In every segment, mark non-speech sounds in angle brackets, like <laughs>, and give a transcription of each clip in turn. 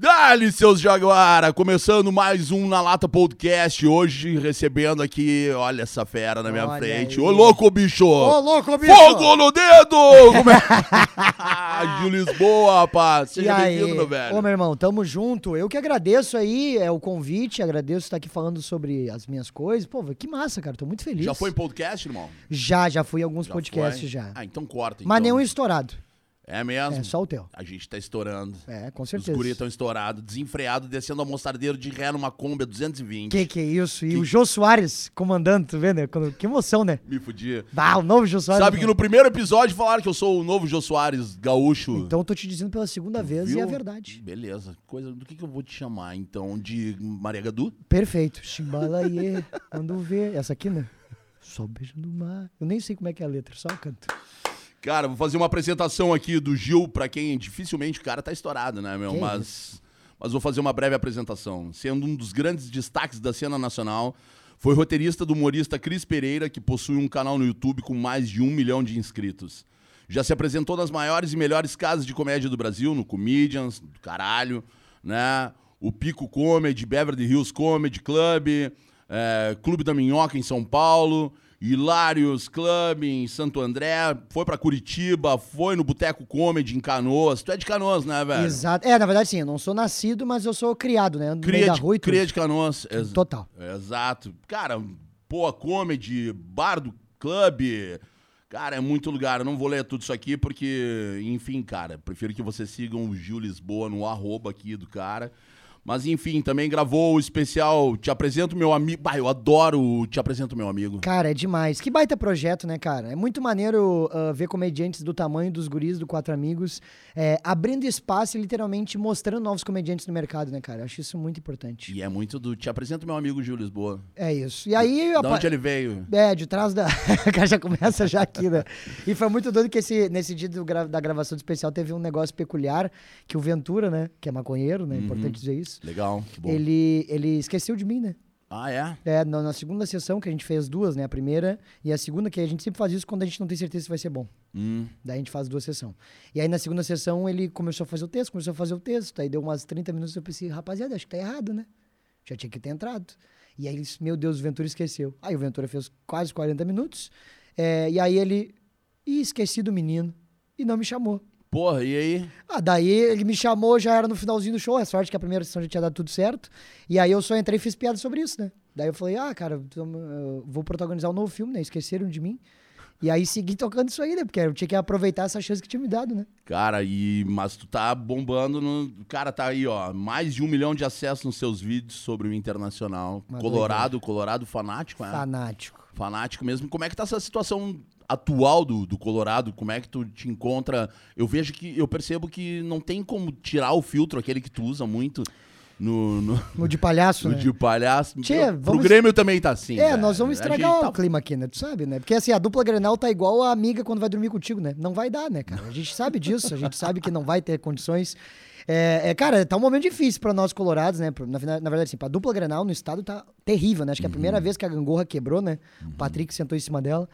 Dali, seus Jaguara! Começando mais um Na Lata Podcast. Hoje recebendo aqui, olha essa fera na minha Olha frente. aí. Ô, louco, bicho! Ô, louco, bicho! Fogo no dedo! Como é? <laughs> Gil Lisboa, rapaz. Seja bem-vindo, meu velho. Ô, meu irmão, tamo junto. Eu que agradeço aí é, o convite, agradeço estar aqui falando sobre as minhas coisas. Pô, que massa, cara, tô muito feliz. Já foi em podcast, irmão? Já, já fui em alguns Já podcasts foi? já. Ah, então corta. Mas então. nenhum estourado. É mesmo? É, só o teu. A gente tá estourando. É, com Os certeza. guri estão estourados, desenfreado, descendo a mostardeiro de ré numa Kombi a 220. Que que é isso? E Que- o Jô Soares comandando, tu vê, né? Que emoção, né? Me fudia. Bah, o novo Jô Soares. Sabe que no primeiro episódio falaram que eu sou o novo Jô Soares gaúcho. Então eu tô te dizendo pela segunda vez e é verdade. Beleza. Coisa, do que, que eu vou te chamar, então? De Maria Gadu? Perfeito. Chimbalaie, quando <laughs> vê. Essa aqui, né? Só beijo do mar. Eu nem sei como é que é a letra, só canto. Cara, vou fazer uma apresentação aqui do Gil, pra quem dificilmente o cara tá estourado, né, meu? Que Mas, mas vou fazer uma breve apresentação. Sendo um dos grandes destaques da cena nacional, foi roteirista do humorista Cris Pereira, que possui um canal no YouTube com mais de um milhão de inscritos. Já se apresentou nas maiores e melhores casas de comédia do Brasil, no Comedians, do caralho, né? O Pico Comedy, Beverly Hills Comedy Club, é, Clube da Minhoca em São Paulo, Hilários Club em Santo André, foi pra Curitiba, foi no Boteco Comedy em Canoas. Tu é de Canoas, né, velho? Exato. É, na verdade, sim, eu não sou nascido, mas eu sou criado, né? No Cria de, rua e cria de Canoas. ex- Total. Exato. Cara, pô, comedy, bar do clube. Cara, é muito lugar. Eu não vou ler tudo isso aqui porque, enfim, cara, prefiro que vocês sigam o Gil Lisboa no arroba aqui do cara. Mas, enfim, também gravou o especial Te Apresento Meu Amigo. Bah, eu adoro o Te Apresento Meu Amigo. Cara, é demais. Que baita projeto, né, cara? É muito maneiro ah, ver comediantes do tamanho dos guris do Quatro Amigos é, abrindo espaço e literalmente mostrando novos comediantes no mercado, né, cara? Eu acho isso muito importante. E é muito do Te Apresento Meu Amigo Gil Lisboa. É isso. E aí... Da onde ele veio? É, de trás da. o cara já começa já aqui, né? E foi muito doido que esse, nesse dia do gra- da gravação do especial teve um negócio peculiar que o Ventura, né? Que é maconheiro, né? É importante dizer isso. Legal, que bom. Ele, ele esqueceu de mim, né? Ah, é? É, na, na segunda sessão, que a gente fez duas, né? A primeira e a segunda, que a gente sempre faz isso quando a gente não tem certeza se vai ser bom. Hum. Daí a gente faz duas sessões. E aí na segunda sessão ele começou a fazer o texto, começou a fazer o texto. Aí deu umas 30 minutos eu pensei, rapaziada, acho que tá errado, né? Já tinha que ter entrado. E aí, ele disse, meu Deus, o Ventura esqueceu. Aí o Ventura fez quase 40 minutos. é, e aí ele. Ih, esqueci do menino. E não me chamou. Porra, e aí? Ah, daí ele me chamou, já era no finalzinho do show. É sorte que a primeira sessão já tinha dado tudo certo. E aí eu só entrei e fiz piada sobre isso, né? Daí eu falei, ah, cara, vou protagonizar um novo filme, né? Esqueceram de mim. E aí segui tocando isso aí, né? Porque eu tinha que aproveitar essa chance que tinha me dado, né? Cara, e mas tu tá bombando no. Cara, tá aí, ó. Mais de um milhão de acessos nos seus vídeos sobre o internacional. Uma Colorado, Colorado fanático, é? Fanático. Fanático mesmo. Como é que tá essa situação atual do, do Colorado? Como é que tu te encontra? Eu vejo que. Eu percebo que não tem como tirar o filtro, aquele que tu usa muito no. no... No de palhaço, <laughs> no né? de palhaço. Tchê, Pro vamos- Grêmio também tá assim. É, velho. nós vamos estragar o tá- clima aqui, né? Tu sabe, né? Porque assim, a dupla Grenal tá igual a amiga quando vai dormir contigo, né? Não vai dar, né, cara? A gente sabe disso, a gente sabe que não vai ter condições. É, é, cara, tá um momento difícil pra nós colorados, né? Pro- Na, na verdade, assim, pra dupla Grenal no estado tá terrível, né? Acho que é a Uhum. primeira vez que a gangorra quebrou, né? O Patrick sentou em cima dela.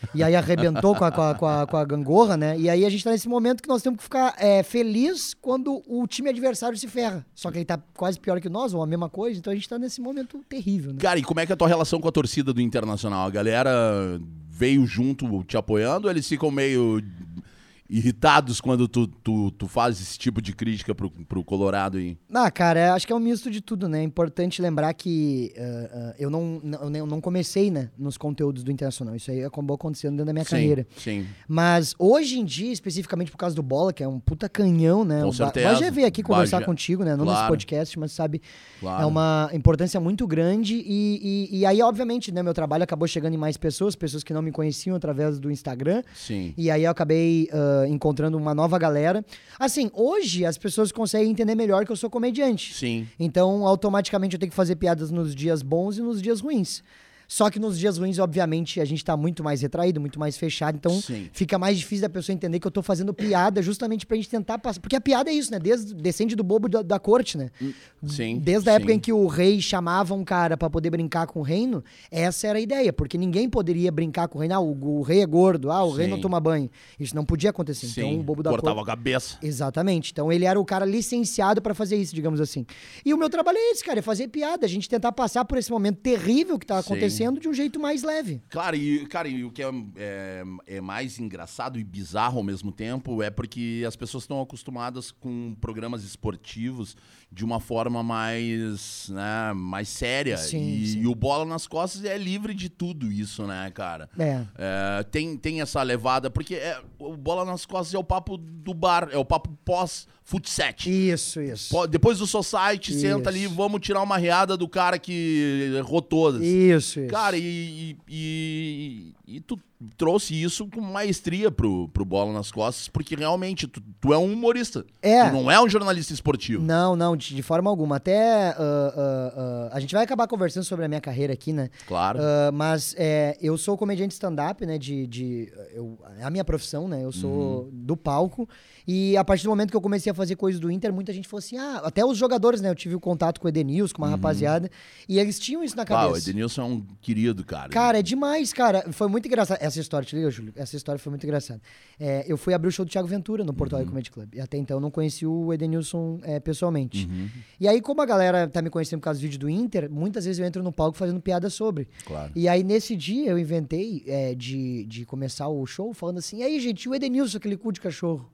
<laughs> E aí arrebentou com a, com, a, com, a, com a gangorra, né? E aí a gente tá nesse momento que nós temos que ficar é, feliz quando o time adversário se ferra. Só que ele tá quase pior que nós, ou a mesma coisa. Então a gente tá nesse momento terrível, né? Cara, e como é que é a tua relação com a torcida do Internacional? A galera veio junto te apoiando ou eles ficam meio irritados quando tu, tu, tu faz esse tipo de crítica pro, pro Colorado aí? Ah, cara, é- acho que é um misto de tudo, né? É importante lembrar que ah, ah, eu, não, eu não comecei né, nos conteúdos do Internacional. Isso aí acabou acontecendo dentro da minha carreira. Sim. Mas hoje em dia, especificamente por causa do Bola, que é um puta canhão, né? Com certeza. Bagé veio aqui conversar Bagé- contigo, né? Não nesse Claro. podcast, mas sabe, Claro. é uma importância muito grande. E, e, e aí, obviamente, né? Meu trabalho acabou chegando em mais pessoas, pessoas que não me conheciam através do Instagram. Sim. E aí eu acabei encontrando uma nova galera. Assim, hoje as pessoas conseguem entender melhor que eu sou comediante. Sim. Então, automaticamente eu tenho que fazer piadas nos dias bons e nos dias ruins. Só que nos dias ruins, obviamente, a gente tá muito mais retraído, muito mais fechado. Então Sim. fica mais difícil da pessoa entender que eu tô fazendo piada justamente pra gente tentar passar. Porque a piada é isso, né? Desde, descende do bobo da, da corte, né? Sim. Desde a época sim. em que o rei chamava um cara pra poder brincar com o reino, essa era a ideia, porque ninguém poderia brincar com o reino. Ah, o, o rei é gordo, ah, o rei Sim. não toma banho. Isso não podia acontecer. Então o bobo da cortava corte. a cabeça. Exatamente. Então ele era o cara licenciado pra fazer isso, digamos assim. E o meu trabalho é esse, cara, é fazer piada, a gente tentar passar por esse momento terrível que tá Sim. Acontecendo de um jeito mais leve. Claro, e, cara, e o que é, é, é mais engraçado e bizarro ao mesmo tempo é porque as pessoas estão acostumadas com programas esportivos de uma forma mais, né, mais séria. Sim, e, sim. e o Bola nas Costas é livre de tudo isso, né, cara? É. É, tem, tem essa levada, porque é, o Bola nas Costas é o papo do bar, é o papo pós-futset. Isso, isso. Po- Depois do society, Isso. senta ali, vamos tirar uma reada do cara que errou todas. Isso, isso. Cara, e, e, e- e tu trouxe isso com maestria pro, pro Bola nas Costas, porque realmente tu, tu é um humorista. É. Tu não é um jornalista esportivo. Não, não, de, de forma alguma. Até ah, ah, ah, a gente vai acabar conversando sobre a minha carreira aqui, né? Claro. Mas é, eu sou comediante stand-up, né? De, de, eu, é a minha profissão, né? Eu sou Uhum. do palco. E a partir do momento que eu comecei a fazer coisas do Inter, muita gente falou assim: ah, até os jogadores, né? Eu tive o contato com o Edenilson, com uma rapaziada. E eles tinham isso na Ah, cabeça. o Edenilson é um querido, cara. Cara, é demais, cara. Foi muito engraçado. Essa história, te liga, Júlio? Essa história foi muito engraçada. É, eu fui abrir o show do Thiago Ventura no Porto Alegre Comedy Club. E até então eu não conheci o Edenilson é, pessoalmente. E aí, como a galera tá me conhecendo por causa do vídeo do Inter, muitas vezes eu entro no palco fazendo piada sobre. Claro. E aí, nesse dia, eu inventei é, de, de começar o show falando assim: e aí, gente, o Edenilson, aquele cu de cachorro.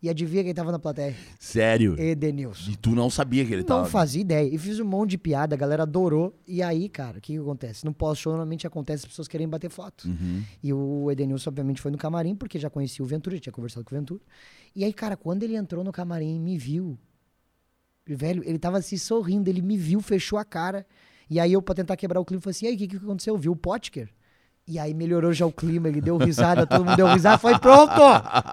E adivinha quem tava na plateia? Sério. Edenilson. E tu não sabia que ele Não tava. fazia ideia. E fiz um monte de piada, a galera adorou. E aí, cara, o que, que acontece? No pós-show, normalmente acontece as pessoas querem bater foto. Uhum. E o Edenilson, obviamente, foi no camarim, porque já conhecia o Ventura, já tinha conversado com o Ventura. E aí, cara, quando ele entrou no camarim e me viu, velho, ele tava se sorrindo, ele me viu, fechou a cara. E aí eu, pra tentar quebrar o clima, falei assim, e aí, o que, que aconteceu? Viu o Potker? E aí melhorou já o clima, ele deu risada, todo mundo deu risada, foi pronto!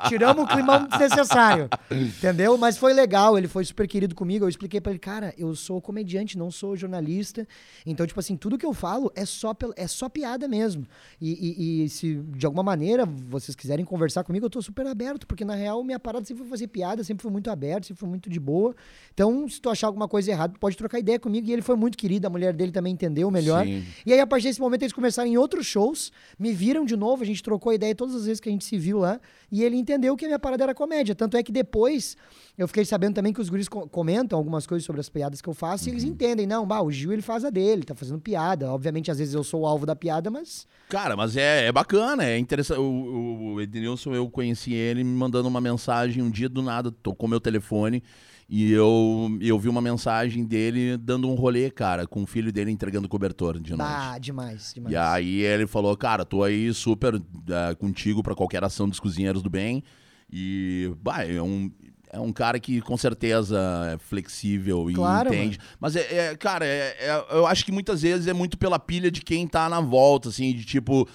Tiramos o climão desnecessário, entendeu? Mas foi legal, ele foi super querido comigo, eu expliquei pra ele, cara, eu sou comediante, não sou jornalista, então, tipo assim, tudo que eu falo é só, é só piada mesmo. E, e- e se de alguma maneira vocês quiserem conversar comigo, eu tô super aberto, porque na real minha parada sempre foi fazer piada, sempre foi muito aberto, sempre foi muito de boa. Então, se tu achar alguma coisa errada, pode trocar ideia comigo. E ele foi muito querido, a mulher dele também entendeu melhor. Sim. E aí, a partir desse momento, eles começaram em outros shows, me viram de novo, a gente trocou ideia todas as vezes que a gente se viu lá, e ele entendeu que a minha parada era comédia. Tanto é que depois eu fiquei sabendo também que os guris co- comentam algumas coisas sobre as piadas que eu faço, e eles entendem, não, bah, o Gil ele faz a dele, tá fazendo piada. Obviamente, às vezes eu sou o alvo da piada, mas. Cara, mas é, é bacana, é interessante. O, o- Edenilson, eu conheci ele me mandando uma mensagem um dia do nada, tocou meu telefone e eu, eu vi uma mensagem dele dando um rolê, cara, com o filho dele entregando cobertor de noite. Bah, demais, demais. E aí ele falou, cara, tô aí super eh, contigo pra qualquer ação dos cozinheiros do bem. E, bah, é um, é um cara que com certeza é flexível e Claro, entende. Mas, é, é, cara, é- é- eu acho que muitas vezes é muito pela pilha de quem tá na volta, assim, de tipo...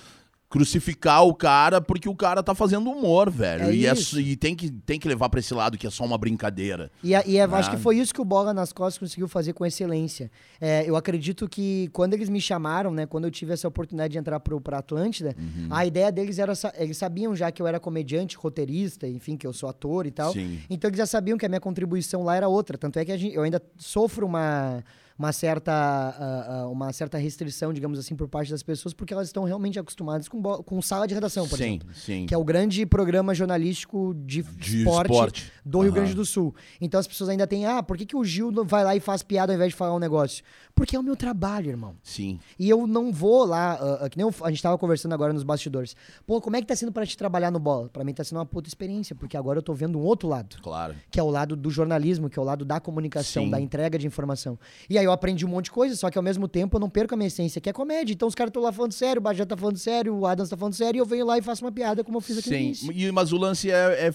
Crucificar o cara porque o cara tá fazendo humor, velho. É e, é e tem, que, tem que levar pra esse lado que é só uma brincadeira. E, a- e eu acho Ah. que foi isso que o Bola nas Costas conseguiu fazer com excelência. É, eu acredito que quando eles me chamaram, né, quando eu tive essa oportunidade de entrar pro, pra Atlântida, Uhum. a ideia deles era. Eles sabiam já que eu era comediante, roteirista, enfim, que eu sou ator e tal. Sim. Então eles já sabiam que a minha contribuição lá era outra. Tanto é que gente- eu ainda sofro uma. Uma certa, ah, uma certa restrição, digamos assim, por parte das pessoas, porque elas estão realmente acostumadas com, com sala de redação, por sim, exemplo. sim. Que é o grande programa jornalístico de, De esporte, esporte. do Rio Aham. Grande do Sul. Então as pessoas ainda têm, ah, por que, que o Gil vai lá e faz piada ao invés de falar um negócio? Porque é o meu trabalho, irmão. Sim. E eu não vou lá, ah, que nem eu- a gente tava conversando agora nos bastidores. Pô, como é que tá sendo pra te trabalhar no bola? Pra mim tá sendo uma puta experiência, porque agora eu tô vendo um outro lado. Claro. Que é o lado do jornalismo, que é o lado da comunicação, Sim. da entrega de informação. E aí eu aprendi um monte de coisa, só que ao mesmo tempo eu não perco a minha essência, que é comédia. Então os caras estão lá falando sério, o Bajé tá falando sério, o Adams tá falando sério, e eu venho lá e faço uma piada como eu fiz aqui no Sim, início. e, mas o lance é, é,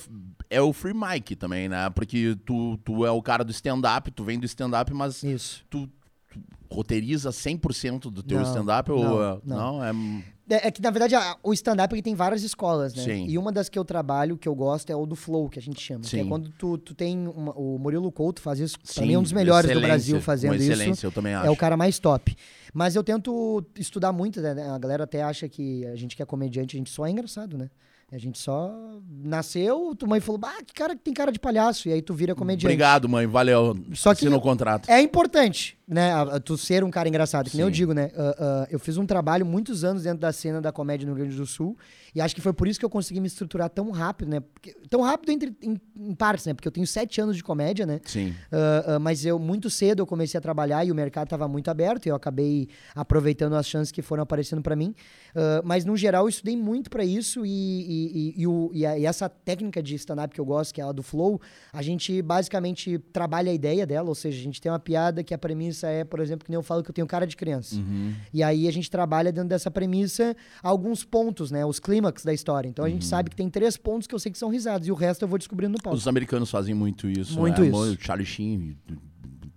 é o free mic também, né? Porque tu, tu é o cara do stand-up, tu vem do stand-up, mas Isso. tu, roteiriza 100% do teu Não, stand-up? ou não, é- não. é... É, é que, na verdade, a- o stand-up tem várias escolas, né? Sim. E uma das que eu trabalho, que eu gosto, é o do flow, que a gente chama. Que é Sim. quando tu, tu tem... uma- o Murilo Couto faz isso. pra Sim, mim, é um dos melhores do Brasil fazendo isso. excelência, eu também acho. É o cara mais top. Mas eu tento estudar muito, né? A galera até acha que a gente que é comediante, a gente só é engraçado, né? A gente só nasceu, tua mãe falou, ah, que cara que tem cara de palhaço. E aí tu vira comediante. Obrigado, mãe. Valeu. Só que- Assina o contrato. É importante, né? a- a Tu ser um cara engraçado. Que nem eu Sim. digo, né? ah, ah, eu fiz um trabalho muitos anos dentro da cena da comédia no Rio Grande do Sul. E acho que foi por isso que eu consegui me estruturar tão rápido, né? Porque- tão rápido entre, em, em partes, né? Porque eu tenho sete anos de comédia, né? Sim. Ah, ah, mas eu muito cedo eu comecei a trabalhar e o mercado estava muito aberto e eu acabei aproveitando as chances que foram aparecendo para mim. Ah, mas no geral eu estudei muito para isso e, e, e- e o- e a- e essa técnica de stand-up que eu gosto, que é a do flow, a gente basicamente trabalha a ideia dela, ou seja, a gente tem uma piada que a premissa é, por exemplo, que nem eu falo que eu tenho cara de criança. Uhum. E aí a gente trabalha dentro dessa premissa alguns pontos, né? Os clímax da história. Então a Uhum. gente sabe que tem três pontos que eu sei que são risadas e o resto eu vou descobrindo no palco. Os americanos fazem muito isso. Muito né? isso. O Charlie Sheen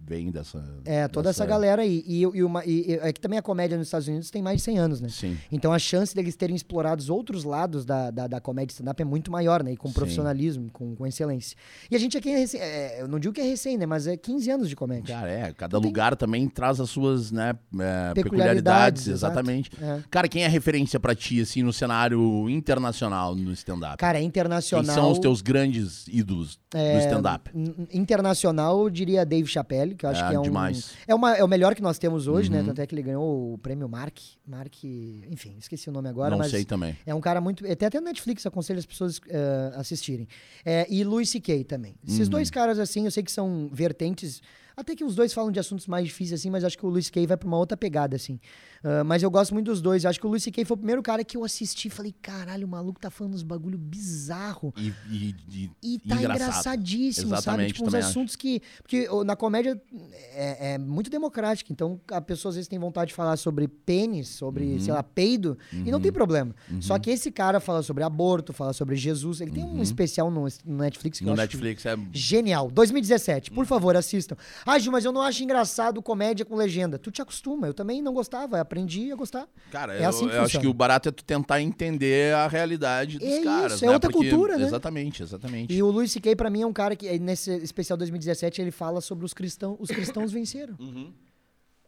vem dessa. É, toda dessa- essa galera aí. E, e, uma- e- é que também a comédia nos Estados Unidos tem mais de 100 anos, né? Sim. Então a chance deles terem explorado outros lados da, da, da comédia stand-up é muito maior, né? E com Sim. profissionalismo, com, com excelência. E a gente aqui é recém, é, eu não digo que é recém, né? Mas é 15 anos de comédia. Cara, é. Cada Tem- lugar também traz as suas né, é, Peculiaridades, peculiaridades. Exatamente. É. Cara, quem é referência pra ti, assim, no cenário internacional no stand-up? Cara, é Quem internacional. são os teus grandes ídolos do stand-up? Internacional, eu diria Dave Chappelle, que eu acho É, que é um. demais. É, uma, é o melhor que nós temos hoje, né? Uhum. Tanto é que ele ganhou o prêmio Mark. Mark. Enfim, esqueci o nome agora, Não mas. sei também. É um cara muito. Até até Netflix aconselho as pessoas eh, assistirem. É, e Louis C.K. também. Esses Uhum. dois caras, assim, eu sei que são vertentes. Até que os dois falam de assuntos mais difíceis, assim, mas acho que o Louis C.K. vai pra uma outra pegada, assim. Ah, mas eu gosto muito dos dois. Acho que o Louis C.K. foi o primeiro cara que eu assisti e falei: caralho, o maluco tá falando uns bagulho bizarro. E, e, e- E tá engraçado. engraçadíssimo, sabe? Exatamente, Tipo, uns também acho. assuntos que. Porque na comédia é, é muito democrática. Então, a pessoa às vezes tem vontade de falar sobre pênis, sobre, Uhum. sei lá, peido, e não tem problema. Só que esse cara fala sobre aborto, fala sobre Jesus. Ele tem um especial no, no Netflix que Uhum. No eu acho Netflix é. Genial, 2017, por favor, assistam. Ah, Gil, mas eu não acho engraçado comédia com legenda. Tu te acostuma, eu também não gostava, aprendi a gostar. Cara, É eu, assim que eu acho que o barato é tu tentar entender a realidade dos É caras. isso, é né? outra Porque- cultura, né? Exatamente, exatamente. E o Louis C.K., pra mim, é um cara que, nesse especial 2017, ele fala sobre os cristãos. Os cristãos venceram. <laughs> Uhum.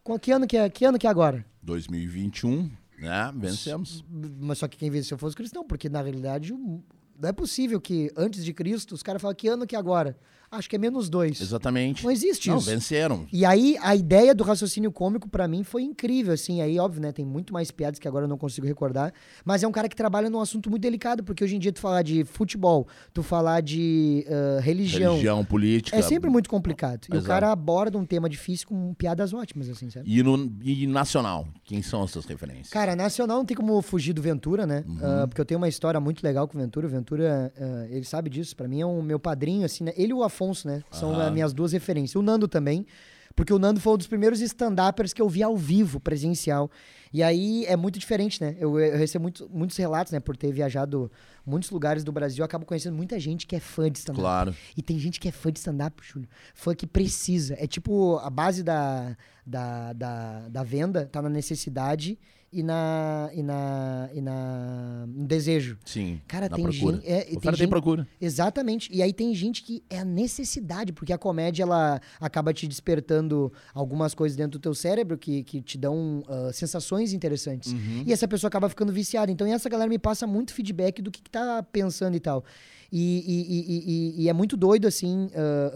Com- Que ano que é, que ano que é agora? 2021, né? Vencemos. Mas só que quem venceu foi os cristãos, porque na realidade não é possível que antes de Cristo os caras falam que ano que é agora? Acho que é menos dois. Exatamente. Não existe Não, isso. venceram. E aí, a ideia do raciocínio cômico, pra mim, foi incrível, assim. Aí, óbvio, né? Tem muito mais piadas que agora eu não consigo recordar. Mas é um cara que trabalha num assunto muito delicado, porque hoje em dia tu falar de futebol, tu falar de ah, religião, Religião, política. é sempre muito complicado. E o cara aborda um tema difícil com piadas ótimas, assim, sabe? E, no, e nacional, quem são as suas referências? Cara, nacional não tem como fugir do Ventura, né? Uhum. Ah, porque eu tenho uma história muito legal com o Ventura. O Ventura, ah, ele sabe disso. Pra mim é um meu padrinho, assim, né? Ele o Afonso, né? São as minhas duas referências. O Nando também. Porque o Nando foi um dos primeiros stand-uppers que eu vi ao vivo, presencial. E aí é muito diferente, né? Eu, eu recebo muito- muitos relatos, né? Por ter viajado muitos lugares do Brasil, eu acabo conhecendo muita gente que é fã de stand-up. Claro. E tem gente que é fã de stand-up, Júlio. Fã que precisa. É tipo, a base da, da, da, da venda tá na necessidade e na, e na, e na no desejo. Sim. Cara, tem procura. gente- é, e tem e gente- procura. Exatamente. E aí tem gente que é a necessidade, porque a comédia ela acaba te despertando algumas coisas dentro do teu cérebro que, que te dão ah, sensações interessantes. Uhum. E essa pessoa acaba ficando viciada. Então essa galera me passa muito feedback do que, que tá pensando e tal. E, e- e- e- é muito doido, assim, ah,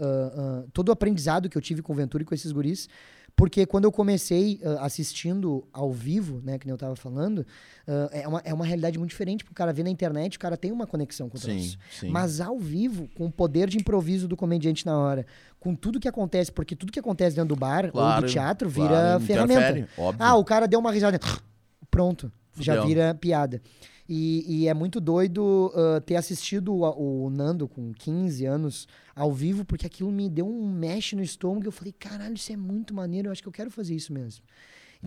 ah, todo o aprendizado que eu tive com o Ventura e com esses guris. Porque quando eu comecei ah, assistindo ao vivo, né, que nem eu tava falando, ah, é, uma, é uma realidade muito diferente, porque o cara vê na internet, o cara tem uma conexão com o troço. Mas ao vivo, com o poder de improviso do comediante na hora, com tudo que acontece, porque tudo que acontece dentro do bar ou Claro, do teatro vira claro, ferramenta. óbvio. Ah, o cara deu uma risada. Pronto, já Fudeu. vira piada. E, e é muito doido ah, ter assistido o, o Nando com 15 anos ao vivo, porque aquilo me deu um mexe no estômago e eu falei, caralho, isso é muito maneiro, eu acho que eu quero fazer isso mesmo.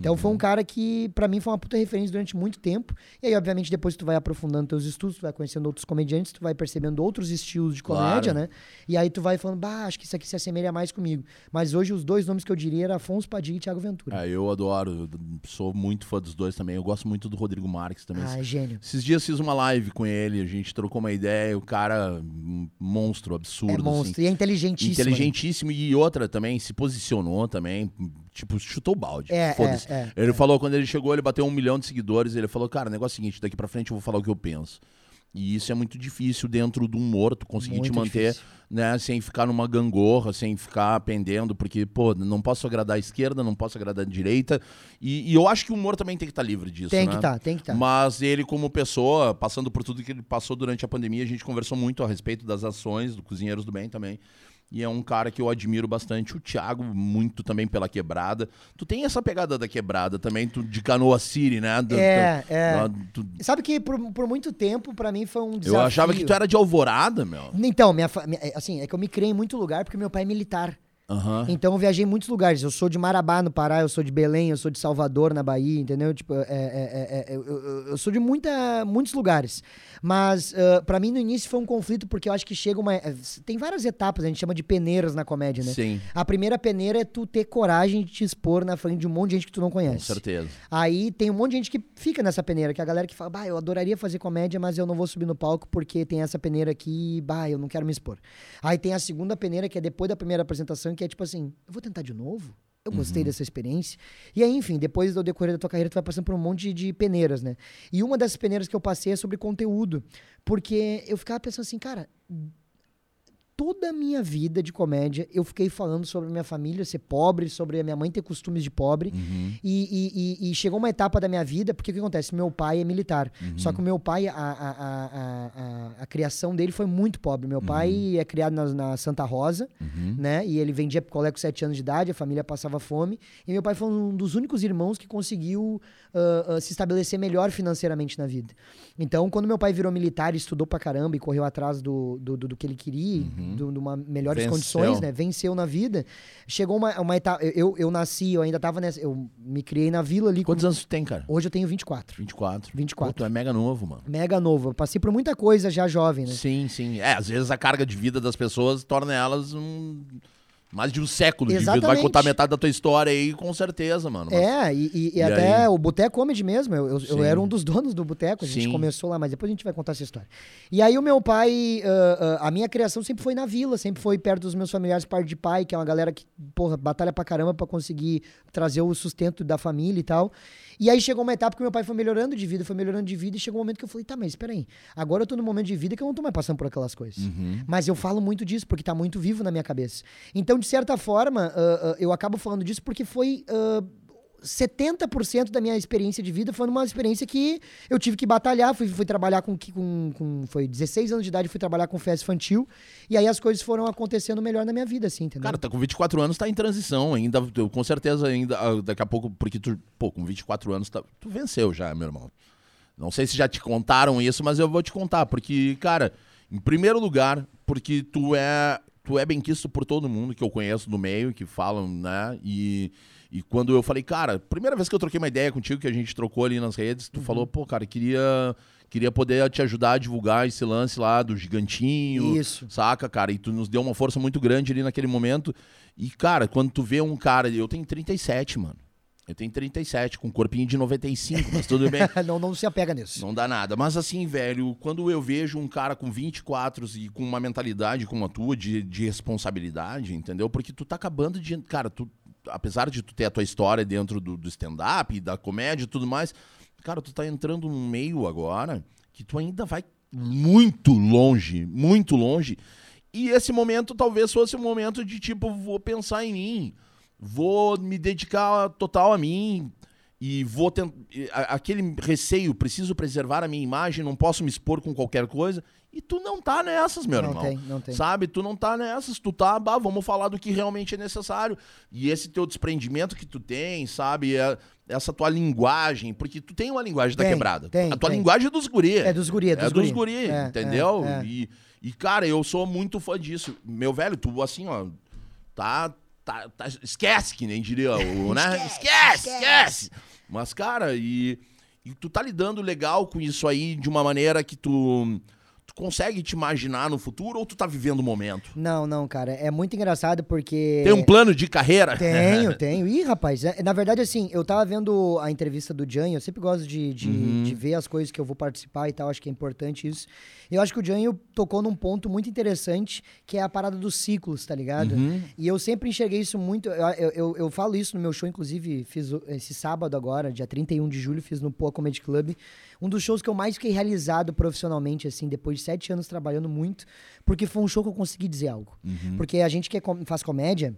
Então Uhum. foi um cara que, pra mim, foi uma puta referência durante muito tempo. E aí, obviamente, depois tu vai aprofundando teus estudos, tu vai conhecendo outros comediantes, tu vai percebendo outros estilos de comédia, Claro. né? E aí tu vai falando, bah, acho que isso aqui se assemelha mais comigo. Mas hoje os dois nomes que eu diria eram Afonso Padilha e Thiago Ventura. É, eu adoro, eu sou muito fã dos dois também. Eu gosto muito do Rodrigo Marques também. Ah, é gênio. Esses dias fiz uma live com ele, a gente trocou uma ideia, o cara, um monstro, absurdo. É assim. monstro. E é inteligentíssimo. né? Inteligentíssimo e outra também, se posicionou também, tipo, chutou o balde. É, Foda-se. é, é, ele falou, quando ele chegou, ele bateu um milhão de seguidores, ele falou, cara, o negócio é o seguinte, daqui pra frente eu vou falar o que eu penso. E isso é muito difícil dentro do humor, tu conseguir te Muito manter, difícil. né, sem ficar numa gangorra, sem ficar pendendo, porque, pô, não posso agradar a esquerda, não posso agradar a direita. E, e eu acho que o humor também tem que estar livre disso, Tem né? que estar, tem que estar. Mas ele, como pessoa, passando por tudo que ele passou durante a pandemia, a gente conversou muito a respeito das ações do Cozinheiros do Bem também. E é um cara que eu admiro bastante. O Thiago, muito também pela quebrada. Tu tem essa pegada da quebrada também, tu, de Canoa City, né? Do- É, do- é. do- Sabe que por, por muito tempo, pra mim, foi um desafio. eu achava que tu era de Alvorada, meu. Então, minha, minha- é, assim, é que eu me criei em muito lugar porque meu pai é militar. Aham. Então eu viajei em muitos lugares. Eu sou de Marabá, no Pará, eu sou de Belém, eu sou de Salvador, na Bahia, entendeu? Tipo, é, é, é, é, eu, eu- sou de muita, muitos lugares. Mas ah, pra mim no início foi um conflito porque eu acho que chega uma. é, Tem várias etapas, a gente chama de peneiras na comédia, né? Sim, A primeira peneira é tu ter coragem de te expor na frente de um monte de gente que tu não com conhece. certeza. Aí tem um monte de gente que fica nessa peneira, que é a galera que fala, bah, eu adoraria fazer comédia, mas eu não vou subir no palco porque tem essa peneira aqui, bah, eu não quero me expor. Aí tem a segunda peneira, que é depois da primeira apresentação, que é tipo assim, eu vou tentar de novo? Eu gostei dessa experiência. E aí, enfim, depois do decorrer da tua carreira, tu vai passando por um monte de, de peneiras, né? E uma dessas peneiras que eu passei é sobre conteúdo. Porque eu ficava pensando assim, cara, toda a minha vida de comédia, eu fiquei falando sobre a minha família ser pobre, sobre a minha mãe ter costumes de pobre. Uhum. E, e- e- e chegou uma etapa da minha vida, porque o que acontece? Meu pai é militar. Só que o meu pai, a, a, a, a, criação dele foi muito pobre. Meu pai é criado na, na Santa Rosa, Uhum. né? E ele vendia picolé com 7 anos de idade, a família passava fome. E meu pai foi um dos únicos irmãos que conseguiu ah, ah, se estabelecer melhor financeiramente na vida. Então, quando meu pai virou militar, estudou pra caramba e correu atrás do, do, do- do que ele queria, do- de uma melhores Venceu. condições, né? Venceu na vida. Chegou uma, uma etapa. Eu, eu, nasci, eu ainda tava nessa. Eu me criei na vila ali. com- Quantos anos tu tem, cara? Hoje eu tenho 24. 24. 24. Pô, tu é mega novo, mano. Mega novo. Eu passei por muita coisa já jovem, né? Sim, sim. É, às vezes a carga de vida das pessoas torna elas um. Mais de um século de vida. Vai Exatamente. contar metade da tua história aí, com certeza, mano. Mas- É, e, e- e até aí? o Boteco Comedy mesmo. Eu, eu, eu era um dos <laughs> donos do Boteco, a gente Sim. começou lá, mas depois a gente vai contar essa história. E aí o meu pai, ah, ah, a minha criação sempre foi na vila, sempre foi perto dos meus familiares, parte de pai, que é uma galera que, porra, batalha pra caramba pra conseguir trazer o sustento da família e tal. E aí chegou uma etapa que meu pai foi melhorando de vida, foi melhorando de vida, e chegou um momento que eu falei, tá, mas espera aí, agora eu tô num momento de vida que eu não tô mais passando por aquelas coisas. Uhum. Mas eu falo muito disso porque tá muito vivo na minha cabeça. Então, de certa forma, ah, ah, eu acabo falando disso porque foi. ah, 70% da minha experiência de vida foi numa experiência que eu tive que batalhar, fui, fui trabalhar com, com, com- Foi 16 anos de idade, fui trabalhar com festa infantil, e aí as coisas foram acontecendo melhor na minha vida, assim, entendeu? Cara, tá com 24 anos, tá em transição ainda. eu- Com certeza ainda, ah, daqui a pouco, porque tu, pô, com 24 anos, tá- tu venceu já, meu irmão. Não sei se já te contaram isso, mas eu vou te contar, porque, cara, em primeiro lugar, porque tu é, tu é bem quisto por todo mundo que eu conheço do meio, que falam, né? E, e quando eu falei, cara, primeira vez que eu troquei uma ideia contigo, que a gente trocou ali nas redes, tu falou, pô, cara, queria, queria poder te ajudar a divulgar esse lance lá do gigantinho. Isso. Saca, cara? E tu nos deu uma força muito grande ali naquele momento. E, cara, quando tu vê um cara. Eu tenho 37, mano. Eu tenho 37, com um corpinho de 95, mas tudo bem. <laughs> não, não se apega nisso. Não dá nada. Mas assim, velho, quando eu vejo um cara com 24 e com uma mentalidade como a tua de, de responsabilidade, entendeu? Porque tu tá acabando de. Cara, tu, apesar de tu ter a tua história dentro do, do stand-up, da comédia e tudo mais, cara, tu tá entrando num meio agora que tu ainda vai muito longe, muito longe. E esse momento talvez fosse um momento de tipo, vou pensar em mim, vou me dedicar total a mim e vou tentar. Aquele receio, preciso preservar a minha imagem, não posso me expor com qualquer coisa. E tu não tá nessas, meu Não irmão. tem, não tem. Sabe? Tu não tá nessas, tu tá, bah, vamos falar do que realmente é necessário. E esse teu desprendimento que tu tem, sabe? É- essa tua linguagem, porque tu tem uma linguagem da Tem, quebrada. tem, a tua tem. linguagem é dos guri. É dos guri, é dos É dos guri. guri, É, entendeu? é, é. E, e, cara, eu sou muito fã disso. Meu velho, tu, assim, ó, tá, tá, tá- esquece, que nem diria o, <laughs> né? Esquece, Esquece, esquece. Mas, cara, e, e tu tá lidando legal com isso aí de uma maneira que tu consegue te imaginar no futuro ou tu tá vivendo o momento? Não, não, cara. É muito engraçado porque. Tem um plano de carreira? Tenho, <laughs> tenho. Ih, rapaz, é- na verdade, assim, eu tava vendo a entrevista do Janho, eu sempre gosto de, de, Uhum. de ver as coisas que eu vou participar e tal, acho que é importante isso. Eu acho que o Janho tocou num ponto muito interessante, que é a parada dos ciclos, tá ligado? Uhum. E eu sempre enxerguei isso muito, eu, eu, eu, eu falo isso no meu show, inclusive, fiz esse sábado agora, dia 31 de julho, fiz no Poa Comedy Club, um dos shows que eu mais fiquei realizado profissionalmente, assim, depois de sete anos trabalhando muito, porque foi um show que eu consegui dizer algo. Uhum. Porque a gente que é faz comédia,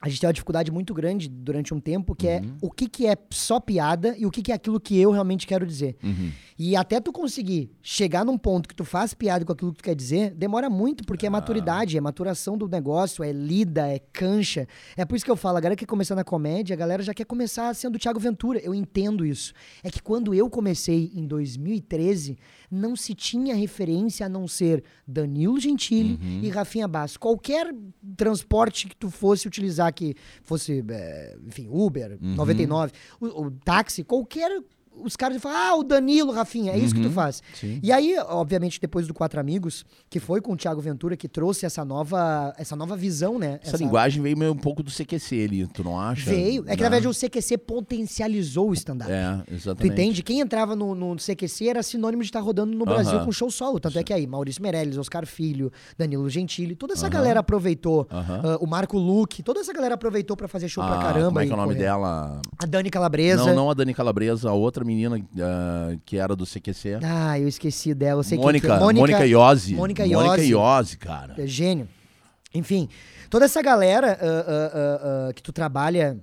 a gente tem uma dificuldade muito grande durante um tempo, que é o que, que é só piada e o que, que é aquilo que eu realmente quero dizer. Uhum. E até tu conseguir chegar num ponto que tu faz piada com aquilo que tu quer dizer, demora muito, porque é maturidade, é maturação do negócio, é lida, é cancha. É por isso que eu falo, a galera que quer começar na comédia, a galera já quer começar sendo Thiago Ventura. Eu entendo isso. É que quando eu comecei em 2013, não se tinha referência a não ser Danilo Gentili e Rafinha Basso. Qualquer transporte que tu fosse utilizar, que fosse, é, enfim, Uber, 99, o, o táxi, qualquer os caras iam falar, ah, o Danilo, Rafinha, é isso que tu faz. Sim. E aí, obviamente, depois do Quatro Amigos, que foi com o Thiago Ventura, que trouxe essa nova, essa nova visão, né? Essa, linguagem veio meio um pouco do CQC ali, tu não acha? Veio. É que, Né? na verdade, o CQC potencializou o stand-up. É, Tu exatamente. entende? Quem entrava no, no CQC era sinônimo de estar rodando no Brasil com show solo. Tanto é que aí, Maurício Meirelles, Oscar Filho, Danilo Gentili, toda essa galera aproveitou. Ah, o Marco Luque, toda essa galera aproveitou pra fazer show pra Ah, caramba. Como é que é o nome dela? A Dani Calabresa. Não, não a Dani Calabresa, a outra menina ah, que era do CQC. Ah, eu esqueci dela. Eu sei Mônica, quem que é. Mônica Iose. Mônica Mônica Iose. Iose, cara. É gênio. Enfim, toda essa galera ah, ah, que tu trabalha.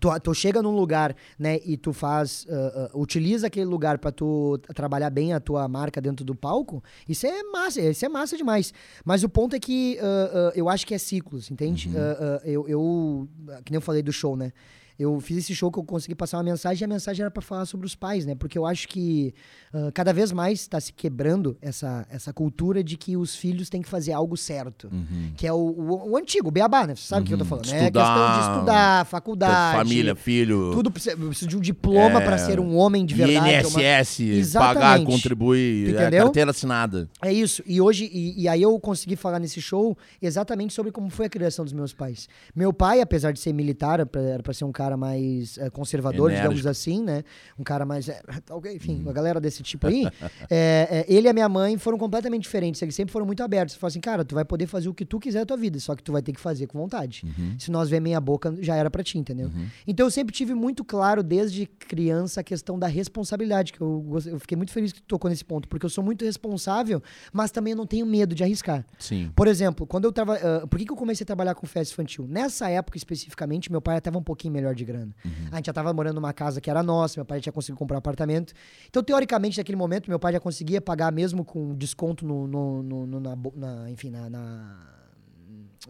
Tu, tu chega num lugar, né, e tu faz, ah, ah, utiliza aquele lugar pra tu trabalhar bem a tua marca dentro do palco, isso é massa, isso é massa demais. Mas o ponto é que ah, eu acho que é ciclos, entende? Ah, eu, eu, que nem eu falei do show, né? Eu fiz esse show que eu consegui passar uma mensagem e a mensagem era pra falar sobre os pais, né? Porque eu acho que ah, cada vez mais está se quebrando essa, essa cultura de que os filhos têm que fazer algo certo. Que é o, o, o antigo, o beabá, né? Você sabe o que eu tô falando? É Estudar, questão de estudar, faculdade. Família, filho. Tudo precisa, eu preciso de um diploma pra ser um homem de verdade. uma- INSS, pagar, Exatamente. contribuir, Tu é, entendeu? carteira assinada. É isso. E hoje, e, e aí eu consegui falar nesse show exatamente sobre como foi a criação dos meus pais. Meu pai, apesar de ser militar, era pra ser um cara mais eh, conservador, Enérgico. digamos assim, né? Um cara mais. <laughs> ok, enfim, uma galera desse tipo aí. é, <laughs> é, ele e a minha mãe foram completamente diferentes. Eles sempre foram muito abertos. Falaram assim, cara, tu vai poder fazer o que tu quiser da tua vida, só que tu vai ter que fazer com vontade. Se nós ver meia boca, já era pra ti, entendeu? Então eu sempre tive muito claro, desde criança, a questão da responsabilidade, que eu, eu fiquei muito feliz que tu tocou nesse ponto, porque eu sou muito responsável, mas também eu não tenho medo de arriscar. Sim. Por exemplo, quando eu tava. ah, por que, que eu comecei a trabalhar com festa infantil? Nessa época especificamente, meu pai estava um pouquinho melhor de grana. A gente já tava morando numa casa que era nossa, meu pai já tinha conseguido comprar um apartamento. Então, teoricamente, naquele momento, meu pai já conseguia pagar mesmo com desconto no. no- no- no- na, na- enfim, na. na-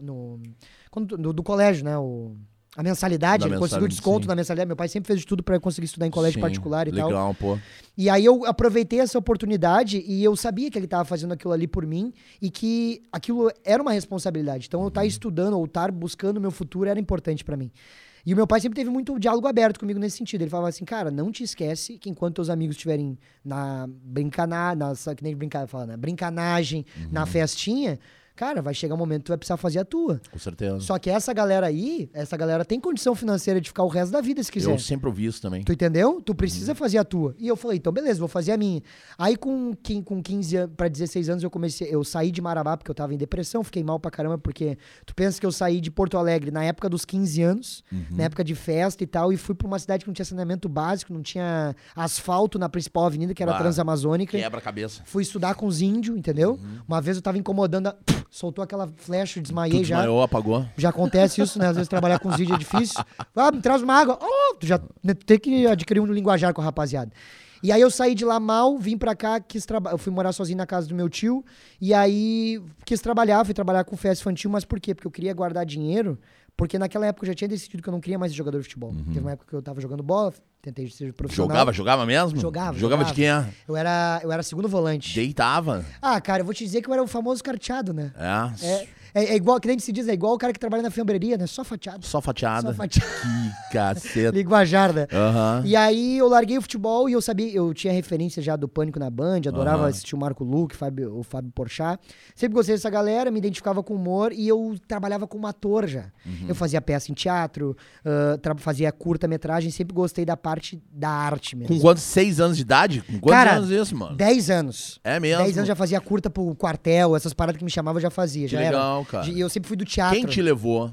no, quando- do, do colégio, né? O, a mensalidade, Da ele conseguiu mensalidade, desconto sim. na mensalidade. Meu pai sempre fez de tudo para conseguir estudar em colégio Sim, particular e tal. Legal, pô. E aí eu aproveitei essa oportunidade e eu sabia que ele estava fazendo aquilo ali por mim e que aquilo era uma responsabilidade. Então eu estar estudando ou estar buscando o meu futuro era importante para mim. E o meu pai sempre teve muito diálogo aberto comigo nesse sentido. Ele falava assim, cara, não te esquece que enquanto teus amigos estiverem na brincaná, na, que nem brincar, fala, na brincanagem, na festinha, cara, vai chegar um momento que tu vai precisar fazer a tua. Com certeza. Só que essa galera aí, essa galera tem condição financeira de ficar o resto da vida se quiser. Eu sempre ouvi isso também. Tu entendeu? Tu precisa fazer a tua. E eu falei, então beleza, vou fazer a minha. Aí com, com 15 anos, pra 16 anos, eu comecei, eu saí de Marabá porque eu tava em depressão, fiquei mal pra caramba, porque tu pensa que eu saí de Porto Alegre na época dos 15 anos, na época de festa e tal, e fui pra uma cidade que não tinha saneamento básico, não tinha asfalto na principal avenida, que era a Transamazônica. Quebra a cabeça. Fui estudar com os índios, entendeu? Uma vez eu tava incomodando, a... soltou aquela flecha, desmaiei Tu já. desmaiou, apagou. Já acontece isso, né? Às vezes trabalhar com os vídeos é difícil. <laughs> Ah, me traz uma água. Oh, tu já né, tem que adquirir um linguajar com a rapaziada. E aí eu saí de lá mal, vim pra cá, quis trabalhar. Eu fui morar sozinho na casa do meu tio. E aí quis trabalhar, fui trabalhar com festa infantil, mas por quê? Porque eu queria guardar dinheiro. Porque naquela época eu já tinha decidido que eu não queria mais ser jogador de futebol. Teve uma época que eu tava jogando bola, tentei ser profissional. Jogava, jogava mesmo? Jogava, Jogava de jogava. quem? Eu era, eu era segundo volante. Deitava. Ah, cara, eu vou te dizer que eu era o famoso carteado, né? É. É, É, é igual, que nem se diz, é igual o cara que trabalha na fiambreria, né? Só fatiado. Só fatiada. Só fatiado. Que caceta. <laughs> Linguajar, né? Aham. E aí eu larguei o futebol e eu sabia, eu tinha referência já do Pânico na Band, adorava Aham. assistir o Marco Luque, Fábio, o Fábio Porchat. Sempre gostei dessa galera, me identificava com humor e eu trabalhava como ator já. Uhum. Eu fazia peça em teatro, tra- fazia curta-metragem, sempre gostei da parte da arte mesmo. Com quantos? Seis anos de idade? Com quantos Cara, anos isso, mano? 10 anos. É mesmo? 10 anos já fazia curta pro quartel, essas paradas que me chamavam já fazia. Que já legal, era. Cara. E eu sempre fui do teatro. Quem te levou?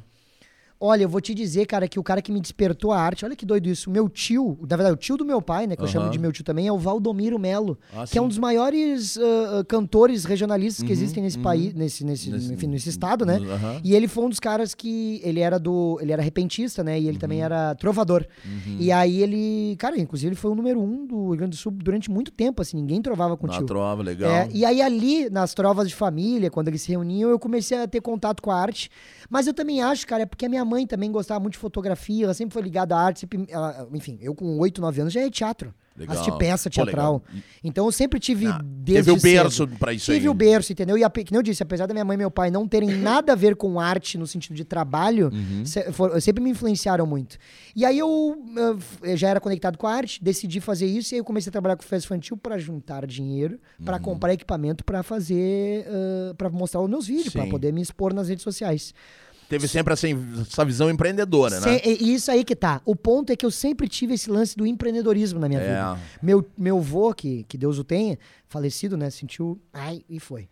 Olha, eu vou te dizer, cara, que o cara que me despertou a arte, olha que doido isso. Meu tio, na verdade, o tio do meu pai, né, que eu Aham. chamo de meu tio também, é o Valdomiro Melo, Ah, que é sim. um dos maiores ah, cantores regionalistas que Uhum, existem nesse uhum. país, nesse, nesse, Nesse- enfim, nesse estado, né? E ele foi um dos caras que ele era do, ele era repentista, né? E ele Uhum. também era trovador. E aí ele, cara, inclusive ele foi o número um do Rio Grande do Sul durante muito tempo, assim, ninguém trovava com o Na tio. trova, legal. É, e aí ali, nas trovas de família, quando eles se reuniam, eu comecei a ter contato com a arte. Mas eu também acho, cara, é porque a minha mãe também gostava muito de fotografia, ela sempre foi ligada à arte. sempre- ela- enfim, eu com 8, 9 anos já ia teatro. Legal. Assisti peça Pô, teatral. legal. Então eu sempre tive Ah, desde Teve o cedo. berço pra isso Tive aí. o berço, entendeu? E, ape- que eu disse, apesar da minha mãe e meu pai não terem <coughs> nada a ver com arte no sentido de trabalho, Uhum. se- for- sempre me influenciaram muito. E aí eu, uh, eu já era conectado com a arte, decidi fazer isso e aí eu comecei a trabalhar com festa infantil para juntar dinheiro, para Uhum. comprar equipamento para fazer, para mostrar os meus vídeos, para poder me expor nas redes sociais. Teve sempre essa, essa visão empreendedora, né? E isso aí que tá. O ponto é que eu sempre tive esse lance do empreendedorismo na minha É. vida. Meu, meu vô, que, que Deus o tenha, falecido, né? Sentiu. Ai, e foi.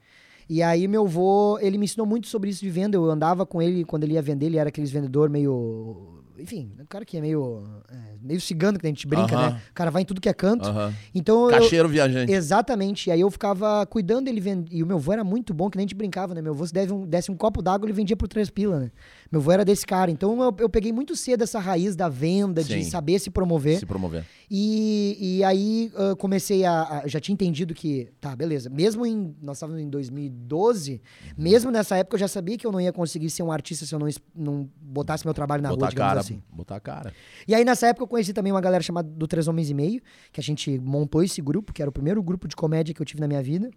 E aí, meu vô, ele me ensinou muito sobre isso de venda. Eu andava com ele quando ele ia vender, ele era aqueles vendedor meio. Enfim, o cara que é meio. é, meio cigano, que a gente brinca, Aham. né? O cara vai em tudo que é canto. Aham. Então. eu- Cacheiro viajante. Exatamente. E aí eu ficava cuidando dele vend... E o meu vô era muito bom, que nem a gente brincava, né? Meu vô, se desse um, desse um copo d'água, ele vendia por três pila, né? Meu vô era desse cara. Então eu, eu peguei muito cedo essa raiz da venda, de Sim. saber se promover. Se promover. E, e aí ah, comecei a, a- Já tinha entendido que. Tá, beleza. Mesmo em. Nós estávamos em 2012, mesmo nessa época eu já sabia que eu não ia conseguir ser um artista se eu não, não botasse meu trabalho na botar rua, cara. assim. Botar a cara. E aí, nessa época, eu conheci também uma galera chamada do Três Homens e Meio, que a gente montou esse grupo, que era o primeiro grupo de comédia que eu tive na minha vida.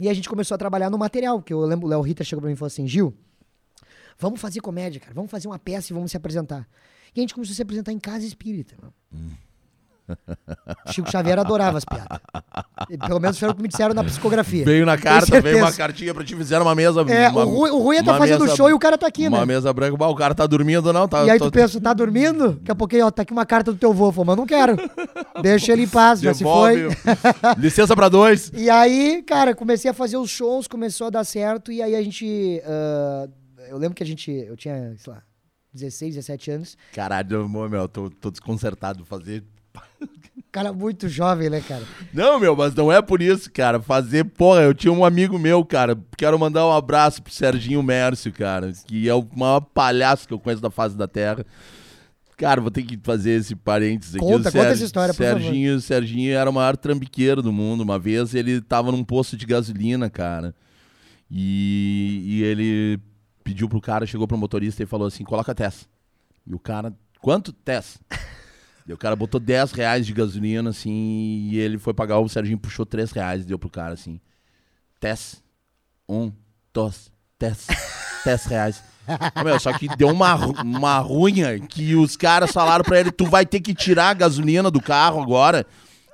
E a gente começou a trabalhar no material, que eu lembro, o Léo Rita chegou pra mim e falou assim, Gil, vamos fazer comédia, cara, vamos fazer uma peça e vamos se apresentar. E a gente começou a se apresentar em casa espírita. mano. Chico Xavier adorava as piadas. Pelo menos foi o que me disseram na psicografia. Veio na carta, veio uma cartinha pra te fizeram uma mesa. É, uma, o Rui, o Rui tá uma fazendo mesa- show e o cara tá aqui, Uma né? mesa branca, bah, o cara tá dormindo, não? Tá, E aí tô- tu pensa, tá dormindo? Daqui a pouquinho, ó, tá aqui uma carta do teu vô. Falou, mas não quero. Deixa ele em paz, já se foi. <laughs> Licença pra dois. E aí, cara, comecei a fazer os shows, começou a dar certo, e aí a gente. ah, eu lembro que a gente. Eu tinha, sei lá, 16, 17 anos. Caralho, meu, meu, tô, tô desconcertado de fazer. <laughs> Cara, muito jovem, né, cara? Não, meu, mas não é por isso, cara. Fazer, porra, eu tinha um amigo meu, cara. Quero mandar um abraço pro Serginho Mércio, cara, que é o maior palhaço que eu conheço da face da terra. Cara, vou ter que fazer esse parênteses aqui. Conta, conta essa história, por favor. Serginho, Serginho era o maior trambiqueiro do mundo. Uma vez ele tava num posto de gasolina, cara. E, e ele pediu pro cara, chegou pro motorista e falou assim: coloca Tess. E o cara, quanto Tess? <laughs> E o cara botou 10 reais de gasolina, assim, e ele foi pagar, o Serginho puxou 3 reais e deu pro cara, assim. Tess. Um, dois, Tess. <laughs> 10 reais. Meu, só que deu uma, uma runha que os caras falaram pra ele, tu vai ter que tirar a gasolina do carro agora.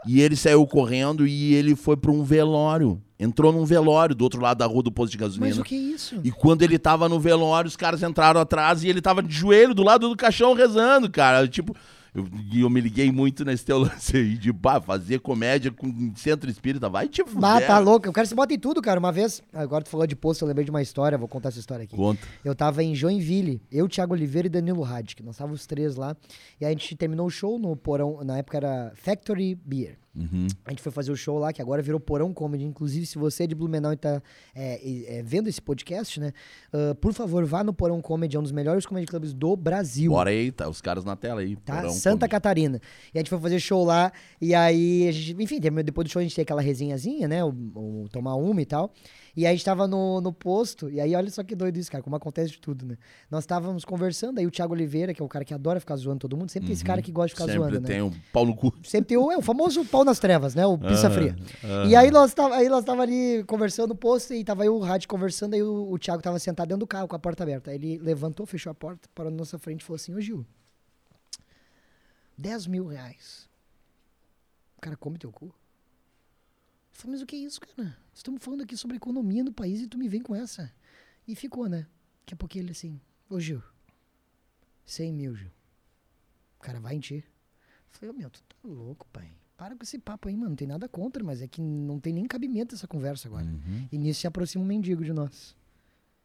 E ele saiu correndo e ele foi pra um velório. Entrou num velório do outro lado da rua do posto de gasolina. Mas o que é isso? E quando ele tava no velório, os caras entraram atrás e ele tava de joelho do lado do caixão rezando, cara. Tipo, eu, e eu me liguei muito nesse teu <laughs> lance aí de pá, fazer comédia com centro espírita. Vai te fuder. Ah, tá louco. O cara se bota em tudo, cara. Uma vez, agora tu falou de posto, eu lembrei de uma história, vou contar essa história aqui. Conta. Eu tava em Joinville, eu, Thiago Oliveira e Danilo Radic. Nós estávamos os três lá. E a gente terminou o show no porão, na época era Factory Beer. Uhum. A gente foi fazer o show lá, que agora virou Porão Comedy. Inclusive, se você é de Blumenau e tá é, é, vendo esse podcast, né? ah, por favor, vá no Porão Comedy, é um dos melhores comedy clubs do Brasil. Bora aí, tá? Os caras na tela aí. Tá? Porão, Santa come. Catarina. E a gente foi fazer show lá, e aí, a gente, enfim, depois do show a gente tem aquela resenhazinha, né? O, o tomar uma e tal. E aí a gente tava no, no posto, e aí olha só que doido isso, cara, como acontece de tudo, né? Nós estávamos conversando, aí o Thiago Oliveira, que é o cara que adora ficar zoando todo mundo, sempre tem esse cara que gosta de ficar Uhum. Sempre zoando, né? tem um pau no cu. Sempre tem o, é, o famoso pau nas trevas, né? O pizza Aham, fria. aham. E aí nós tava, aí nós tava ali conversando no posto e tava eu e o Rádio conversando, aí o, o Thiago tava sentado dentro do carro com a porta aberta. Aí ele levantou, fechou a porta, parou na nossa frente e falou assim, ô Gil, 10 mil reais. O cara come teu cu. Eu falei, mas o que é isso, cara? Estamos falando aqui sobre a economia no país e tu me vem com essa. E ficou, né? Daqui a pouco ele assim, ô Gil, 100 mil, Gil. O cara vai em ti. Eu falei, ô meu, tu tá louco, pai. Para com esse papo aí, mano. Não tem nada contra, mas é que não tem nem cabimento essa conversa agora. Uhum. E nisso se aproxima um mendigo de nós.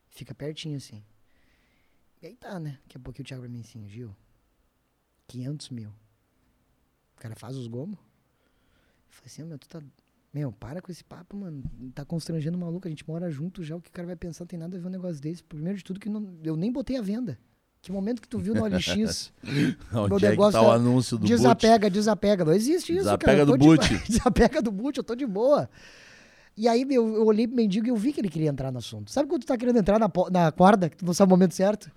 Fica pertinho assim. E aí tá, né? Daqui a pouquinho o Thiago pra mim assim, Gil, 500 mil. O cara faz os gomos. Eu falei assim, ô, meu, tu tá. Meu, para com esse papo, mano. Tá constrangendo o maluco. A gente mora junto já. O que o cara vai pensar não tem nada a ver um negócio desse. Primeiro de tudo, que não- eu nem botei a venda. Que momento que tu viu no <laughs> OLX? <laughs> Onde Meu é que negócio tá o é- anúncio do boot? desapega, desapega. Não existe isso, Desapega cara. Do de- boot. <laughs> desapega do boot, eu tô de boa. E aí meu, eu olhei pro mendigo e eu vi que ele queria entrar no assunto. Sabe quando tu tá querendo entrar na, na corda, que tu não sabe o momento certo?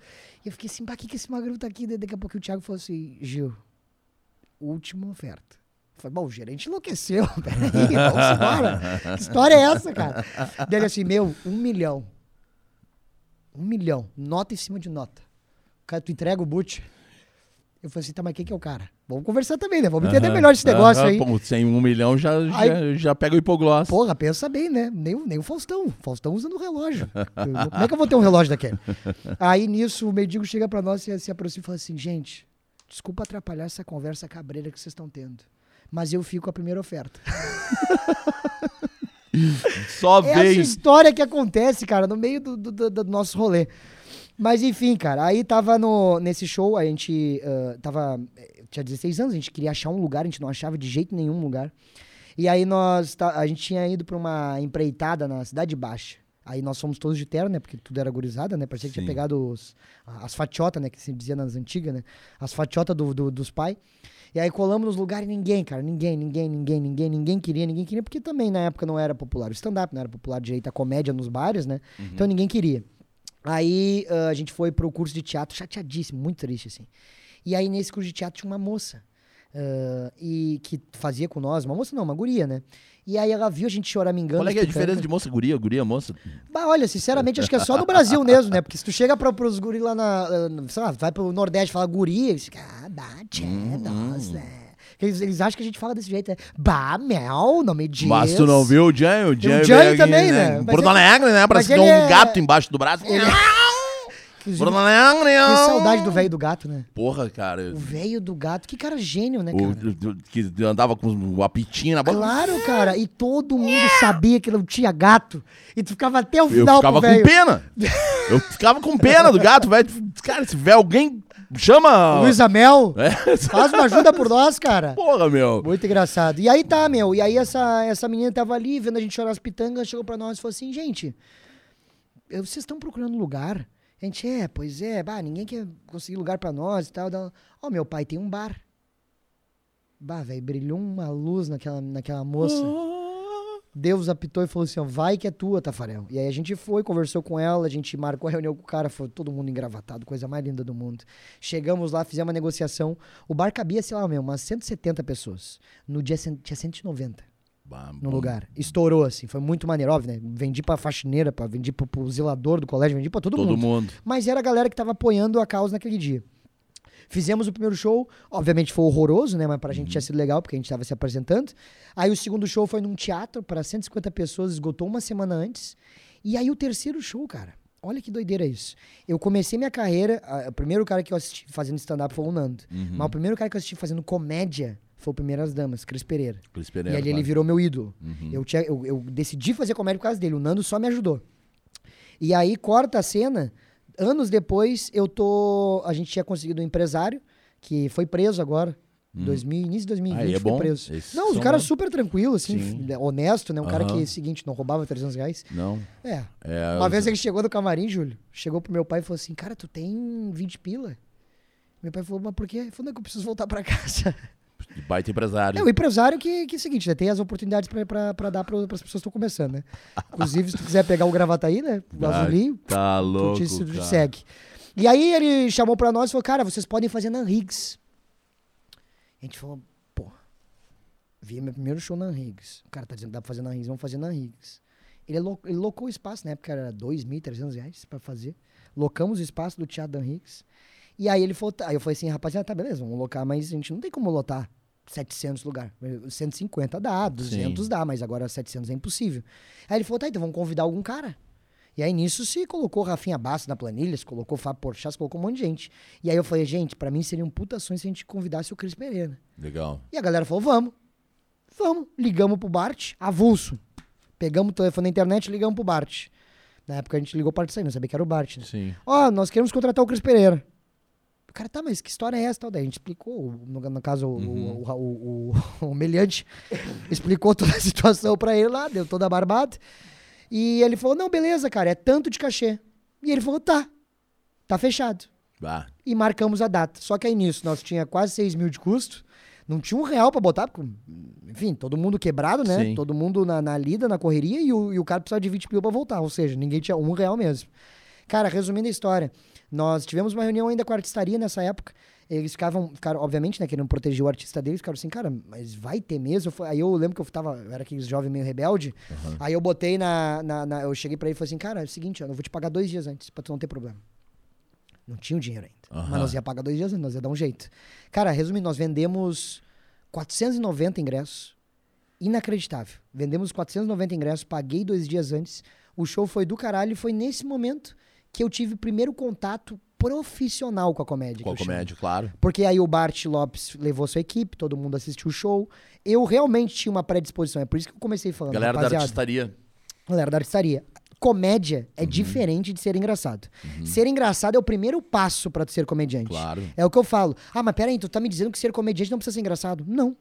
E eu fiquei assim, pra que, que esse magrão tá aqui? Daqui a pouco o Thiago falou assim, Gil, última oferta. Falei, bom, o gerente enlouqueceu. <laughs> Peraí, vamos embora. Que história é essa, cara? Daí ele assim, meu, um milhão. Um milhão. Nota em cima de nota. Cara, tu entrega o boot. Eu falei assim, tá, mas quem que é o cara? Vamos conversar também, né? Vamos entender melhor esse negócio aí. Sem um milhão já, Aí- já, já pega o hipogloss. Porra, pensa bem, né? Nem, o- nem o Faustão. O Faustão usa no relógio. Eu- como é que eu vou ter um relógio daquele? Aí nisso o mendigo chega pra nós e se aproxima e fala assim: gente, desculpa atrapalhar essa conversa cabreira que vocês estão tendo. Mas eu fico com a primeira oferta. <laughs> Só É essa vez. história que acontece, cara, no meio do, do- do- nosso rolê. Mas enfim, cara, aí tava no, nesse show, a gente ah, tava. eh, Tinha 16 anos, a gente queria achar um lugar, a gente não achava de jeito nenhum lugar. E aí nós. a gente tinha ido pra uma empreitada na Cidade Baixa. Aí nós fomos todos de terno, né? Porque tudo era gurizada, né? Parecia que tinha Sim. pegado os, as fatiotas, né? Que se dizia nas antigas, né? As fatiotas do, do- dos pais. E aí colamos nos lugares e ninguém, cara. Ninguém, ninguém, ninguém, ninguém, ninguém queria, ninguém queria. Porque também na época não era popular o stand-up, não era popular direito a comédia nos bares, né? Então ninguém queria. Aí ah, a gente foi pro curso de teatro, chateadíssimo, muito triste, assim. E aí nesse curso de teatro tinha uma moça. ah, e que fazia com nós, uma moça não, uma guria, né? E aí ela viu a gente choramingando. Qual é, que é a diferença de moça guria, guria moça? Bah, olha, sinceramente, acho que é só no Brasil <laughs> mesmo, né? Porque se tu chega pra, pros guri lá na. ah, sei lá, vai pro Nordeste e fala guria, eles ficam, ah, bah, tchê, Hum, nossa. Eles, eles acham que a gente fala desse jeito, né? Bah, mel, não me diz. Mas tu não viu o Jay? O Jay, Jay veio aqui, também, né? Mas Porto Alegre, né? Parece que tem um é- gato embaixo do braço. Ele- Alegre, que saudade do velho do gato, né? Porra, cara. O velho do gato, que cara gênio, né, cara? o- que andava com o apitinho na boca. Claro, cara. E todo mundo sabia que não tinha gato. E tu ficava até o Eu final ficava pro com pena. Eu ficava com pena do gato, velho. Cara, se tiver alguém, chama. Luiz Amel, É, faz uma ajuda por nós, cara. porra, meu. Muito engraçado. E aí tá, meu. E aí essa, essa menina tava ali, vendo a gente chorar as pitangas, chegou pra nós e falou assim, gente, eu- vocês estão procurando lugar? A gente, é, pois é, bah, ninguém quer conseguir lugar pra nós e tal. Ó, meu pai tem um bar. Bah, velho, brilhou uma luz naquela, naquela moça. Deus apitou e falou assim, ó, vai que é tua, Tafarel. E aí a gente foi, conversou com ela, a gente marcou a reunião com o cara, foi todo mundo engravatado, coisa mais linda do mundo. Chegamos lá, fizemos uma negociação. O bar cabia, sei lá, meu, umas 170 pessoas. No dia tinha 190 No lugar. Estourou, assim, foi muito maneiro, óbvio, né? Vendi pra faxineira, pra, vendi pro, pro zelador do colégio, vendi pra todo, Todo mundo. mundo. Mas era a galera que tava apoiando a causa naquele dia. Fizemos o primeiro show, obviamente foi horroroso, né? Mas pra gente tinha sido legal, porque a gente tava se apresentando. Aí o segundo show foi num teatro para 150 pessoas, esgotou uma semana antes. E aí o terceiro show, cara, olha que doideira isso. Eu comecei minha carreira, a- o primeiro cara que eu assisti fazendo stand-up foi o Nando. Mas o primeiro cara que eu assisti fazendo comédia foi o Primeiras Damas, Cris Pereira. Cris E Pereira, ali ele claro. virou meu ídolo. Uhum. Eu, tinha, eu, eu decidi fazer comédia por causa dele. O Nando só me ajudou. E aí corta a cena. Anos depois, eu tô. A gente tinha conseguido um empresário que foi preso agora. 2000, início de 2020 Aí é bom. preso. Esses Não, o cara bons. super tranquilo, assim, Sim. f- honesto, né? Um cara Aham. que, seguinte, não roubava 300 reais. Não. É. É, Uma os- vez ele chegou no camarim, Júlio, chegou pro meu pai e falou assim: Cara, tu tem 20 pila? Meu pai falou: Mas por quê? Ele falou: Não, é que eu preciso voltar pra <laughs> casa. Baita empresário. É o empresário que, que é o seguinte, né? Tem as oportunidades pra dar para as pessoas que estão começando, né? <laughs> Inclusive, se tu quiser pegar o Gravataí, né? O Ah, azulinho, Tá tu louco, te, tu te segue. E aí ele chamou pra nós e falou, cara, vocês podem fazer na Riggs. A gente falou, pô, vi meu primeiro show na Riggs. O cara tá dizendo que dá pra fazer na Riggs, vamos fazer na Riggs. Ele, lo- ele locou o espaço, na época era 2.300 reais pra fazer. Locamos o espaço do Teatro Dan Riggs. E aí ele falou, tá. aí eu falei assim, rapaziada, tá beleza, vamos locar, mas a gente não tem como lotar 700 lugar. 150 dá, 200 dá, mas agora 700 é impossível. Aí ele falou, tá, então vamos convidar algum cara. E aí nisso se colocou Rafinha Bastos na planilha, se colocou Fábio Porchat, se colocou um monte de gente. E aí eu falei, gente, pra mim seria um puta sonho se a gente convidasse o Cris Pereira. Legal. E a galera falou, vamos. Vamos. Ligamos pro Bart, avulso. Pegamos o telefone na internet e ligamos pro Bart. Na época a gente ligou para sair, não sabia que era o Bart, né? Sim. Ó, nós queremos contratar o Cris Pereira. O cara, tá, mas que história é essa? Tal? Daí a gente explicou, no, no caso, o- o, o, o, o, o meliante <laughs> explicou toda a situação pra ele lá, deu toda a barbada. E ele falou, não, beleza, cara, é tanto de cachê. E ele falou, tá, tá fechado. Ah, E marcamos a data. Só que aí nisso, nós tinha quase 6 mil de custo, não tinha um real pra botar, porque, enfim, todo mundo quebrado, né? Sim. Todo mundo na, na lida, na correria, e o, e o cara precisava de 20 mil pra voltar, ou seja, ninguém tinha um real mesmo. Cara, resumindo a história, nós tivemos uma reunião ainda com a artistaria nessa época. Eles ficavam, ficaram, obviamente, né, querendo proteger o artista deles, ficaram assim, cara, mas vai ter mesmo? Aí eu lembro que eu tava, eu era aqueles jovem meio rebelde. Aí eu botei na, na, na- Eu cheguei pra ele e falei assim, cara, é o seguinte, eu vou te pagar dois dias antes, pra tu não ter problema. Não tinha o dinheiro ainda. Aham. Mas nós ia pagar dois dias antes, nós ia dar um jeito. Cara, resumindo, nós vendemos 490 ingressos. Inacreditável. Vendemos 490 ingressos, paguei dois dias antes. O show foi do caralho e foi nesse momento que eu tive o primeiro contato profissional com a comédia. com a chamo. comédia, claro. Porque aí o Bart Lopes levou sua equipe, todo mundo assistiu o show. Eu realmente tinha uma predisposição, é por isso que eu comecei falando. Galera da rapaziada, artistaria. Galera da artistaria. Comédia é diferente de ser engraçado. Ser engraçado é o primeiro passo pra tu ser comediante. Claro. É o que eu falo. Ah, mas peraí, tu tá me dizendo que ser comediante não precisa ser engraçado? Não.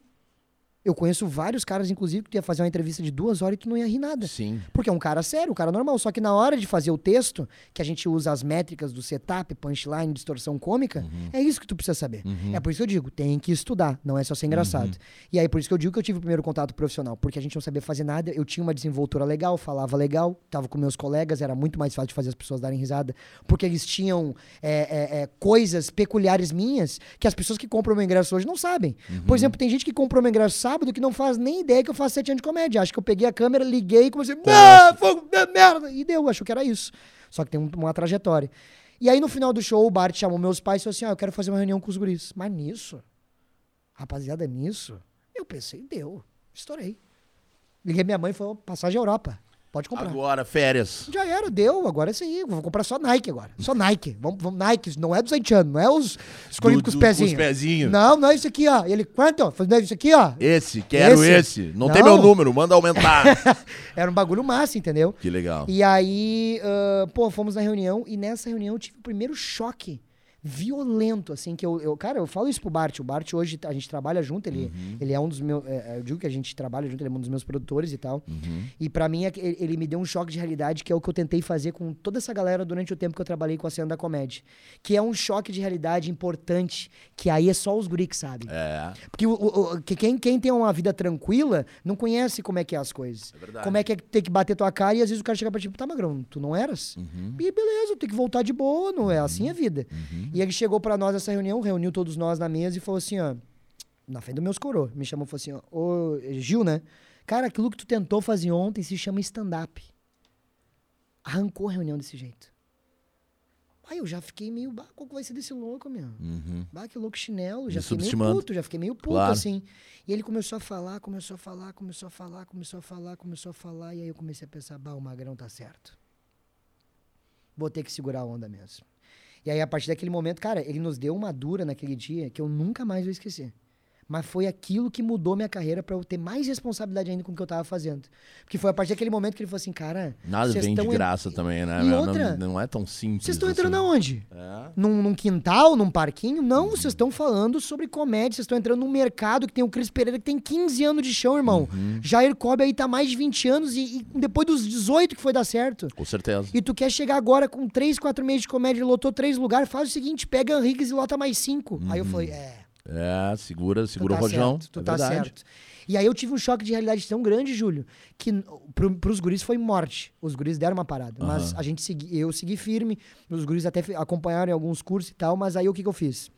Eu conheço vários caras, inclusive, que tu ia fazer uma entrevista de duas horas e tu não ia rir nada. Sim. Porque é um cara sério, um cara normal. Só que na hora de fazer o texto, que a gente usa as métricas do setup, punchline, distorção cômica, é isso que tu precisa saber. É por isso que eu digo, tem que estudar, não é só ser engraçado. E aí por isso que eu digo que eu tive o primeiro contato profissional, porque a gente não sabia fazer nada, eu tinha uma desenvoltura legal, falava legal, tava com meus colegas, era muito mais fácil de fazer as pessoas darem risada, porque eles tinham é, é, é, coisas peculiares minhas que as pessoas que compram meu ingresso hoje não sabem. Por exemplo, tem gente que comprou meu ingresso sábado que não faz nem ideia que eu faço sete anos de comédia. Acho que eu peguei a câmera, liguei e comecei, ah, fogo, merda, e deu, achou que era isso. Só que tem um- uma trajetória. E aí no final do show, o Bart chamou meus pais e falou assim: ah, eu quero fazer uma reunião com os guris. Mas nisso, rapaziada, nisso, eu pensei, deu, estourei. Liguei minha mãe e falou: passagem à Europa, pode comprar. Agora, férias. Já era, deu, agora é isso aí. Vou comprar só Nike agora. Só Nike. Vamos, vamos Nike, não é dos haitianos, não é os escolhidos Do- com os pezinhos. com os pezinhos. Não, não é isso aqui, ó. Ele, quanto? Falei, Não é isso aqui, ó. Esse, quero Esse? esse. Não, Não. tem meu número, manda aumentar. <laughs> Era um bagulho massa, entendeu? que legal. E aí, ah, pô, fomos na reunião e nessa reunião eu tive o primeiro choque violento, assim, que eu, eu- cara, eu falo isso pro Bart, o Bart hoje, a gente trabalha junto, ele, ele é um dos meus, é, eu digo que a gente trabalha junto, ele é um dos meus produtores e tal, e pra mim, é ele, me deu um choque de realidade, que é o que eu tentei fazer com toda essa galera durante o tempo que eu trabalhei com a cena da comédia, que é um choque de realidade importante, que aí é só os guri que sabem. É. Porque o, o- o- que quem, quem tem uma vida tranquila não conhece como é que é as coisas. É verdade. como é que é ter que bater tua cara e às vezes o cara chega pra ti, tá magrão, tu não eras? Uhum. E beleza, tem que voltar de boa, não é assim a vida. Uhum. E ele chegou pra nós essa reunião, reuniu todos nós na mesa e falou assim, ó, na frente dos meus coroa, me chamou e falou assim, ó, ô Gil, né? Cara, aquilo que tu tentou fazer ontem se chama stand-up. Arrancou a reunião desse jeito. Aí eu já fiquei meio, bah, qual que vai ser desse louco, meu? Uhum. Bah, que louco chinelo. Já Me fiquei meio puto, já fiquei meio puto, Claro. assim. E ele começou a falar, começou a falar, começou a falar, começou a falar, começou a falar. E aí eu comecei a pensar, bah, o Magrão tá certo. Vou ter que segurar a onda mesmo. E aí, a partir daquele momento, cara, ele nos deu uma dura naquele dia que eu nunca mais vou esquecer. Mas foi aquilo que mudou minha carreira pra eu ter mais responsabilidade ainda com o que eu tava fazendo. Porque foi a partir daquele momento que ele falou assim, cara. Nada vem de tão en- graça também, né? E outra, não, não é tão simples. Vocês estão assim. entrando aonde? É. num, num quintal, num parquinho. Não, vocês estão falando sobre comédia, vocês estão entrando num mercado que tem o Cris Pereira que tem 15 anos de chão, irmão. Jair Cobb aí tá mais de 20 anos e, e depois dos 18 que foi dar certo. Com certeza. E tu quer chegar agora com 3, 4 meses de comédia, lotou três lugares, faz o seguinte, pega Henriquez e lota mais cinco. Aí eu falei, é, É, segura, segura tá o rojão. certo, tu é tá verdade. certo. E aí eu tive um choque de realidade tão grande, Júlio, que pro, pros guris foi morte. Os guris deram uma parada. Mas Aham. a gente segui, eu segui firme, os guris até acompanharam em alguns cursos e tal, mas aí o que, que eu fiz?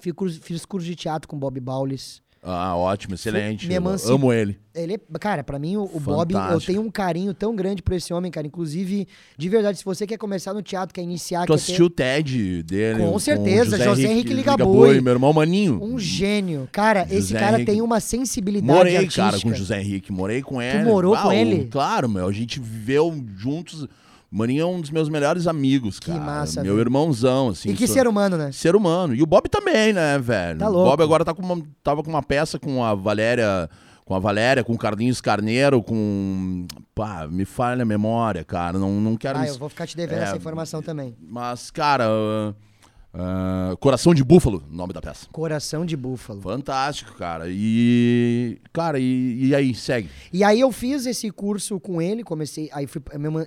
Fiz curso, fiz curso de teatro com Bob Baulis. Ah, ótimo, excelente. me emanci- Amo ele. Ele, é- cara, pra mim, o, o Bob, eu tenho um carinho tão grande por esse homem, cara. Inclusive, de verdade, se você quer começar no teatro, quer iniciar, Tu quer assistiu o TED dele? Com certeza, José Henrique Ligabue. Meu irmão Maninho. ter um gênio. Cara, esse José cara Henrique. tem uma sensibilidade Morei, artística. cara, com o José Henrique. Morei com ele. morou com o- ele? Claro, meu. A gente viveu juntos. Maninho é um dos meus melhores amigos, Que cara. massa, Meu velho. irmãozão, assim. E que sou- ser humano, né? ser humano. E o Bob também, né, velho? Tá O louco. Bob agora tá com uma, tava com uma peça com a Valéria, com a Valéria, com o Carlinhos Carneiro, com pá, me falha a memória, cara. Não, não quero Ah, eu vou ficar te devendo É, essa informação também. Mas, cara, ah, ah, Coração de Búfalo, nome da peça. Coração de búfalo. Fantástico, cara. E cara, e, e aí, segue. E aí eu fiz esse curso com ele, comecei, aí fui,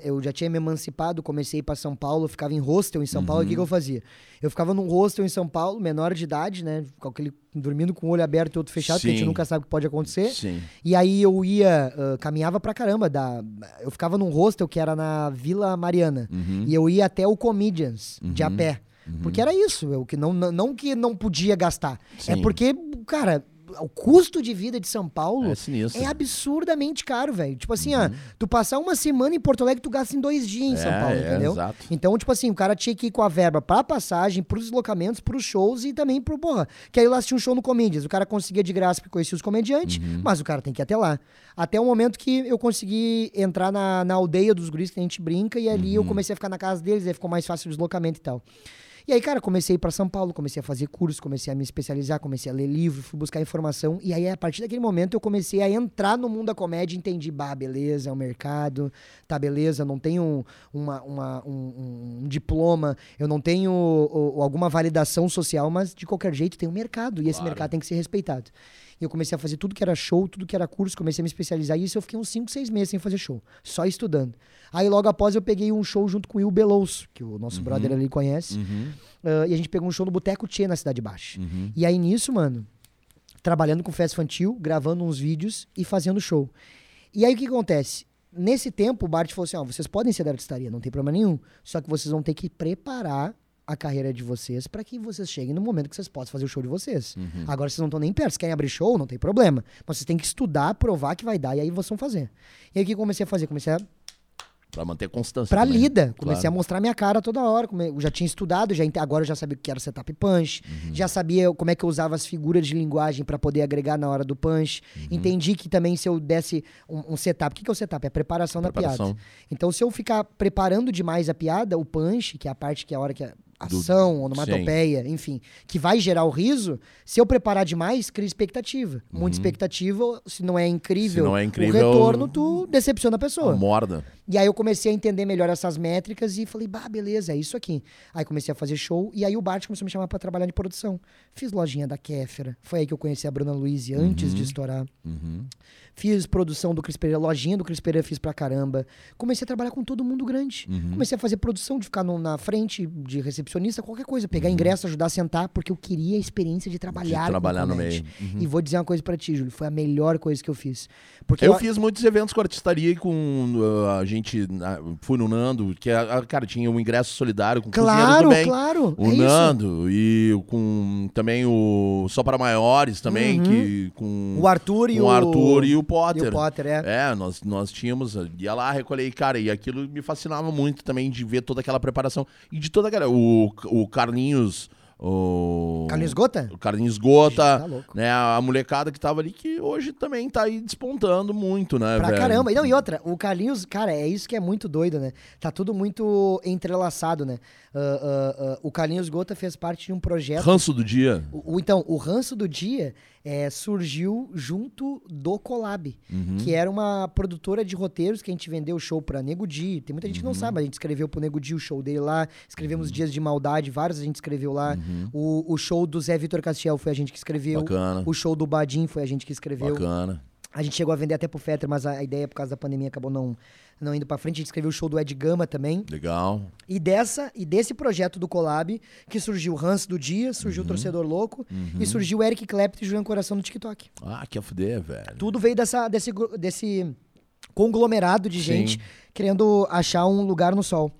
eu já tinha me emancipado, comecei para São Paulo, ficava em hostel em São Paulo, e o que, que eu fazia? Eu ficava num hostel em São Paulo, menor de idade, né, com aquele dormindo com o olho aberto e outro fechado, porque a gente Sim. nunca sabe o que pode acontecer. Sim. E aí eu ia, ah, caminhava pra caramba, da, eu ficava num hostel que era na Vila Mariana, Uhum. e eu ia até o Comedians, de a pé. Porque era isso, eu, que não, não, que não podia gastar, é Sim. porque, cara, o custo de vida de São Paulo É é absurdamente caro, velho. Tipo assim, ó, tu passar uma semana em Porto Alegre, tu gasta em dois dias em São É, Paulo, é, entendeu? exato. Então, tipo assim, o cara tinha que ir com a verba pra passagem, pros deslocamentos, pros shows e também pro, porra. Que aí lá assistia um show no Comedians. O cara conseguia de graça porque conhecia os comediantes, Uhum. mas o cara tem que ir até lá. Até o momento que eu consegui entrar na, na aldeia dos guris que a gente brinca e ali eu Uhum. comecei a ficar na casa deles, aí ficou mais fácil o deslocamento e tal. E aí, cara, comecei a ir pra São Paulo, comecei a fazer curso, comecei a me especializar, comecei a ler livro, fui buscar informação. E aí, a partir daquele momento, eu comecei a entrar no mundo da comédia e entendi, bah, beleza, é um mercado, tá, beleza, não tenho uma, uma- um, um diploma, eu não tenho o- o- alguma validação social, mas de qualquer jeito tem um mercado, e esse Claro. mercado tem que ser respeitado. E eu comecei a fazer tudo que era show, tudo que era curso, comecei a me especializar. E isso eu fiquei uns 5, 6 meses sem fazer show, só estudando. Aí logo após eu peguei um show junto com o Will Belouço, que o nosso brother ali conhece. Uhum. Ah, e a gente pegou um show no Boteco Tchê, na Cidade Baixa. Uhum. E aí nisso, mano, trabalhando com festa infantil, gravando uns vídeos e fazendo show. E aí o que acontece? Nesse tempo, o Bart falou assim: ó, vocês podem ser da artistaria, não tem problema nenhum. Só que vocês vão ter que preparar a carreira de vocês para que vocês cheguem no momento que vocês possam fazer o show de vocês. Uhum. Agora vocês não estão nem perto. Se querem abrir show, não tem problema. Mas vocês têm que estudar, provar que vai dar, e aí vocês vão fazer. E aí o que eu comecei a fazer? Comecei a Pra manter constância. Pra também. lida. Comecei Claro. a mostrar minha cara toda hora. Eu já tinha estudado, já agora eu já sabia o que era setup punch. Uhum. Já sabia como é que eu usava as figuras de linguagem pra poder agregar na hora do punch. Uhum. Entendi que também se eu desse um, um setup. O que, que é o setup? É a preparação, da Preparação. piada. Então, se eu ficar preparando demais a piada, o punch, que é a parte que é a hora que ação, onomatopeia, enfim, que vai gerar o riso, se eu preparar demais, cria expectativa. Muita expectativa, se não é incrível, Uhum. Se não é incrível, o retorno, tu decepciona a pessoa. Morda. E aí eu comecei a entender melhor essas métricas e falei, bah, beleza, é isso aqui. Aí comecei a fazer show e aí o Bart começou a me chamar pra trabalhar de produção. Fiz lojinha da Kéfera. Foi aí que eu conheci a Bruna Luiz antes de estourar. Uhum. Fiz produção do Cris Pereira, lojinha do Cris Pereira fiz pra caramba. Comecei a trabalhar com todo mundo grande. Uhum. Comecei a fazer produção, de ficar no- na frente, de recepcionista, qualquer coisa. Uhum. Pegar ingresso, ajudar a sentar, porque eu queria a experiência de trabalhar, com trabalhar no meio. Uhum. E vou dizer uma coisa pra ti, Júlio, foi a melhor coisa que eu fiz. Porque Eu fiz muitos eventos com artistaria e com uh, a gente. ah, fui no Nando, que, ah, cara, tinha um ingresso solidário com Claro, bem. claro. O é isso. Nando e com também o Só para Maiores também, Uhum. que com O Arthur e o Arthur e o e Potter. o Potter, é. É, nós, nós tínhamos, ia lá, recolhei, cara, e aquilo me fascinava muito também de ver toda aquela preparação. E de toda aquela. O, o Carlinhos. O Carlinhos Gota? O Carlinhos Gota, Tá louco. né? A molecada que tava ali, que hoje também tá aí despontando muito, né, Pra velho? caramba. E Não, e outra, o Carlinhos, cara, é isso que é muito doido, né? Tá tudo muito entrelaçado, né? Ah, ah, ah, o Carlinhos Gota fez parte de um projeto. Ranço do dia. O, o- então, o Ranço do Dia é, surgiu junto do Collab, Uhum. que era uma produtora de roteiros que a gente vendeu o show pra Nego Di. Tem muita gente que Uhum. não sabe, a gente escreveu pro Nego Di o show dele lá, escrevemos Dias de Maldade, vários a gente escreveu lá. O, o show do Zé Vitor Castiel foi a gente que escreveu. Uhum. Bacana. O show do Badim foi a gente que escreveu. Bacana. A gente chegou a vender até pro Fetter, mas a, a ideia, por causa da pandemia, acabou não, não indo pra frente. A gente escreveu o show do Ed Gama também. Legal. E dessa e desse projeto do collab que surgiu o Hans do Dia, surgiu Uhum. o Torcedor Louco e surgiu o Eric Clapton e Julian Coração no TikTok. Ah, que fuder, velho. Tudo veio dessa, desse, desse conglomerado de Sim. gente querendo achar um lugar no sol.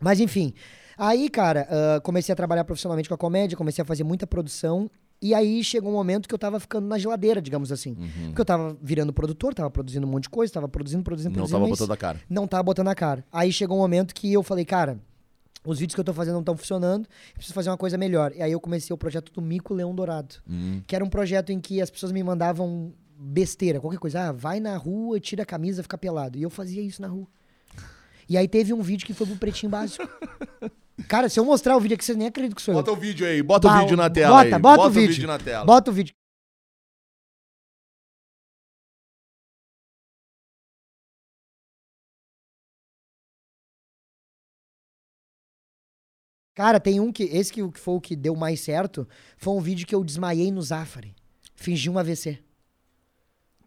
Mas enfim, aí, cara, ah, comecei a trabalhar profissionalmente com a comédia, comecei a fazer muita produção. E aí chegou um momento que eu tava ficando na geladeira, digamos assim. Porque eu tava virando produtor, tava produzindo um monte de coisa, tava produzindo, produzindo, Não produzindo. tava mas botando a cara. Não tava botando a cara. Aí chegou um momento que eu falei, cara, os vídeos que eu tô fazendo não estão funcionando, eu preciso fazer uma coisa melhor. E aí eu comecei o projeto do Mico Leão Dourado, Hum. que era um projeto em que as pessoas me mandavam besteira, qualquer coisa. Ah, vai na rua, tira a camisa, fica pelado. E eu fazia isso na rua. E aí teve um vídeo que foi pro Pretinho Básico. <laughs> Cara, se eu mostrar o vídeo aqui, vocês nem acreditam que sou Bota eu. o vídeo aí, bota o vídeo na tela bota, aí. Bota, o vídeo. na tela. Bota o vídeo. Cara, tem um que. Esse que foi o que deu mais certo. Foi um vídeo que eu desmaiei no Zafari. Fingi um AVC.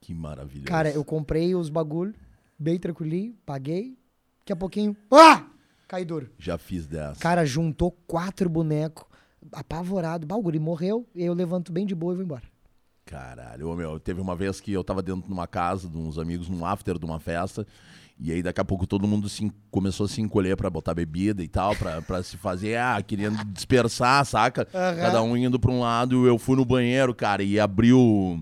Que maravilha. Cara, eu comprei os bagulho, bem tranquilinho, paguei. Daqui a pouquinho. Ah! Caí duro. Já fiz dessa. Cara, juntou quatro bonecos, apavorado. Bah, o guri morreu, e eu levanto bem de boa e vou embora. Caralho, ô, meu, teve uma vez que eu tava dentro de uma casa de uns amigos, num after de uma festa, e aí daqui a pouco todo mundo se, começou a se encolher pra botar bebida e tal, pra se fazer, ah, querendo dispersar, saca? Aham. Cada um indo pra um lado, eu fui no banheiro, cara, e abriu...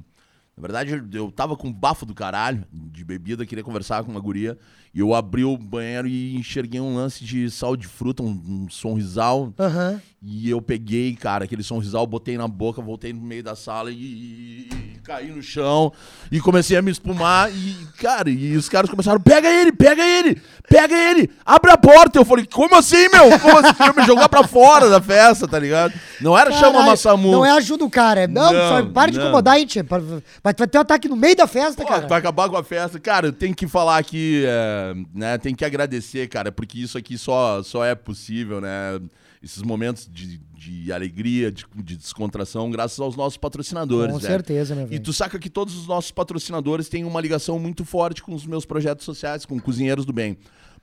Na verdade, eu- tava com bafo do caralho de bebida, queria conversar com uma guria, e eu abri o banheiro e enxerguei um lance de sal de fruta, um, um sonrisal, Aham. e eu peguei, cara, aquele sonrisal, botei na boca, voltei no meio da sala e, e- e caí no chão e comecei a me espumar. E, cara, e os caras começaram: pega ele, pega ele, pega ele, abre a porta. Eu falei: como assim, meu? Como assim? Quer me jogar pra fora da festa, tá ligado? Não era chama Massamu. Não é ajuda o cara. é- Não, Não, só para de incomodar, hein, tia. Vai, vai ter um ataque no meio da festa, Pô, cara. vai acabar com a festa. Cara, eu tenho que falar aqui, é, né? Tem que agradecer, cara, porque isso aqui só, só é possível, né? Esses momentos de, de alegria, de, de descontração, graças aos nossos patrocinadores. Com velho. certeza, meu E tu saca que todos os nossos patrocinadores têm uma ligação muito forte com os meus projetos sociais, com Cozinheiros do Bem.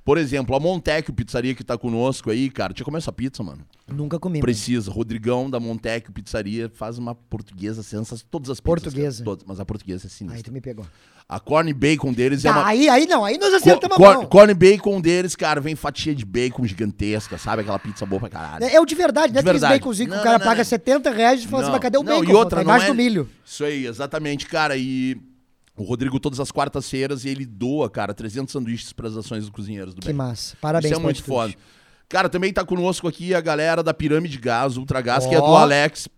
Por exemplo, a Montecchio Pizzaria que tá conosco aí, cara. Eu comer essa pizza, mano. Nunca comi. mano. Precisa. Rodrigão da Montecchio Pizzaria faz uma portuguesa sensacional. Todas as pizzas. Portuguesa. Todas, mas a portuguesa é Aí sinistra. tu me pegou. A corn bacon deles é Tá, uma. aí, aí não, aí nós acertamos a cor- mão. corn bacon deles, cara, vem fatia de bacon gigantesca, sabe? Aquela pizza boa pra caralho. É, é o de verdade, né? De Aqueles verdade. baconzinhos que Não, o cara não, paga não. 70 reais e fala assim, Não, mas cadê o não, bacon? e outra, tá não embaixo é- do milho. Isso aí, exatamente, cara. E o Rodrigo, todas as quartas-feiras, ele doa, cara, 300 sanduíches para as ações dos cozinheiros do Que bem. massa. Parabéns Isso é muito foda. Cara, também tá conosco aqui a galera da Pirâmide Gás, Ultra Gás, que é do. Alex.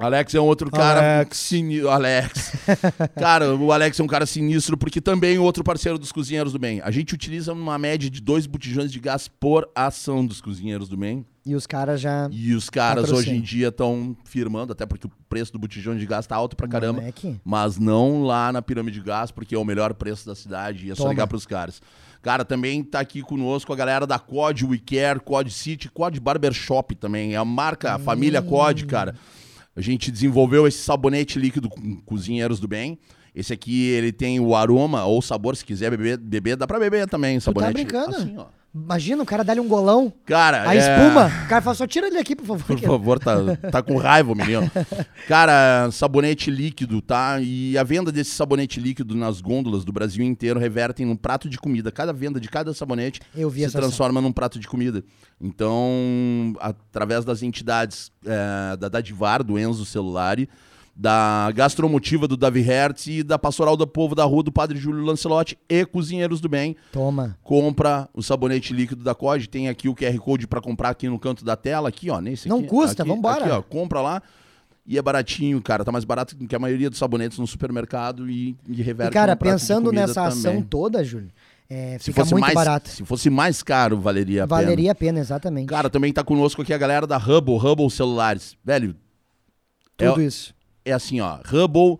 Alex é um outro cara. Alex. sini- Alex. <laughs> cara, o Alex é um cara sinistro, porque também é outro parceiro dos Cozinheiros do Bem. A gente utiliza uma média de dois botijões de gás por ação dos Cozinheiros do Bem. E os caras já... E os caras Patrocínio. hoje em dia estão firmando, até porque o preço do botijão de gás tá alto pra caramba. Moleque. Mas não lá na pirâmide de gás, porque é o melhor preço da cidade e é só Toma. ligar pros caras. Cara, também tá aqui conosco a galera da COD WeCare, COD City, COD Barbershop também. É a marca, a família COD, cara. A gente desenvolveu esse sabonete líquido com cozinheiros do bem. Esse aqui, ele tem o aroma ou sabor, se quiser beber, beber dá pra beber também, sabonete. brincando? Assim, ó. Imagina, o cara dá-lhe um golão, Cara, a é- espuma. O cara fala, só tira ele aqui, por favor. Por favor, tá, tá com raiva o menino. Cara, sabonete líquido, tá? E a venda desse sabonete líquido nas gôndolas do Brasil inteiro revertem num prato de comida. Cada venda de cada sabonete Eu vi se transforma num prato de comida. Então, através das entidades é, da Dadivar, do Enzo Celulari, da Gastromotiva do Davi Hertz e da Pastoral do Povo da Rua do Padre Júlio Lancelotti e Cozinheiros do Bem Toma. compra o sabonete líquido da COD, tem aqui o QR Code pra comprar aqui no canto da tela, aqui, ó, nesse Não aqui. custa, aqui, vambora. Aqui, ó, compra lá. E é baratinho, cara, tá mais barato que a maioria dos sabonetes no supermercado e, e reverte E, cara, pensando nessa ação também. toda, Júlio, é, se fosse muito mais, barato. Se fosse mais caro, valeria a pena. Valeria a pena, exatamente. Cara, também tá conosco aqui a galera da Hubble, Hubble Celulares. Velho, Tudo é- isso. É assim, ó, Hubble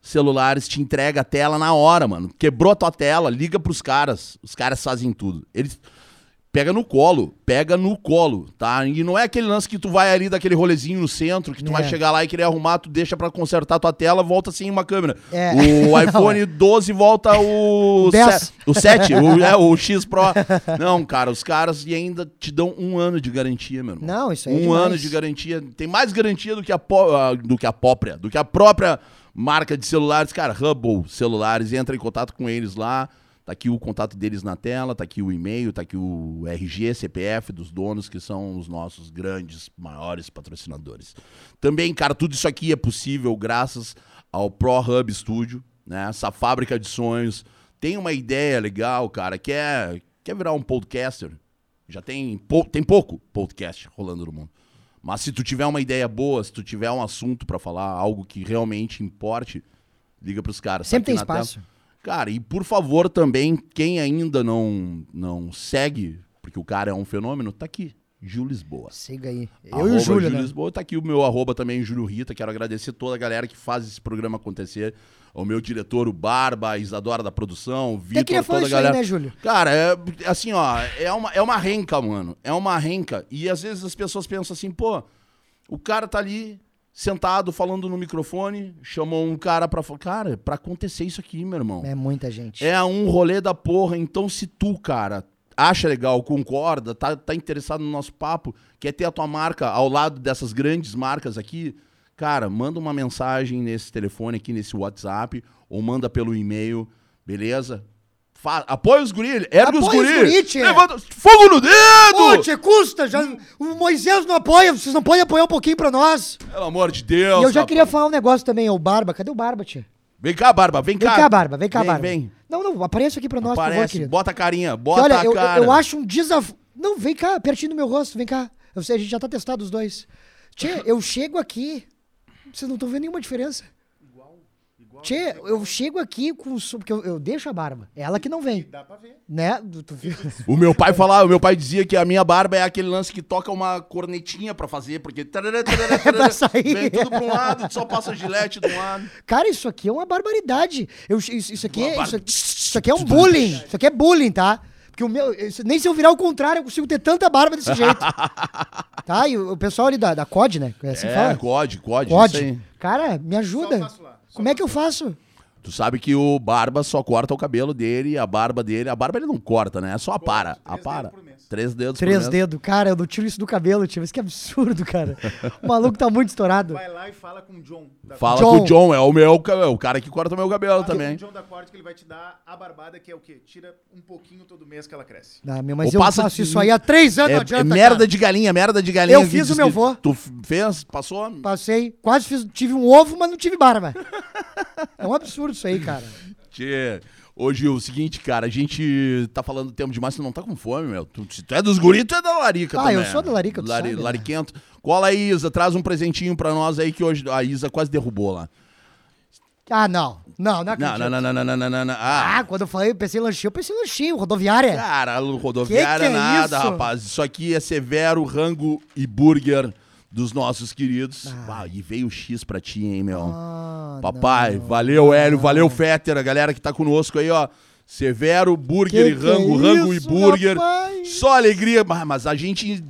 Celulares te entrega a tela na hora, mano. Quebrou a tua tela, liga pros caras. Os caras fazem tudo. Eles pega no colo, pega no colo, tá? E não é aquele lance que tu vai ali daquele rolezinho no centro, que tu É. vai chegar lá e querer arrumar, tu deixa pra consertar tua tela, volta sem uma câmera. É. O <laughs> iPhone 12 volta o <laughs> Dez. se- o 7, o, é, o <laughs> X Pro. Não, cara, os caras e ainda te dão um ano de garantia, meu irmão. Não, isso aí é Um demais. ano de garantia. Tem mais garantia do que a, ah, do que a própria, do que a própria marca de celulares. Cara, Hubble Celulares, entra em contato com eles lá. Tá aqui o contato deles na tela, tá aqui o e-mail, tá aqui o RG, CPF dos donos, que são os nossos grandes, maiores patrocinadores. Também, cara, tudo isso aqui é possível graças ao Pro Hub Studio, né? Essa fábrica de sonhos. Tem uma ideia legal, cara, quer, quer virar um podcaster? Já tem, pou- tem pouco podcast rolando no mundo. Mas se tu tiver uma ideia boa, se tu tiver um assunto pra falar, algo que realmente importe, liga pros caras. Tá Sempre aqui tem na tela. Cara, e por favor também, quem ainda não, não segue, porque o cara é um fenômeno, tá aqui. Gil Lisboa. Siga aí. Eu Arroba e o Júlio, Gil né? Lisboa. Tá aqui o meu arroba também, Júlio Rita. Quero agradecer toda a galera que faz esse programa acontecer. Ao meu diretor, o Barba, a Isadora da produção, o Vitor, toda a isso aí, galera. né, Júlio? Cara, é assim, ó, é uma, é uma renca, mano. É uma renca. E às vezes as pessoas pensam assim, pô, o cara tá ali sentado falando no microfone, chamou um cara pra falar. Cara, pra acontecer isso aqui, meu irmão. É muita gente. É um rolê da porra. Então, se tu, cara, acha legal, concorda, tá, tá interessado no nosso papo, quer ter a tua marca ao lado dessas grandes marcas aqui, cara, manda uma mensagem nesse telefone aqui, nesse WhatsApp, ou manda pelo e-mail, beleza? Fa apoia os guri, ergue os Apoia os guri. guri, tchê. Levanta, fogo no dedo! Pô, tchê, custa! Já, o Moisés não apoia, vocês não podem apoiar um pouquinho pra nós. Pelo amor de Deus. e eu já rapaz. queria falar um negócio também, o Barba. Cadê o Barba, tia? Vem cá, Barba, vem, Vem cá. cá, Barba, vem cá, vem, Barba. Vem, Não, não, apareça aqui pra nós, por favor, Aparece, querido. bota a carinha, bota olha, a eu, eu- cara. eu acho um desafio. Não, vem cá, pertinho do meu rosto, vem cá. Eu sei, a gente já tá testado os dois. Tchê, eu chego aqui. Vocês não estão vendo nenhuma diferença. Tchê, eu chego aqui com. Porque eu, eu deixo a barba. É ela que não vem. Dá pra ver. Né? Tu- tu viu? <laughs> O meu pai falava, o meu pai dizia que a minha barba é aquele lance que toca uma cornetinha pra fazer, porque tarará, tarará, <laughs> tarará, Pra sair. vem tudo pra um lado, tu só passa gilete de um lado. Cara, isso aqui é uma barbaridade. Eu, isso, isso aqui é, isso, aqui- isso aqui é um bullying. Isso aqui é bullying, tá? Porque o meu. nem se eu virar o contrário, eu consigo ter tanta barba desse jeito. <laughs> tá? E o, o pessoal ali da, da COD, né? É assim é, fala? COD, COD. COD. Cara, me ajuda. Só faço lá, só Como é que eu faço? Tu sabe que o Barba só corta o cabelo dele, a barba dele, a barba ele não corta, né? É só para, três apara. dedos por mês. Três dedos Três por mês. dedos. Cara, eu não tiro isso do cabelo, tio. Isso que absurdo, cara. O maluco tá muito estourado. Vai lá e fala com o John. Da Fala John. com o John, é o meu, é o cara que corta o meu cabelo Fala com também. o John da Corte que ele vai te dar a barbada, que é o quê? Tira um pouquinho todo mês que ela cresce. Ah, meu, mas Ou eu passa faço de- isso aí há três anos, É, não é adianta, merda cara. de galinha, merda de galinha. Eu que fiz diz o meu que vô. Tu f- fez? Passou? Passei, quase fiz, tive um ovo, mas não tive barba. <laughs> É um absurdo isso aí, cara. <laughs> Tchê, hoje o seguinte, cara, a gente tá falando tempo demais, tu não tá com fome, meu. Tu, se tu é dos guri, tu é da larica Ah, também. eu sou da larica, tu Lari, sabe, né? Lariquento. Cola aí, Isa, traz um presentinho pra nós aí que hoje a Isa quase derrubou lá. Ah, não. Não, não acredito. Não, não, não, não, não, não, não, não. Ah, Ah, quando eu falei, eu pensei em lanchinho, eu pensei em lanchinho, rodoviária. cara, rodoviária Que que é nada, isso? rapaz. Isso aqui é severo rango e burger dos nossos queridos. Ah, e veio o X pra ti, hein, meu. Ah, Papai, não. valeu, Hélio, valeu, Fetter, a galera que tá conosco aí, ó. Severo, burger Que e rango, é rango e isso, burger. rapaz? Só alegria. Mas, a gente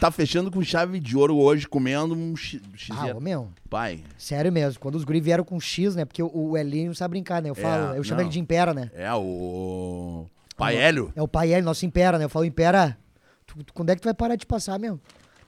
tá fechando com chave de ouro hoje, comendo um X. X Ah, ô, meu, Pai, sério mesmo. Quando os guri vieram com X, né? Porque o, o Elinho sabe brincar, né? Eu falo, eu chamo não. ele de Impera, né? é o. Pai Hélio. É o pai L, nosso Impera, né? Eu falo, Impera, tu- tu- quando é que tu vai parar de passar, meu?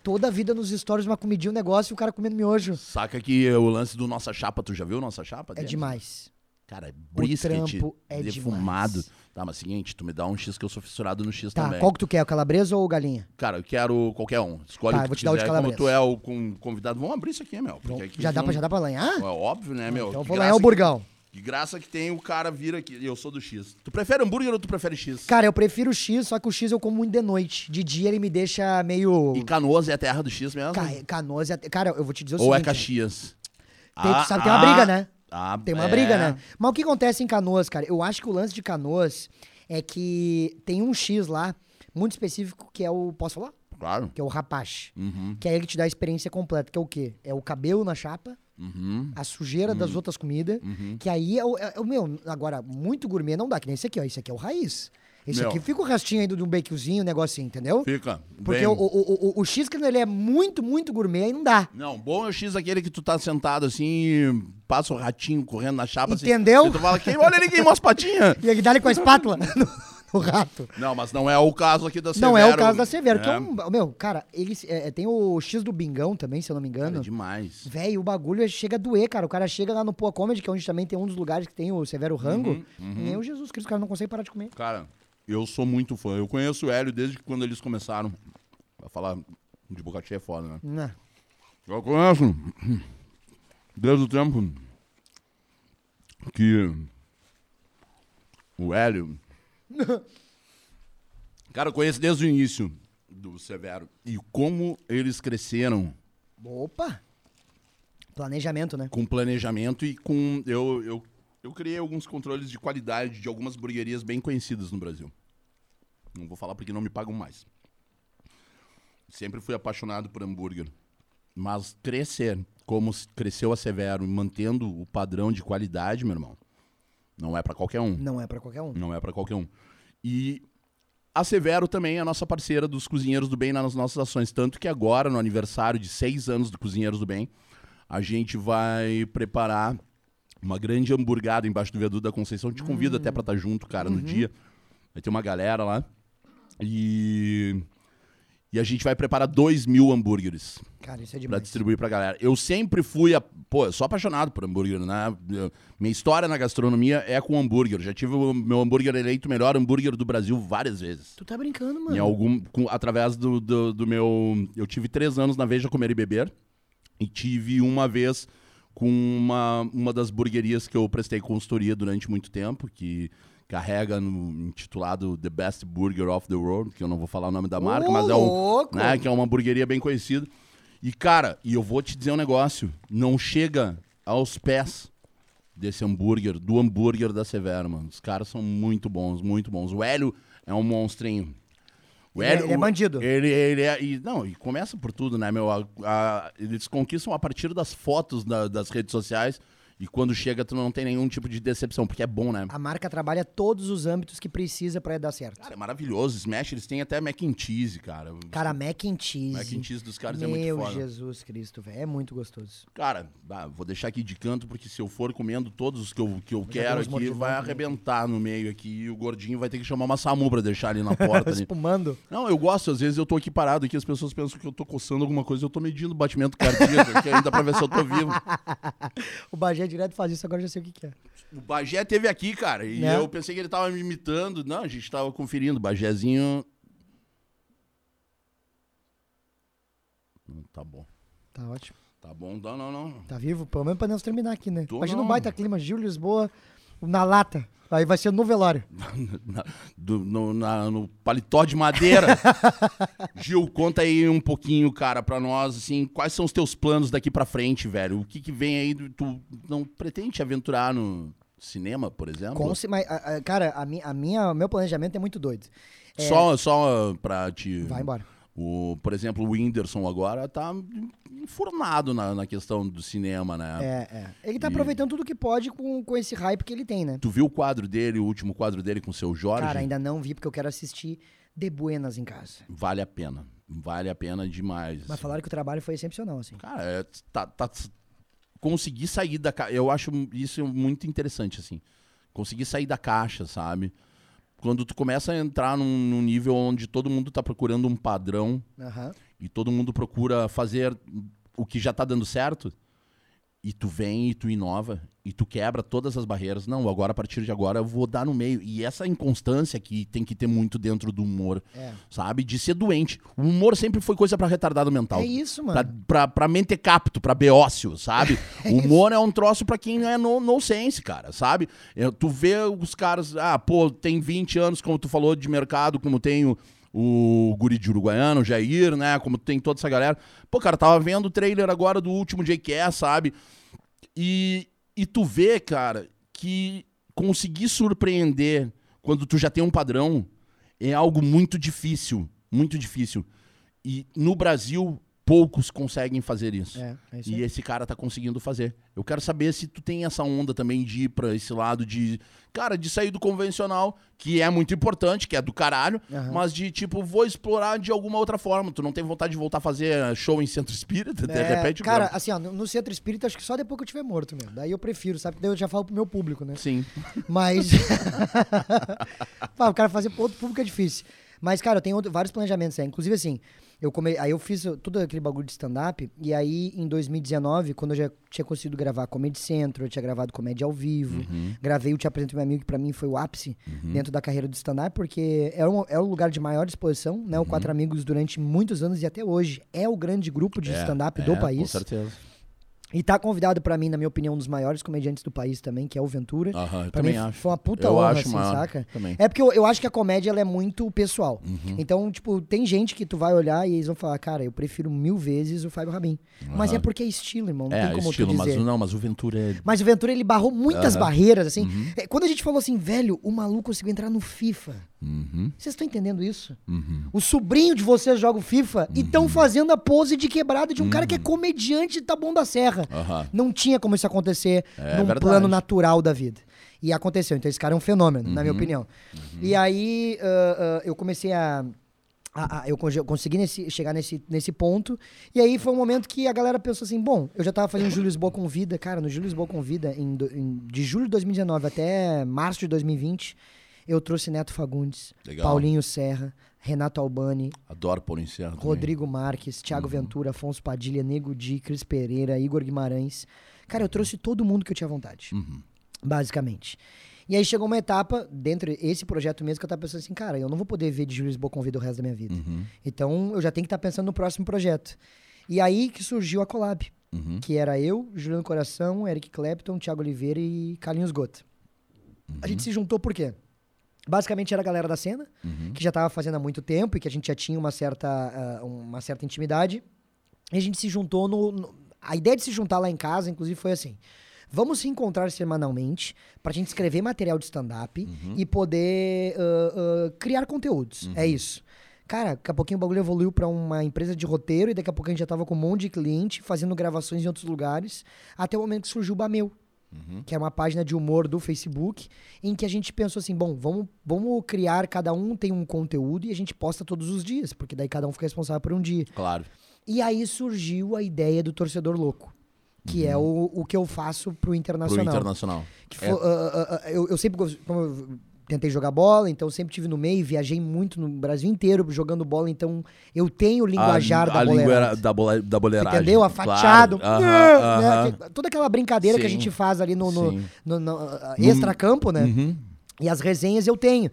Toda a vida nos stories, uma comidinha, um negócio e o cara comendo miojo. Saca que o lance do Nossa Chapa, tu já viu Nossa Chapa? É demais. Cara, é brisket, é defumado. demais. Tá, mas seguinte, tu me dá um X que eu sou fissurado no X Tá, também. qual que tu quer? O calabresa ou galinha? Cara, eu quero qualquer um. Escolhe Tá, o eu vou que te dar o de quiser. Como calabresa. tu é o convidado, vamos abrir isso aqui, meu. porque aqui já, dá não- pra, já dá pra lanhar? É óbvio, né, meu? então eu Que vou lanhar o que- burgão. Que graça que tem o cara vir aqui. Eu sou do X. Tu prefere hambúrguer ou tu prefere X? Cara, eu prefiro o X, só que o X eu como muito de noite. De dia ele me deixa meio... E Canoas é a terra do X mesmo? Ca... Canoas... é- Cara, eu vou te dizer o ou é seguinte... Caxias? Tem, Ah, sabe, tem uma ah, briga, né? ah, Tem uma é. briga, né? Mas o que acontece em Canoas, cara? Eu acho que o lance de Canoas é que tem um X lá, muito específico, que é o... Posso falar? Claro. Que é o rapache. Uhum, Que é ele que te dá a experiência completa, que é o quê? É o cabelo na chapa, uhum, a sujeira das outras comidas, uhum. que aí é o, é o meu. Agora, muito gourmet não dá, que nem esse aqui, ó. Esse aqui é o raiz. Esse Meu. aqui fica o restinho ainda de um baconzinho, um negocinho, entendeu? Fica. Porque o, o, o, o X, quando ele é muito, muito gourmet, aí não dá. Não, bom é o X aquele que tu tá sentado assim passa o ratinho correndo na chapa. assim, Entendeu? e tu fala, quem, olha ele queimou as patinhas. <laughs> E ele dá ele com a espátula <laughs> <laughs> no rato. Não, mas não é o caso aqui da Severo. Não é o caso da Severo, que é É. um. Meu, cara, ele é, tem o X do Bingão também, se eu não me Cara, engano. é demais. Velho, o bagulho chega a doer, cara. O cara chega lá no Poa Comedy, que é onde também tem um dos lugares que tem o Severo Rango. Uhum, Meu Jesus Cristo, o cara não consegue parar de comer. Cara, eu sou muito fã. Eu conheço o Hélio desde quando eles começaram. Vai falar de boca cheia é foda, né? Não. Eu conheço desde o tempo que o Hélio. <laughs> Cara, eu conheço desde o início do Severo. E como eles cresceram Opa! Planejamento, né? com planejamento e com. Eu, eu, eu criei alguns controles de qualidade de algumas burguerias bem conhecidas no Brasil. Não vou falar porque não me pagam mais. Sempre fui apaixonado por hambúrguer. Mas crescer como cresceu a Severo, mantendo o padrão de qualidade, meu irmão, não é pra qualquer um. Não é pra qualquer um. Não é pra qualquer um. E a Severo também é a nossa parceira dos Cozinheiros do Bem nas nossas ações. Tanto que agora, no aniversário de seis anos do Cozinheiros do Bem, a gente vai preparar uma grande hamburgada embaixo do viaduto da Conceição. Te convido até pra estar junto, cara, no dia. Vai ter uma galera lá. E. E a gente vai preparar dois mil hambúrgueres Cara, isso é pra demais. distribuir pra galera. Eu sempre fui, a... pô, eu sou apaixonado por hambúrguer, né? Minha história na gastronomia é com hambúrguer. Já tive o meu hambúrguer eleito melhor hambúrguer do Brasil várias vezes. Tu tá brincando, mano. Em algum, com- através do, do, do meu, eu tive três anos na Veja Comer e Beber e tive uma vez com uma, uma das burguerias que eu prestei consultoria durante muito tempo, que carrega no intitulado The Best Burger of the World, que eu não vou falar o nome da marca, Ô, mas é um, né, que é uma hamburgueria bem conhecida. E, cara, e eu vou te dizer um negócio: não chega aos pés desse hambúrguer, do hambúrguer da Severo, mano. Os caras são muito bons, muito bons. O Hélio é um monstrinho. O Ele é- ele é o- bandido. Ele, ele é. E, não, e começa por tudo, né, meu? A- a- eles conquistam a partir das fotos da- das redes sociais. E quando chega, tu não tem nenhum tipo de decepção, porque é bom, né? A marca trabalha todos os âmbitos que precisa pra dar certo. Cara, é maravilhoso. Smash, eles têm até mac and cheese, cara. Cara, mac and cheese. mac and cheese dos caras Meu é muito foda. Jesus Cristo, velho. É muito gostoso. Cara, bah, vou deixar aqui de canto, porque se eu for comendo todos os que eu, que eu quero aqui, vai arrebentar no meio aqui. E o gordinho vai ter que chamar uma SAMU pra deixar ali na <laughs> porta. ali. Espumando. Não, eu gosto, às vezes eu tô aqui parado aqui, as pessoas pensam que eu tô coçando alguma coisa, eu tô medindo o batimento cardíaco aqui ainda pra ver se eu tô vivo. <laughs> O Bagé direto faz isso, agora já sei o que, que é. O Bagé teve aqui, cara, e Né? eu pensei que ele tava me imitando. Não, a gente tava conferindo. O Bagézinho. Hum, Tá bom. Tá ótimo. Tá bom, não, não, não. Tá vivo? Pelo menos pra nós terminar aqui, né? Tô Imagina um não. baita clima, Gil Lisboa, na lata. Aí vai ser no velório. <laughs> Na- do- no, na- no paletó de madeira. <laughs> Gil, conta aí um pouquinho, cara, pra nós, assim, quais são os teus planos daqui pra frente, velho? O que que vem aí? Tu não pretende te aventurar no cinema, por exemplo? Com, mas, cara, a a minha, meu planejamento é muito doido. É, Só, só pra te... Vai embora. O, por exemplo, o Whindersson agora tá enfurnado na, na questão do cinema, né? É, é. Ele tá E- aproveitando tudo que pode com, com esse hype que ele tem, né? Tu viu o quadro dele, o último quadro dele com o seu Jorge? Cara, ainda não vi porque eu quero assistir de buenas em casa. Vale a pena. Vale a pena demais. Mas falaram que o trabalho foi excepcional, assim. Cara, é, tá, tá- conseguir sair da caixa. Eu acho isso muito interessante, assim. Conseguir sair da caixa, sabe? Quando tu começa a entrar num, num nível onde todo mundo tá procurando um padrão Aham. e todo mundo procura fazer o que já tá dando certo, e tu vem e tu inova, e tu quebra todas as barreiras. Não, agora, a partir de agora, eu vou dar no meio. E essa inconstância que tem que ter muito dentro do humor, É. sabe? De ser doente. O humor sempre foi coisa pra retardado mental. É isso, Pra, mano. pra, pra mentecapto, pra beócio, sabe? <laughs> É o humor é um troço pra quem é no, no sense, cara, sabe? É, tu vê os caras, ah, pô, tem 20 anos, como tu falou, de mercado, como tem o, guri de Uruguaiano, o Jair, né? Como tem toda essa galera. Pô, cara, tava vendo o trailer agora do último JQS, sabe? E, e tu vê, cara, que conseguir surpreender quando tu já tem um padrão é algo muito difícil, muito difícil. E no Brasil, poucos conseguem fazer isso. É, é isso E esse cara tá conseguindo fazer. Eu quero saber se tu tem essa onda também de ir pra esse lado de, cara, de sair do convencional, que é muito importante, que é do caralho, Aham. mas de tipo, vou explorar de alguma outra forma. Tu não tem vontade de voltar a fazer show em centro espírita, de É, repente? cara, assim, ó, no centro espírita, acho que só depois que eu tiver morto mesmo. Daí eu prefiro, sabe? Daí eu já falo pro meu público, né? Sim. Mas. <laughs> Pá, o cara fazer pro outro público é difícil. Mas, cara, eu tenho outro- vários planejamentos aí. Inclusive, assim, eu come... aí eu fiz todo aquele bagulho de stand-up. E aí, em 2019, quando eu já tinha conseguido gravar Comedy Centro, eu tinha gravado comédia ao vivo, Uhum. gravei o Te Apresento Meu Amigo, que pra mim foi o ápice dentro da carreira do stand-up, porque é um, é um lugar de maior exposição, né? O Quatro Amigos, durante muitos anos e até hoje, é o grande grupo de É, stand-up é, do Com país. certeza. E tá convidado pra mim, na minha opinião, um dos maiores comediantes do país também, que é o Ventura. Aham, eu Pra também mim acho. foi uma puta eu honra, acho assim, maior saca? Também. É porque eu, eu acho que a comédia ela é muito pessoal. Uhum. Então, tipo, tem gente que tu vai olhar e eles vão falar, cara, eu prefiro mil vezes o Fábio Rabin. Mas Aham. é porque é estilo, irmão. Não É, tem como estilo, tu mas dizer. o- não, mas o Ventura é. Mas o Ventura, ele barrou muitas Aham. barreiras, assim. Uhum. É, Quando a gente falou assim, velho, o maluco conseguiu entrar no FIFA. Uhum, Vocês estão entendendo isso? uhum. O sobrinho de vocês joga o FIFA e estão fazendo a pose de quebrada de um cara que é Uhum. comediante e tá bom da serra. Não tinha como isso acontecer É num verdade. plano natural da vida. E aconteceu. Então esse cara é um fenômeno, na Uhum. minha opinião. E aí ah, ah, eu comecei a. eu consegui nesse- chegar nesse, nesse ponto. E aí foi um momento que a galera pensou assim: bom, eu já tava fazendo Júlio Lisboa com vida. Cara, no Júlio Lisboa com vida, em em- de julho de 2019 até março de 2020, eu trouxe Neto Fagundes, Legal. Paulinho Serra, Renato Albani, Adoro Paulo Incerno. também. Rodrigo Marques, Thiago Ventura, Afonso Padilha, Nego Di, Cris Pereira, Igor Guimarães. Cara, eu trouxe todo mundo que eu tinha vontade, Uhum. basicamente. E aí chegou uma etapa, dentro desse projeto mesmo, que eu tava pensando assim, cara, eu não vou poder ver de Júlio Lisboa Convida o resto da minha vida. Uhum. Então eu já tenho que estar pensando no próximo projeto. E aí que surgiu a Collab, Uhum. que era eu, Juliano Coração, Eric Clapton, Thiago Oliveira e Carlinhos Gota. A gente se juntou por quê? Basicamente era a galera da cena, Uhum. que já estava fazendo há muito tempo e que a gente já tinha uma certa, ah, uma certa intimidade. E a gente se juntou no, no- A ideia de se juntar lá em casa, inclusive, foi assim. Vamos se encontrar semanalmente pra gente escrever material de stand-up e poder ah, ah, criar conteúdos. É isso. Cara, daqui a pouquinho o bagulho evoluiu pra uma empresa de roteiro e daqui a pouco a gente já tava com um monte de cliente, fazendo gravações em outros lugares, até o momento que surgiu o Bameu que é uma página de humor do Facebook, em que a gente pensou assim, bom, vamos, vamos criar, cada um tem um conteúdo e a gente posta todos os dias, porque daí cada um fica responsável por um dia. Claro. E aí surgiu a ideia do torcedor louco, que é o, o que eu faço pro Pro Internacional. Internacional. Que foi- ah, ah, ah, eu, eu sempre como eu tentei jogar bola, então sempre tive no meio, viajei muito no Brasil inteiro jogando bola, então eu tenho o linguajar a, da a língua da, bola, da boleiragem. Entendeu? Afatiado. Claro. né, Aham, né, Toda aquela brincadeira que a Sim. gente faz ali no, no, Sim. no, no, extra-campo, né? Uhum. E as resenhas eu tenho.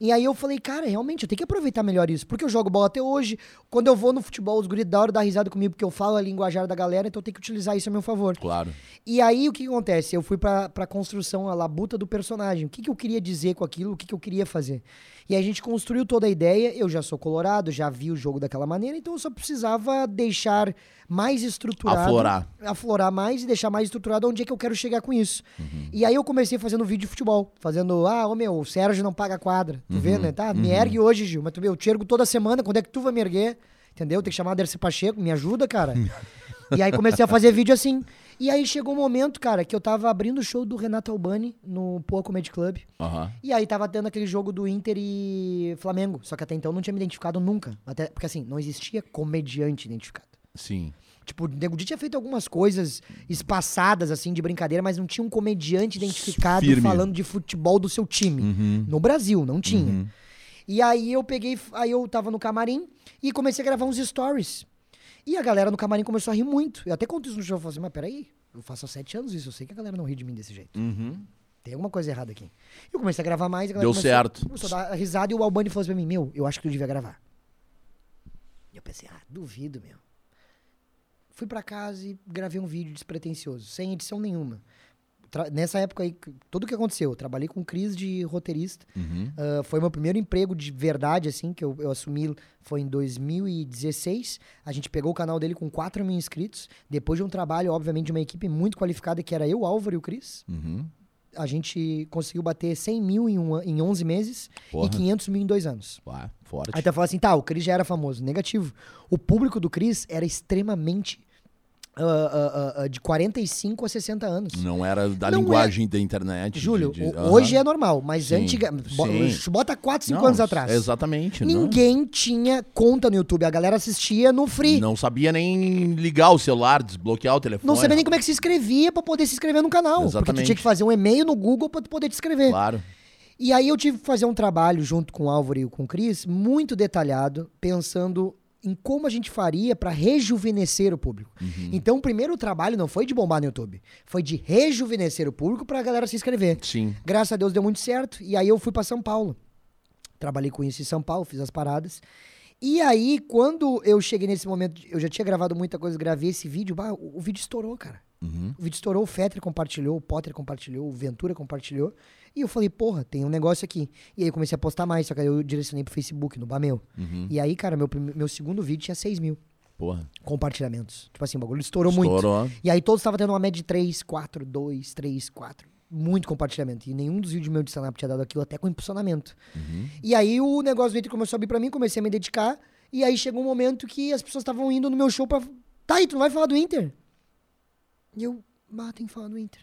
E aí eu falei, cara, realmente, eu tenho que aproveitar melhor isso. Porque eu jogo bola até hoje. Quando eu vou no futebol, os guris da hora dar risada comigo, porque eu falo a linguajar da galera, então eu tenho que utilizar isso a meu favor. Claro. E aí o que que acontece? Eu fui pra, pra construção, a labuta do personagem. O que, que eu queria dizer com aquilo, o que, que eu queria fazer. E aí a gente construiu toda a ideia. Eu já sou colorado, já vi o jogo daquela maneira, então eu só precisava deixar mais estruturado. Aflorar. Aflorar mais e deixar mais estruturado onde é que eu quero chegar com isso. Uhum. E aí eu comecei fazendo vídeo de futebol. Fazendo, ah, ô meu, o Sérgio não paga quadra. Tu vê, Uhum. né? Tá, me ergue hoje, Gil. Mas tu vê, eu te ergo toda semana. Quando é que tu vai me erguer? Entendeu? Tem que chamar a Dercy Pacheco, me ajuda, cara. <laughs> e aí comecei a fazer vídeo assim. E aí chegou um momento, cara, que eu tava abrindo o show do Renato Albani no Poa Comedy Club. Aham. E aí tava tendo aquele jogo do Inter e Flamengo. Só que até então eu não tinha me identificado nunca. Até, porque assim, não existia comediante identificado. Sim. Tipo, o Nego Di tinha feito algumas coisas espaçadas, assim, de brincadeira, mas não tinha um comediante identificado Firme. falando de futebol do seu time. Uhum. No Brasil, não tinha. Uhum. E aí eu peguei, aí eu tava no camarim e comecei a gravar uns stories. E a galera no camarim começou a rir muito. Eu até conto isso no show, eu falei assim, mas peraí, eu faço há sete anos isso, eu sei que a galera não ri de mim desse jeito. Uhum. Tem alguma coisa errada aqui. Eu comecei a gravar mais a galera Deu começou, certo. começou a dar risada e o Albani falou assim pra mim, meu, eu acho que tu devia gravar. E eu pensei, ah, duvido, meu. Fui pra casa e gravei um vídeo despretensioso, sem edição nenhuma. Tra- Nessa época aí, tudo que aconteceu, eu trabalhei com Cris de roteirista. Uhum. Ah, foi meu primeiro emprego de verdade, assim, que eu, eu assumi, foi em 2016. A gente pegou o canal dele com 4 mil inscritos. Depois de um trabalho, obviamente, de uma equipe muito qualificada, que era eu, Álvaro e o Cris. Uhum. a gente conseguiu bater 100 mil em, um, em 11 meses Porra. e 500 mil em dois anos. Ué, forte. Aí tu fala assim, tá, o Cris já era famoso. Negativo. O público do Cris era extremamente ah, ah, ah, de 45 a 60 anos. Não era da Não linguagem da internet. de- Júlio, de- o- aham. hoje é normal, mas Sim, antiga, sim. bota 4, 5 Não, anos atrás. Exatamente. não. Ninguém tinha conta no YouTube. A galera assistia no free. Não sabia nem ligar o celular, desbloquear o telefone. Não sabia nem como é que se inscrevia pra poder se inscrever no canal. Porque tu Exatamente. tinha que fazer um e-mail no Google pra tu poder te inscrever. Claro. E aí eu tive que fazer um trabalho junto com o Álvaro e com o Cris, muito detalhado, pensando em como a gente faria pra rejuvenescer o público. Uhum. Então, o primeiro trabalho não foi de bombar no YouTube, foi de rejuvenescer o público pra galera se inscrever. Sim. Graças a Deus deu muito certo. E aí eu fui pra São Paulo. Trabalhei com isso em São Paulo, fiz as paradas. E aí, quando eu cheguei nesse momento, eu já tinha gravado muita coisa, gravei esse vídeo, bah, o, o vídeo estourou, cara. Uhum. O vídeo estourou, o Fetter compartilhou, o Potter compartilhou, o Ventura compartilhou. E eu falei, porra, tem um negócio aqui. E aí eu comecei a postar mais, só que aí eu direcionei pro Facebook, no Bameu. Uhum. E aí, cara, meu, meu segundo vídeo tinha 6 mil Porra. compartilhamentos. Tipo assim, o bagulho estourou, muito. Estourou. E aí todos estavam tendo uma média de 3, 4, 2, 3, 4. Muito compartilhamento. E nenhum dos vídeos meus de stand-up tinha dado aquilo, até com impulsionamento. Uhum. E aí o negócio do Inter começou a abrir pra mim, comecei a me dedicar. E aí chegou um momento que as pessoas estavam indo no meu show pra. Tá aí, tu não vai falar do Inter? E eu, ah, tem que falar do Inter.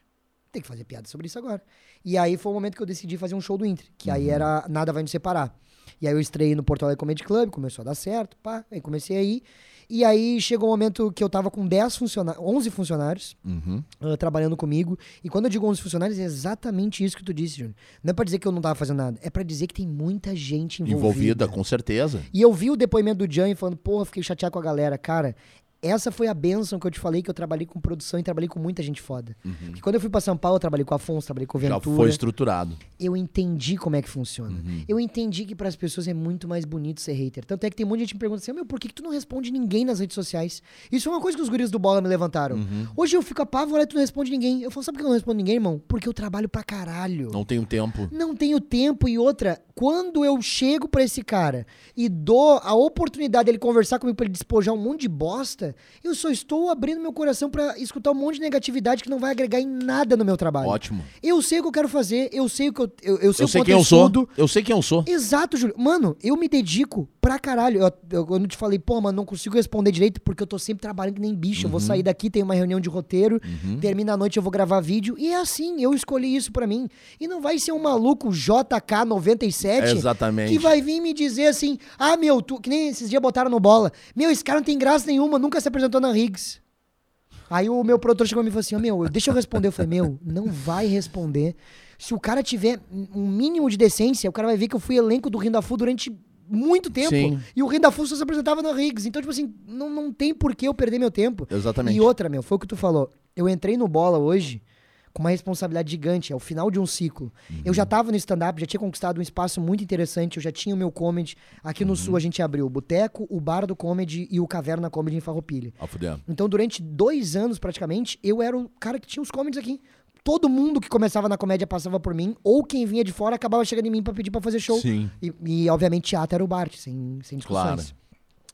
Tem que fazer piada sobre isso agora. E aí foi o momento que eu decidi fazer um show do Inter. Que aí era Nada Vai Nos Separar. E aí eu estreiei no Porto Alegre Comedy Club, começou a dar certo, pá. Aí comecei aí. E aí chegou um momento que eu tava com 10 funcionários, 11 funcionários Uhum. ah, trabalhando comigo. E quando eu digo 11 funcionários, é exatamente isso que tu disse, Júnior. Não é pra dizer que eu não tava fazendo nada, é pra dizer que tem muita gente envolvida. Envolvida, com certeza. E eu vi o depoimento do Jan falando, porra, fiquei chateado com a galera. Cara, essa foi a benção que eu te falei, que eu trabalhei com produção e trabalhei com muita gente foda. Porque quando eu fui pra São Paulo, eu trabalhei com Afonso, trabalhei com o Uhum. Já Ventura. foi estruturado. Eu entendi como é que funciona. Uhum. Eu entendi que pras pessoas é muito mais bonito ser hater. Tanto é que tem de gente que me pergunta assim, meu, por que, que tu não responde ninguém nas redes sociais? Isso é uma coisa que os guris do Bola me levantaram. Uhum. Hoje eu fico apavorado e tu não responde ninguém. Eu falo, sabe por que eu não respondo ninguém, irmão? Porque eu trabalho pra caralho. Não tenho tempo. Não tenho tempo e outra, quando eu chego pra esse cara e dou a oportunidade dele conversar comigo pra ele despojar um monte de bosta, eu só estou abrindo meu coração pra escutar um monte de negatividade que não vai agregar em nada no meu trabalho. Ótimo. Eu sei o que eu quero fazer, eu sei o que eu, eu, eu sei Eu o sei quem eu sou. Eu sei quem eu sou. Exato, Júlio. Mano, eu me dedico pra caralho. Eu, eu, quando te falei, pô, mano, não consigo responder direito porque eu tô sempre trabalhando que nem bicho. Eu vou Uhum. sair daqui, tem uma reunião de roteiro, termina a noite, eu vou gravar vídeo. E é assim, eu escolhi isso pra mim. E não vai ser um maluco JK97 Exatamente. que vai vir me dizer assim: ah, meu, tu, que nem esses dias botaram no bola. Meu, esse cara não tem graça nenhuma, nunca se apresentou na Riggs. Aí o meu produtor chegou e me falou assim: ó, meu, deixa eu responder. Eu falei: meu, não vai responder. Se o cara tiver um mínimo de decência, o cara vai ver que eu fui elenco do Rindafu durante muito tempo. Sim. E o Rindafu só se apresentava na Riggs. Então, tipo assim, não, não tem por que eu perder meu tempo. Exatamente. E outra, meu, foi o que tu falou. Eu entrei no bola hoje com uma responsabilidade gigante. É o final de um ciclo. Eu já tava no stand-up, já tinha conquistado um espaço muito interessante. Eu já tinha o meu comedy. Aqui no Sul a gente abriu o Boteco, o Bar do Comedy e o Caverna Comedy em Farroupilha. Ah. Então, durante dois anos, praticamente, eu era o cara que tinha os comedies aqui. Todo mundo que começava na comédia passava por mim, ou quem vinha de fora acabava chegando em mim pra pedir pra fazer show. Sim. E, e, obviamente, teatro era o Bart, sem, sem discussões.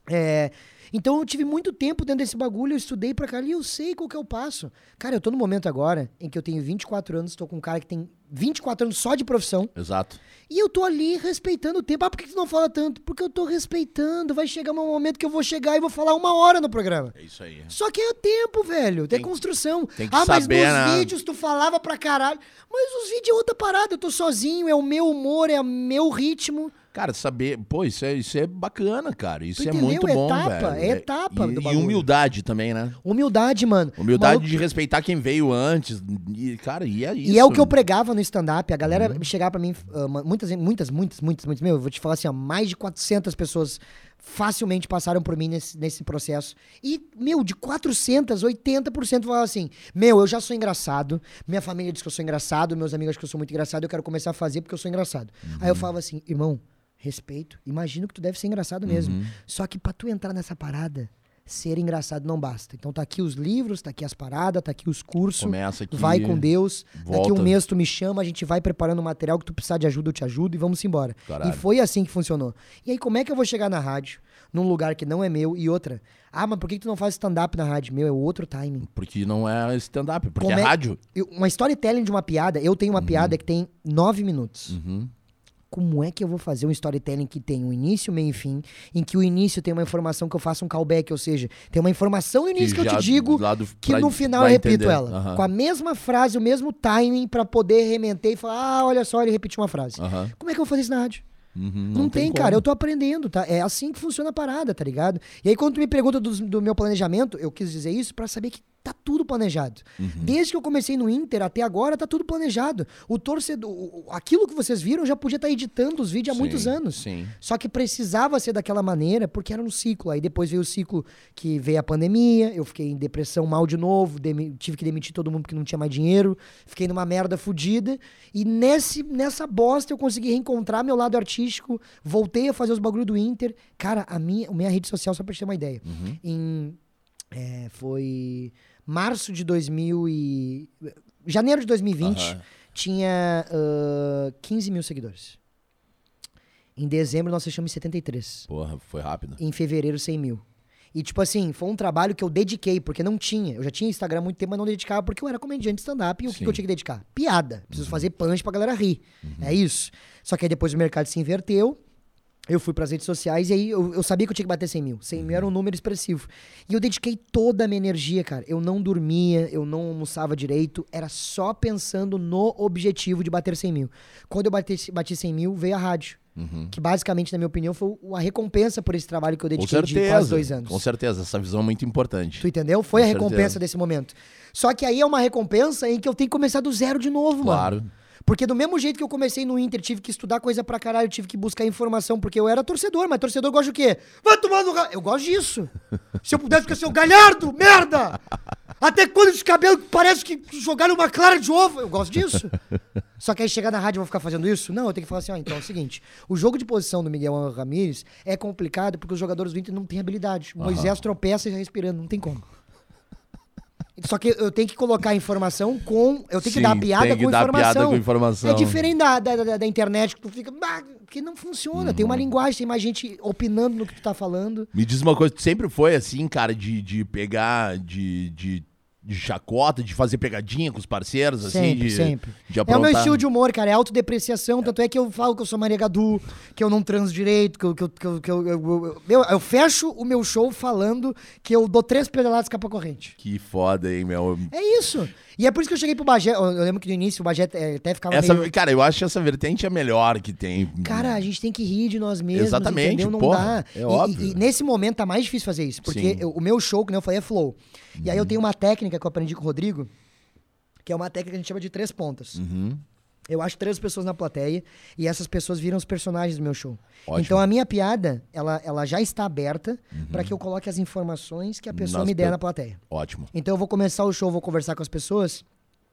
É, então eu tive muito tempo dentro desse bagulho, eu estudei pra caralho e eu sei qual que é o passo. Cara, eu tô no momento agora em que eu tenho 24 anos, tô com um cara que tem 24 anos só de profissão, Exato. e eu tô ali respeitando o tempo. Ah, por que tu não fala tanto? Porque eu tô respeitando. Vai chegar um momento que eu vou chegar e vou falar uma hora no programa. É isso aí. Só que é tempo, velho. Tem, construção. tem que ah, mas saber, nos né? vídeos tu falava pra caralho. Mas os vídeos é outra parada. Eu tô sozinho, é o meu humor, é o meu ritmo. Cara, saber, pô, isso é, isso é bacana, cara. Isso é entendeu? muito É bom, etapa, velho. é etapa e, do e humildade também, né? Humildade, mano. Humildade Maluco- de respeitar quem veio antes. E, cara, e é isso. E é o que eu pregava no stand-up. A galera Uhum. chegava pra mim, ah, muitas, muitas, muitas, muitas, muitas. Meu, eu vou te falar assim, ó, mais de 400 pessoas facilmente passaram por mim nesse, nesse processo. E, meu, de 400, 80% falavam assim: Meu, eu já sou engraçado. Minha família diz que eu sou engraçado. Meus amigos acham que eu sou muito engraçado. Eu quero começar a fazer porque eu sou engraçado. Aí eu falava assim: Irmão, respeito. Imagino que tu deve ser engraçado mesmo. Uhum. Só que pra tu entrar nessa parada. Ser engraçado não basta. Então tá aqui os livros, tá aqui as paradas, tá aqui os cursos. Começa aqui. Vai com Deus. Daqui volta. um mês tu me chama, a gente vai preparando o material que tu precisar de ajuda, eu te ajudo e vamos embora. Caralho. E foi assim que funcionou. E aí, como é que eu vou chegar na rádio, num lugar que não é meu e outra. Ah, mas por que tu não faz stand-up na rádio? Meu, é outro timing. Porque não é stand-up, porque é é- rádio. Eu- uma storytelling de uma piada, eu tenho uma piada que tem nove minutos. Uhum. Como é que eu vou fazer um storytelling que tem um início, meio e fim, em que o início tem uma informação que eu faço um callback, ou seja, tem uma informação no início que, eu já te digo do- que no final eu repito entender. ela. Aham. Com a mesma frase, o mesmo timing pra poder remeter e falar, ah, olha só, ele repetiu uma frase. Aham. Como é que eu vou fazer isso na rádio? Uhum, Não, tem, como. cara. Eu tô aprendendo, tá? É assim que funciona a parada, tá ligado? E aí, quando tu me pergunta dos- do, meu planejamento, eu quis dizer isso pra saber que tá tudo planejado. Uhum. Desde que eu comecei no Inter até agora, tá tudo planejado. O torcedor, aquilo que vocês viram, já podia estar editando os vídeos há Sim, muitos anos. Sim. Só que precisava ser daquela maneira, porque era um ciclo. Aí depois veio o ciclo que veio a pandemia, eu fiquei em depressão mal de novo, tive que demitir todo mundo porque não tinha mais dinheiro, fiquei numa merda fodida. E nesse, nessa bosta eu consegui reencontrar meu lado artístico, voltei a fazer os bagulho do Inter. Cara, a minha, a minha rede social, só pra te ter uma ideia, Uhum. em. é, foi março de 2000 e. Janeiro de 2020 Aham. tinha ah, 15 mil seguidores. Em dezembro nós fechamos em 73. Porra, foi rápido. Em fevereiro, 100 mil. E, tipo assim, foi um trabalho que eu dediquei, porque não tinha. Eu já tinha Instagram há muito tempo, mas não dedicava porque eu era comediante stand-up. E o que, Sim. que eu tinha que dedicar? Piada. Preciso fazer punch pra galera rir. É isso. Só que aí depois o mercado se inverteu. Eu fui pras redes sociais e aí eu, eu sabia que eu tinha que bater 100 mil. 100 mil era um número expressivo. E eu dediquei toda a minha energia, cara. Eu não dormia, eu não almoçava direito. Era só pensando no objetivo de bater 100 mil. Quando eu bati, bati 100 mil, veio a rádio. Uhum. Que basicamente, na minha opinião, foi a recompensa por esse trabalho que eu dediquei de quase certeza. dois anos. Com certeza, essa visão é muito importante. Tu entendeu? Foi Com a recompensa certeza. desse momento. Só que aí é uma recompensa em que eu tenho que começar do zero de novo, mano. Claro. Porque do mesmo jeito que eu comecei no Inter, tive que estudar coisa pra caralho, tive que buscar informação, porque eu era torcedor, mas torcedor gosta do quê? Vai tomar no... ra- Eu gosto disso. Se eu pudesse ficar assim, "Ô, galhardo, merda! Até quando esse cabelo parece que jogaram uma clara de ovo. Eu gosto disso. Só que aí chegar na rádio eu vou ficar fazendo isso? Não, eu tenho que falar assim, ó, então é o seguinte, o jogo de posição do Miguel Ramírez é complicado porque os jogadores do Inter não têm habilidade. Moisés tropeça e já respirando, não tem como. Só que eu tenho que colocar a informação com. Eu tenho que Sim, dar a piada, tem que com, dar a informação. piada com informação. É diferente da, da, da- da internet que tu fica. "Ah, que não funciona. Tem Uhum. uma linguagem, tem mais gente opinando no que tu tá falando. Me diz uma coisa, sempre foi assim, cara, de, de pegar, de, de, de chacota, de fazer pegadinha com os parceiros, assim, Sempre, de, sempre. de É o aprontar. meu estilo de humor, cara. É autodepreciação. Tanto é que eu falo que eu sou Maria Gadu, que eu não transo direito, que eu, que eu, que eu, que eu, eu, eu- eu fecho o meu show falando que eu dou três pedaladas capa corrente. Que foda, hein, meu. É isso. E é por isso que eu cheguei pro Bagé. Eu eu lembro que no início o Bagé eh, até ficava Essa, meio... Cara, eu acho que essa vertente é a melhor que tem. Cara, a gente tem que rir de nós mesmos, Exatamente, entendeu? Não porra, dá. é E- óbvio. E, e nesse momento tá mais difícil fazer isso, porque eu- o meu show, que eu falei, é flow. E Uhum. aí eu tenho uma técnica que eu aprendi com o Rodrigo, que é uma técnica que a gente chama de três pontas. Uhum. Eu acho três pessoas na plateia e essas pessoas viram os personagens do meu show. Ótimo. Então a minha piada, ela, ela já está aberta pra que eu coloque as informações que a pessoa me der na plateia. Ótimo. Então eu vou começar o show, vou conversar com as pessoas,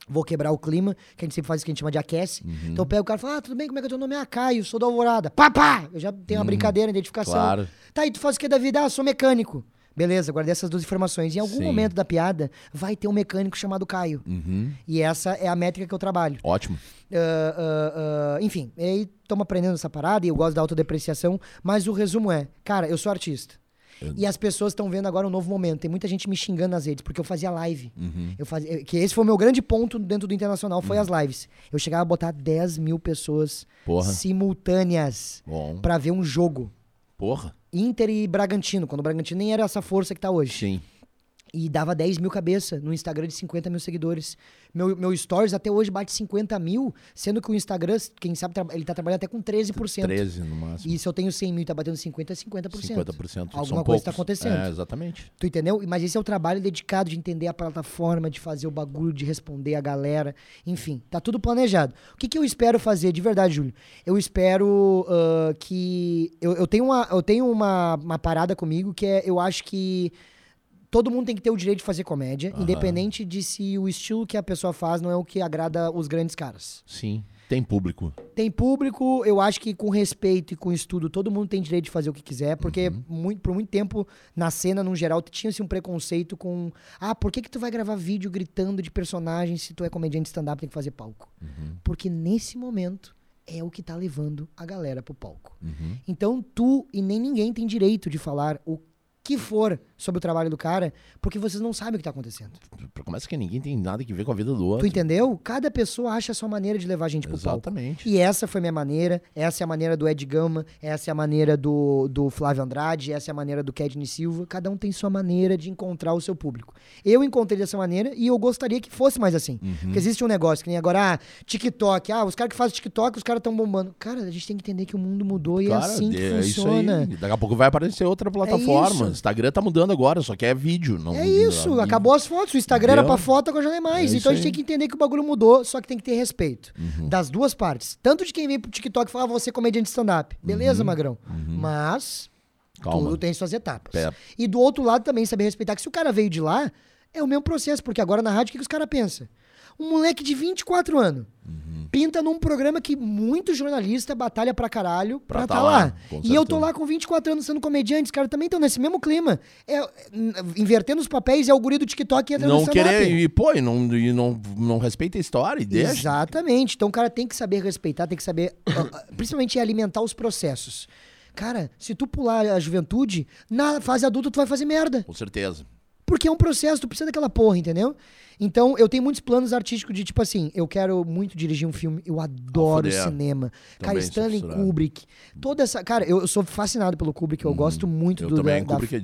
vou quebrar o clima, que a gente sempre faz isso que a gente chama de aquece. Uhum. Então eu pego o cara e falo, ah, tudo bem, como é que é teu nome? Ah, Caio, sou da Alvorada. Pá, pá! Eu já tenho uma brincadeira, identificação. Uhum. Claro. Tá, e tu faz o que da vida? Ah, sou mecânico. Beleza, guardei essas duas informações. Em algum Sim. momento da piada, vai ter um mecânico chamado Caio. Uhum. E essa é a métrica que eu trabalho. Ótimo. Ah, ah, ah, enfim, aí estamos aprendendo essa parada e eu gosto da autodepreciação, mas o resumo é, cara, eu sou artista. E as pessoas estão vendo agora um novo momento. Tem muita gente me xingando nas redes, porque eu fazia live. Uhum. Eu fazia, que esse foi o meu grande ponto dentro do Internacional, foi as lives. Eu chegava a botar 10 mil pessoas Porra. simultâneas pra ver um jogo. Porra. Inter e Bragantino, quando o Bragantino nem era essa força que tá hoje. Sim. E dava 10 mil cabeça no Instagram de 50 mil seguidores. Meu, meu Stories até hoje bate 50 mil, sendo que o Instagram, quem sabe, ele tá trabalhando até com 13%. 13 no máximo. E se eu tenho 100 mil e tá batendo 50, é 50%. 50%. São Alguma coisa poucos. tá acontecendo. É, exatamente. Tu entendeu? Mas esse é o trabalho dedicado de entender a plataforma, de fazer o bagulho, de responder a galera. Enfim, tá tudo planejado. O que, que eu espero fazer, de verdade, Júlio? Eu espero ah, que. Eu, eu tenho, uma, eu tenho uma, uma parada comigo que é. Eu acho que. Todo mundo tem que ter o direito de fazer comédia, Aham. independente de se o estilo que a pessoa faz não é o que agrada os grandes caras. Sim. Tem público. Tem público, eu acho que com respeito e com estudo, todo mundo tem direito de fazer o que quiser, porque Uhum. muito, por muito tempo, na cena, no geral, tinha-se um preconceito com ah, por que, que tu vai gravar vídeo gritando de personagem se tu é comediante stand-up tem que fazer palco? Uhum. Porque nesse momento é o que tá levando a galera pro palco. Uhum. Então tu e nem ninguém tem direito de falar o que for sobre o trabalho do cara, porque vocês não sabem o que tá acontecendo. Começa que ninguém tem nada que ver com a vida do outro. Tu entendeu? Cada pessoa acha a sua maneira de levar a gente pro palco. Exatamente. E essa foi minha maneira, essa é a maneira do Ed Gama, essa é a maneira do, do Flávio Andrade, essa é a maneira do Kedney Silva. Cada um tem sua maneira de encontrar o seu público. Eu encontrei dessa maneira e eu gostaria que fosse mais assim. Uhum. Porque existe um negócio que nem agora, ah, TikTok, ah, os caras que fazem TikTok, os caras estão bombando. Cara, a gente tem que entender que o mundo mudou e é Cara, assim que é isso funciona. Daqui a pouco vai aparecer outra plataforma. isso. Instagram tá mudando agora, só que é vídeo. Não, É isso, não- acabou as fotos. O Instagram era Deu. pra foto, agora já não é mais. É então a gente aí. tem que entender que o bagulho mudou, só que tem que ter respeito. Uhum. Das duas partes. Tanto de quem vem pro TikTok e fala, ah, você é comediante de stand-up. Beleza, Magrão. Mas Uhum. Calma. tudo tem suas etapas. É. E do outro lado também saber respeitar que se o cara veio de lá, é o mesmo processo, porque agora na rádio o que, que os caras pensam? Um moleque de 24 anos Uhum. Pinta num programa que muito jornalista batalha pra caralho pra Pra estar tá lá. lá, E eu tô lá com 24 anos sendo comediante, os caras também estão nesse mesmo clima. É, invertendo os papéis, é o guri do TikTok que entra Não querer, e pô, e não, e não, não respeita a história e deixa. Exatamente. Então o cara tem que saber respeitar, tem que saber, ah, ah, principalmente alimentar os processos. Cara, se tu pular a juventude, na fase adulta tu vai fazer merda. Com certeza. Porque é um processo, tu precisa daquela porra, entendeu? Então, eu tenho muitos planos artísticos de, tipo assim, eu quero muito dirigir um filme, eu adoro fuder. cinema. cara, Também sou Stanley. Kubrick, toda essa... Cara, eu, eu sou fascinado pelo Kubrick, eu gosto muito Eu do... também, da, da- Kubrick é-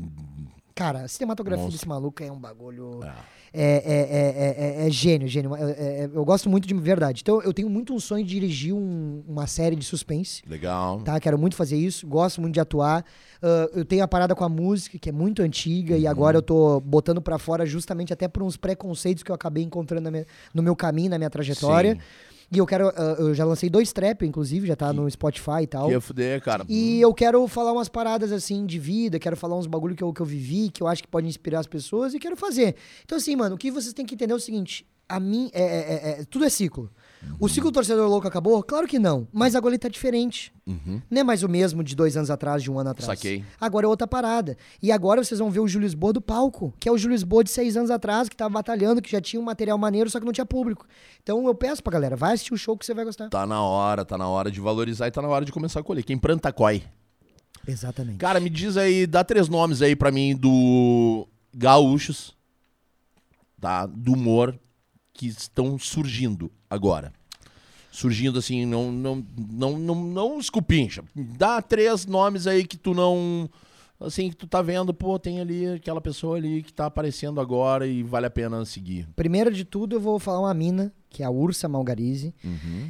Cara, a cinematografia Monstro. desse maluco é um bagulho... é. É, é, é, é, é- é gênio, gênio. É- eu gosto muito de verdade. Então, eu tenho muito um sonho de dirigir um- uma série de suspense. Legal. Tá, quero muito fazer isso, gosto muito de atuar. Ah, eu tenho a parada com a música, que é muito antiga, e agora eu tô botando pra fora justamente até por uns preconceitos que eu acabei encontrando minha- no meu caminho, na minha trajetória. Sim. E eu quero. ah, eu já lancei dois trap, inclusive, já tá no Spotify e tal. Que ia fuder, cara. E eu quero falar umas paradas assim de vida, quero falar uns bagulho que eu, que eu vivi, que eu acho que pode inspirar as pessoas e quero fazer. Então, assim, mano, o que vocês têm que entender é o seguinte: a mim, é, é- é- é- tudo é ciclo. O ciclo torcedor louco acabou? Claro que não. Mas agora ele tá diferente. Uhum. Não é mais o mesmo de dois anos atrás, de um ano atrás. Saquei. Agora é outra parada. E agora vocês vão ver o Júlio Lisboa do palco, que é o Júlio Lisboa de seis anos atrás, que tava batalhando, que já tinha um material maneiro, só que não tinha público. Então eu peço pra galera, vai assistir o show que você vai gostar. Tá na hora, tá na hora de valorizar e tá na hora de começar a colher. Quem planta, coi. Exatamente. Cara, me diz aí, dá três nomes aí pra mim do gaúchos, tá? Do humor que estão surgindo agora. Surgindo assim, não não não não, não escupincha. Dá três nomes aí que tu não assim que tu tá vendo, pô, tem ali aquela pessoa ali que tá aparecendo agora e vale a pena seguir. Primeiro de tudo, eu vou falar uma mina, que é a Ursa Malgarize.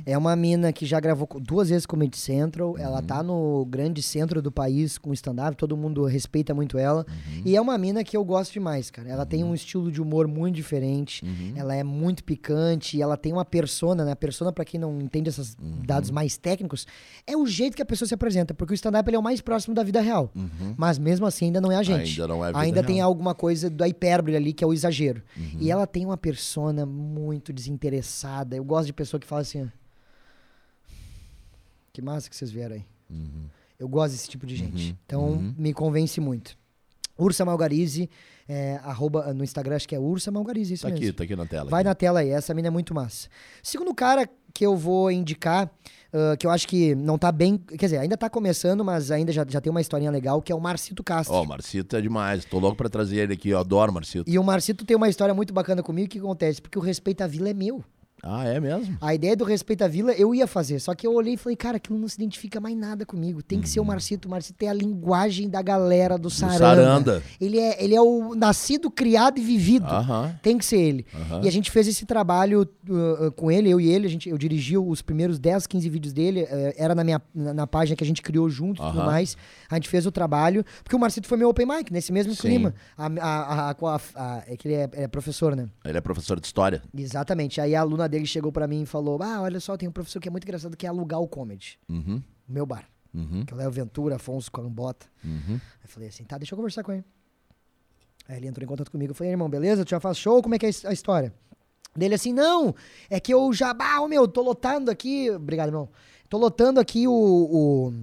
É uma mina que já gravou duas vezes Comedy Central. Ela tá no grande centro do país com stand-up, todo mundo respeita muito ela. E é uma mina que eu gosto demais, cara. Ela tem um estilo de humor muito diferente. Ela é muito picante. Ela tem uma persona, né? A persona, pra quem não entende esses dados mais técnicos, é o jeito que a pessoa se apresenta. Porque o stand-up é o mais próximo da vida real. Mas mesmo assim, ainda não é a gente. Ainda não é a vida Ainda tem real. alguma coisa da hipérbole ali, que é o exagero. Uhum. E ela tem uma persona muito desinteressada. Eu gosto de pessoa que fala assim. Que massa que vocês vieram aí. Eu gosto desse tipo de gente. Uhum. Então, Uhum. me convence muito. Ursa Malgarize, é, arroba, no Instagram acho que é Ursa Malgarize, isso Tá mesmo. aqui, tá aqui na tela. Vai aqui. na tela aí, essa mina é muito massa. Segundo cara que eu vou indicar, ah, que eu acho que não tá bem. Quer dizer, ainda tá começando, mas ainda já, já tem uma historinha legal, que é o Marcito Castro. Ó, o Marcito é demais. Tô louco pra trazer ele aqui. Eu adoro Marcito. E o Marcito tem uma história muito bacana comigo. O que acontece? Porque o Respeito à Vila é meu. Ah, é mesmo? A ideia do Respeito à Vila eu ia fazer, só que eu olhei e falei, cara, aquilo não se identifica mais nada comigo. Tem que ser o Marcito. O Marcito é a linguagem da galera do Saranda. Saranda. Ele, é, ele é o nascido, criado e vivido. Aham. Tem que ser ele. Aham. E a gente fez esse trabalho uh, uh, com ele, eu e ele. A gente, eu dirigi os primeiros 10, 15 vídeos dele. eh, era na minha na, na página que a gente criou junto e tudo mais. A gente fez o trabalho. Porque o Marcito foi meu open mic, nesse mesmo Sim. clima. A, a, a- a- a- a- é que ele é, é professor, né? Ele é professor de história. Exatamente. Aí a aluna dele chegou pra mim e falou: Ah, olha só, tem um professor que é muito engraçado que é alugar o comedy. Uhum. O meu bar. Uhum. Que é o Léo Ventura, Afonso Cambota. Uhum. Aí eu falei assim: tá, deixa eu conversar com ele. Aí ele entrou em contato comigo. Eu falei: irmão, beleza? Tu já faz show? Como é que é a história? Dele assim: não, é que eu já. Ah, ô, meu, tô lotando aqui. Obrigado, irmão. Tô lotando aqui o. o-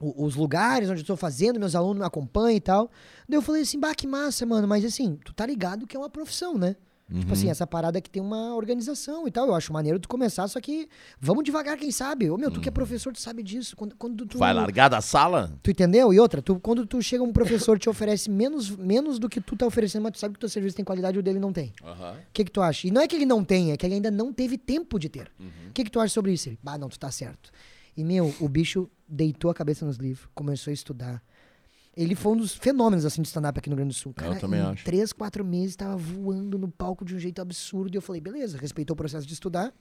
o- os lugares onde eu tô fazendo, meus alunos me acompanham e tal. Daí eu falei assim, bah, que massa, mano, mas assim, tu tá ligado que é uma profissão, né? Tipo assim, essa parada que tem uma organização e tal. Eu acho maneiro tu começar, só que vamos devagar, quem sabe. Ô, meu, tu que é professor, tu sabe disso. Quando, quando tu. Vai largar da sala? Tu entendeu? E outra, tu, quando tu chega um professor te oferece menos, menos do que tu tá oferecendo, mas tu sabe que o teu serviço tem qualidade e o dele não tem. O que que tu acha? E não é que ele não tem, é que ele ainda não teve tempo de ter. Uhum. O que que tu acha sobre isso? Ele, ah, não, tu tá certo. E, meu, o bicho deitou a cabeça nos livros, começou a estudar. Ele foi um dos fenômenos, assim, de stand-up aqui no Rio Grande do Sul. Cara, também em acho. três, quatro meses, tava voando no palco de um jeito absurdo. E eu falei, beleza, respeitou o processo de estudar,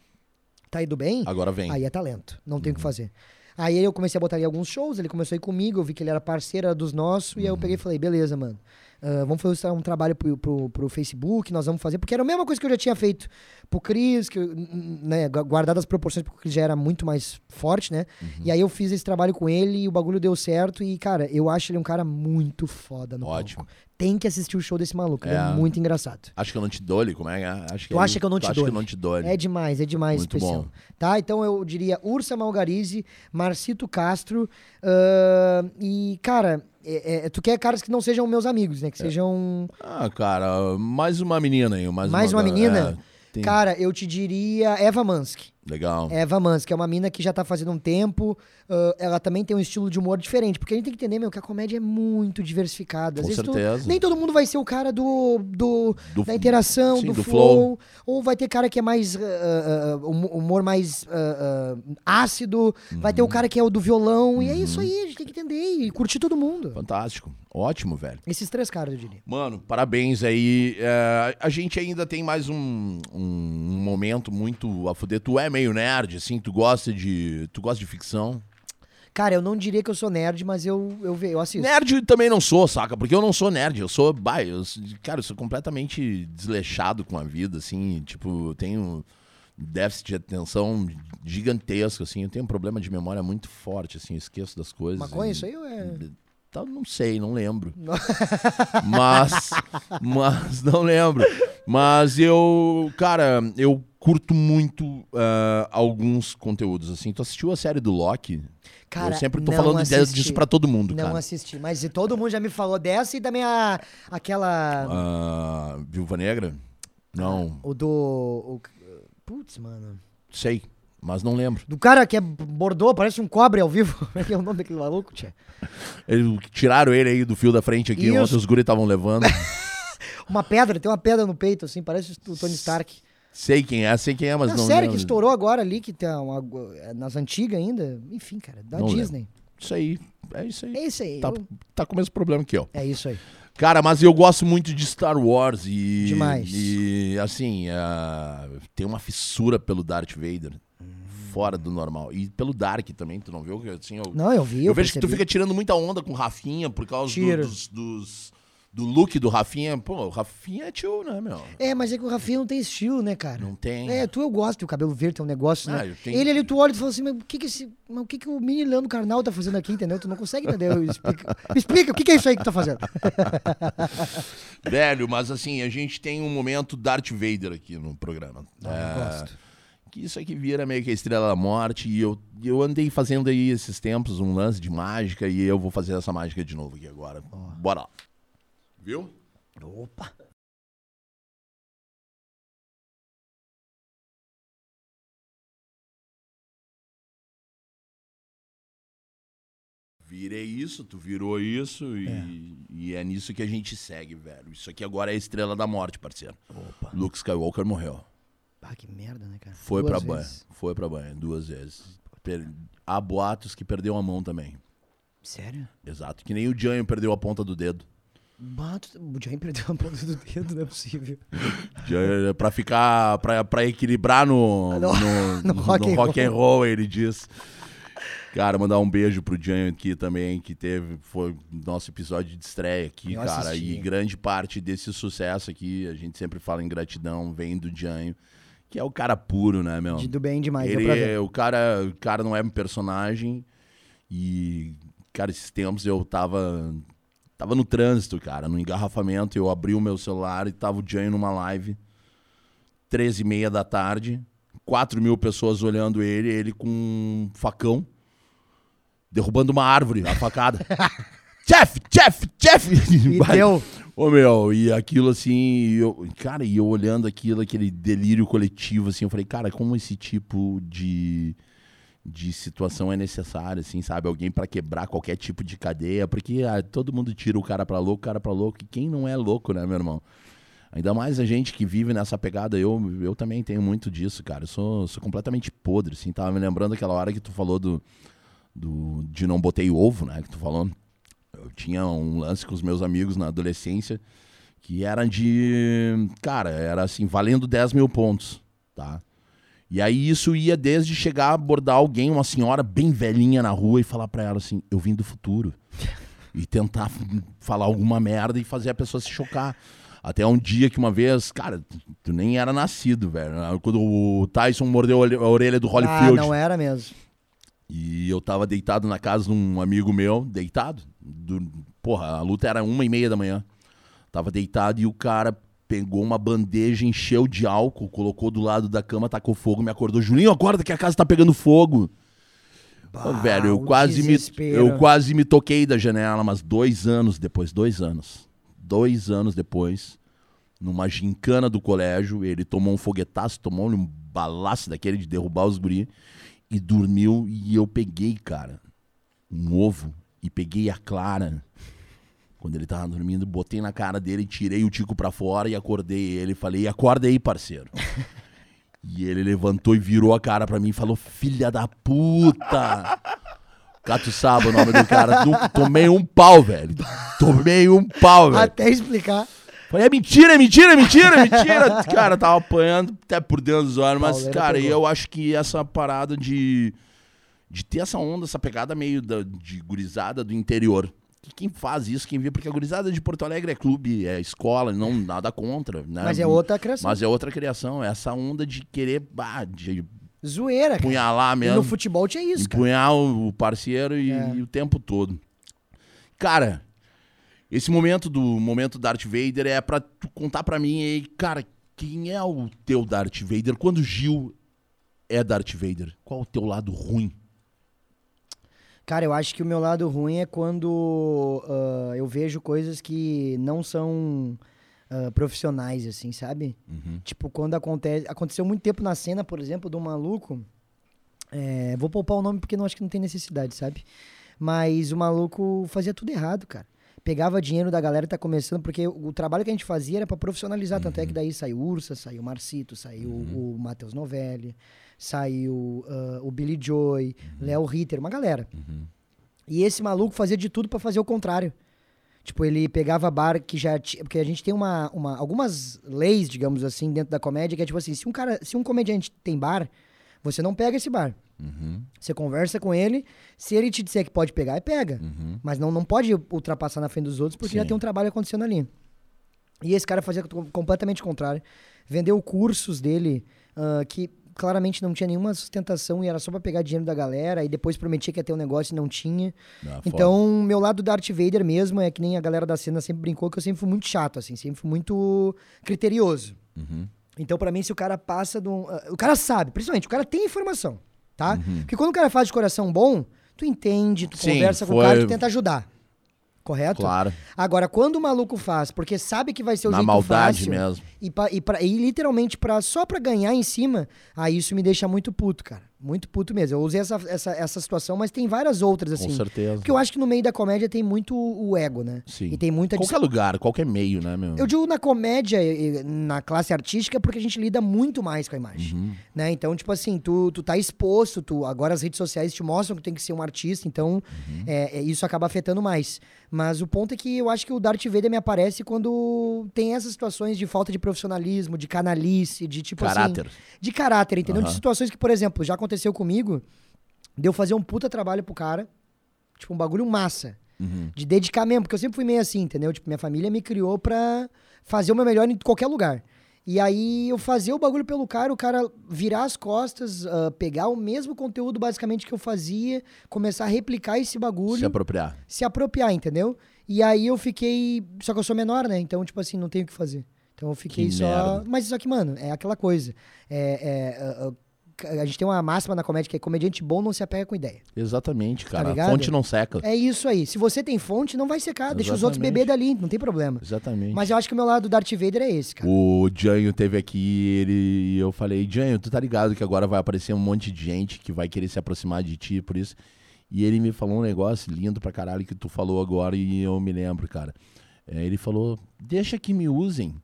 tá indo bem. Agora vem. Aí é talento, não tem o que Uhum. fazer. Aí eu comecei a botar ali alguns shows, ele começou a ir comigo, eu vi que ele era parceiro era dos nossos, e aí eu Uhum. peguei e falei, beleza, mano. Ah, vamos fazer um trabalho pro, pro, pro Facebook, nós vamos fazer, porque era a mesma coisa que eu já tinha feito pro Cris, que, né, gu- guardado as proporções, porque o Cris já era muito mais forte, né? Uhum. E aí eu fiz esse trabalho com ele e o bagulho deu certo, e, cara, eu acho ele um cara muito foda no Ótimo. palco. Tem que assistir o show desse maluco, ele é É. muito engraçado. Acho que eu não te dou ele, como é? que é? Acho Tu acha que eu não te acho dou que eu não te dou ele. É demais, é demais Muito especial. bom. Tá? Então eu diria Ursa Malgarize, Marcito Castro. ahn, e, cara, é- é- tu quer caras que não sejam meus amigos, né? Que É. sejam. Ah, cara, mais uma menina aí. Mais, Mais uma menina? É, tem- Cara, eu te diria Eva Mansky. Legal. Eva Mansky é uma mina que já tá fazendo um tempo. ah, ela também tem um estilo de humor diferente. Porque a gente tem que entender, meu, que a comédia é muito diversificada. Às Com vezes tu- certeza. nem todo mundo vai ser o cara do, do, Do- da interação, sim, do, do flow, flow. Ou vai ter cara que é mais. ah, hum- humor mais ácido. Vai Uhum. ter o cara que é o do violão. E é isso aí, a gente tem que entender e curtir todo mundo. Fantástico. Ótimo, velho. Esses três caras, eu diria. Mano, parabéns aí. É, a gente ainda tem mais um, um momento muito a fuder. Tu é meio nerd, assim, tu gosta de. Tu gosta de ficção. Cara, eu não diria que eu sou nerd, mas eu, eu, eu assisto. Nerd também não sou, saca? Porque eu não sou nerd, eu sou. Bah, eu, cara, eu sou completamente desleixado com a vida, assim. Tipo, eu tenho déficit de atenção gigantesco, assim. Eu tenho um problema de memória muito forte, assim. eu esqueço das coisas. Maconha, e- isso aí é. Tá, não sei, não lembro. <laughs> mas, mas não lembro. Mas eu, cara, eu curto muito ah, alguns conteúdos assim. Tu assistiu a série do Loki? Cara, eu sempre tô não falando assisti. disso pra todo mundo, Não cara. assisti, mas todo mundo já me falou dessa e também a, aquela. Ah, Viúva Negra? Não, O do. o- Putz, mano. sei, mas não lembro. Do cara que é bordô, parece um cobre ao vivo. <laughs> Como é que é o nome daquele maluco, tia? Eles tiraram ele aí do fio da frente aqui, Isso. ontem os guri estavam levando. <laughs> Uma pedra, tem uma pedra no peito, assim, parece o Tony Stark. sei quem é, sei quem é, mas não série lembro. que estourou agora ali, que tá uma, é nas antigas ainda. Enfim, cara, da Não Disney. Isso aí, é isso aí. É isso aí. Tá, eu- tá com o mesmo problema que eu. É isso aí. Cara, mas eu gosto muito de Star Wars e. Demais. E, assim, ah, tem uma fissura pelo Darth Vader. Fora do normal. E pelo Dark também, tu não viu? que, Assim, eu, Não, eu vi. eu Eu, vejo que tu fica tirando muita onda com o Rafinha por causa do, dos, dos- do look do Rafinha. Pô, o Rafinha é tio, né, meu? É, mas é que o Rafinha não tem estilo, né, cara? Não tem. É, tu eu gosto, o cabelo verde, tem um negócio, Ah, né? eu tenho- Ele ali, tu olha e tu fala assim, mas o que que esse... Mas o que que o mini Leandro Carnal tá fazendo aqui, entendeu? Tu não consegue entender. Explica, <laughs> me explica, o que que é isso aí que tu tá fazendo? <laughs> Velho, mas assim, a gente tem um momento Darth Vader aqui no programa. Ah, eu É, gosto. Que isso aqui vira meio que a estrela da morte. E eu, eu andei fazendo aí esses tempos um lance de mágica e eu vou fazer essa mágica de novo aqui agora. Bora lá. Viu? Opa. Virei isso, tu virou isso e e é nisso que a gente segue, velho. Isso aqui agora é a estrela da morte, parceiro. Opa. Luke Skywalker morreu. Ah, que merda, né, cara? Foi Duas pra banha. Foi pra banha duas vezes. Per- Há boatos que perdeu a mão também. Sério? Exato. Que nem o Janho perdeu a ponta do dedo. Bato, o Johnny perdeu a ponta do dedo, não é possível. <laughs> Janho, pra ficar. Pra, pra equilibrar no. No- No, <laughs> no no rock and rock and roll, ele diz. Cara, mandar um beijo pro Janho aqui também, que teve. Foi nosso episódio de estreia aqui, Eu cara. assisti. E grande parte desse sucesso aqui, a gente sempre fala em gratidão, vem do Janho, que é o cara puro, né, meu? De do bem demais, Ele é, o cara, o cara não é um personagem e cara, esses tempos eu tava tava no trânsito, cara, no engarrafamento, eu abri o meu celular e tava o Jânio numa live 13 e meia da tarde, 4 mil pessoas olhando ele, ele com um facão derrubando uma árvore, a facada. <laughs> Jeff, Jeff, Jeff! E <laughs> deu. Ô meu, e aquilo assim, eu, cara, e eu olhando aquilo, aquele delírio coletivo, assim, eu falei, cara, como esse tipo de, de situação é necessária, assim, sabe? Alguém pra quebrar qualquer tipo de cadeia, porque ah, todo mundo tira o cara pra louco, o cara pra louco, e quem não é louco, né, meu irmão? Ainda mais a gente que vive nessa pegada, eu, eu também tenho muito disso, cara. Eu sou, sou completamente podre, assim. Tava me lembrando aquela hora que tu falou do, do de não botei ovo, né? Que tu falou. Eu tinha um lance com os meus amigos na adolescência que era de. Cara, era assim, valendo 10 mil pontos, tá? E aí isso ia desde chegar a abordar alguém, uma senhora bem velhinha na rua e falar pra ela assim: eu vim do futuro. <laughs> E tentar falar alguma merda e fazer a pessoa se chocar. Até um dia que uma vez, cara, tu nem era nascido, velho. Quando o Tyson mordeu a orelha- do Ah, Holyfield. não era mesmo. E eu tava deitado na casa de um amigo meu, deitado. Do- porra, a luta era uma e meia da manhã. Tava deitado e o cara pegou uma bandeja, encheu de álcool, colocou do lado da cama, tacou fogo, me acordou. Julinho, acorda que a casa tá pegando fogo. Ô, velho, eu quase, me, eu quase me toquei da janela, mas dois anos depois, dois anos, dois anos depois, numa gincana do colégio, ele tomou um foguetaço, tomou um balaço daquele de derrubar os guri e dormiu e eu peguei, cara, um ovo e peguei a Clara. Quando ele tava dormindo, botei na cara dele, tirei o tico pra fora e acordei ele. Falei, acorda aí, parceiro. <laughs> E ele levantou e virou a cara pra mim e falou: Filha da puta! Cato sabe o nome do cara. Tomei um pau, velho. Tomei um pau, velho. Até explicar. Falei, é mentira, é mentira, é mentira, é mentira. <laughs> cara, tava apanhando até por dentro dos olhos. Mas, Pauleira cara, pegou. eu acho que essa parada de, de ter essa onda, essa pegada meio da- de gurizada do interior. Que quem faz isso, quem vê, porque a gurizada de Porto Alegre é clube, é escola, não nada contra. Né? Mas é outra criação. Mas é outra criação, é essa onda de querer, bah, de Zoeira, cara. punhalar E mesmo. no futebol tinha isso, cara. Empunhar o o parceiro e, É. e o tempo todo. Cara, esse momento do momento Darth Vader é pra tu contar pra mim aí, cara, quem é o teu Darth Vader? Quando Gil é Darth Vader, qual o teu lado ruim? Cara, eu acho que o meu lado ruim é quando ah, eu vejo coisas que não são ah, profissionais, assim, sabe? Tipo, quando acontece. Aconteceu muito tempo na cena, por exemplo, um maluco. é, vou poupar o nome porque não acho que não tem necessidade, sabe? Mas o maluco fazia tudo errado, cara. Pegava dinheiro da galera que tá começando, porque o, trabalho que a gente fazia era pra profissionalizar. Tanto é que daí saiu o Ursa, saiu o Marcito, saiu o Matheus Novelli, saiu ah, o Billy Joy, Léo Ritter, uma galera. E esse maluco fazia de tudo pra fazer o contrário. Tipo, ele pegava bar que já tinha. Porque a gente tem uma, uma, algumas leis, digamos assim, dentro da comédia, que é tipo assim: se um cara, se um comediante tem bar, você não pega esse bar. Você conversa com ele, se ele te disser que pode pegar, é pega. Mas não, não pode ultrapassar na frente dos outros, porque já Sim. tem um trabalho acontecendo ali. E esse cara fazia co- completamente o contrário. Vendeu cursos dele ah, que claramente não tinha nenhuma sustentação e era só pra pegar dinheiro da galera. E depois prometia que ia ter um negócio e não tinha. Ah, foda. Então, meu lado Darth Vader mesmo é que nem a galera da cena sempre brincou que eu sempre fui muito chato, assim, sempre fui muito criterioso. Uhum. Então, pra mim, se o cara passa de um. ah, O cara sabe, principalmente, o cara tem informação, tá? Porque quando o cara faz de coração bom, tu entende, tu Uhum. Sim, conversa com o foi- cara, tu tenta ajudar. Correto? Claro. Agora, quando o maluco faz, porque sabe que vai ser o Na jeito maldade fácil, mesmo. E, pa- e, pra- e literalmente pra, só pra ganhar em cima, aí isso me deixa muito puto, cara. Muito puto mesmo. Eu usei essa, essa, essa situação, mas tem várias outras, assim. Com certeza. Porque eu acho que no meio da comédia tem muito o ego, né? Sim. E tem muita Qualquer lugar, qualquer meio, né, meu? Eu digo na comédia, na classe artística, porque a gente lida muito mais com a imagem. Uhum. Né? Então, tipo assim, tu, tu tá exposto, tu, agora as redes sociais te mostram que tem que ser um artista, então Uhum. é, é, isso acaba afetando mais. Mas o ponto é que eu acho que o Darth Vader me aparece quando tem essas situações de falta de profissionalismo, de canalice, de tipo Caráter. assim. De caráter, entendeu? De Aham. situações que, por exemplo, já aconteceu comigo, de eu fazer um puta trabalho pro cara, tipo, um bagulho massa. Uhum. De dedicar mesmo, porque eu sempre fui meio assim, entendeu? Tipo, minha família me criou pra fazer o meu melhor em qualquer lugar. E aí eu fazia o bagulho pelo cara, o cara virar as costas, ah, pegar o mesmo conteúdo basicamente que eu fazia, começar a replicar esse bagulho, Se se, apropriar. apropriar, entendeu? E aí eu fiquei. Só que eu sou menor, né? Então, tipo assim, não tenho o que fazer. Então eu fiquei Que só. merda. Mas só que, mano, é aquela coisa. É, é, ah, ah, A gente tem uma máxima na comédia que é comediante bom não se apega com ideia. Exatamente, cara. a ligado? fonte não seca. É isso aí. Se você tem fonte, não vai secar. Deixa os outros Exatamente. beber dali, não tem problema. Exatamente. Mas eu acho que o meu lado do Darth Vader é esse, cara. O Janho teve aqui ele, e eu falei, Janho, tu tá ligado que agora vai aparecer um monte de gente que vai querer se aproximar de ti, por isso. E ele me falou um negócio lindo pra caralho que tu falou agora e eu me lembro, cara. É, ele falou, deixa que me usem.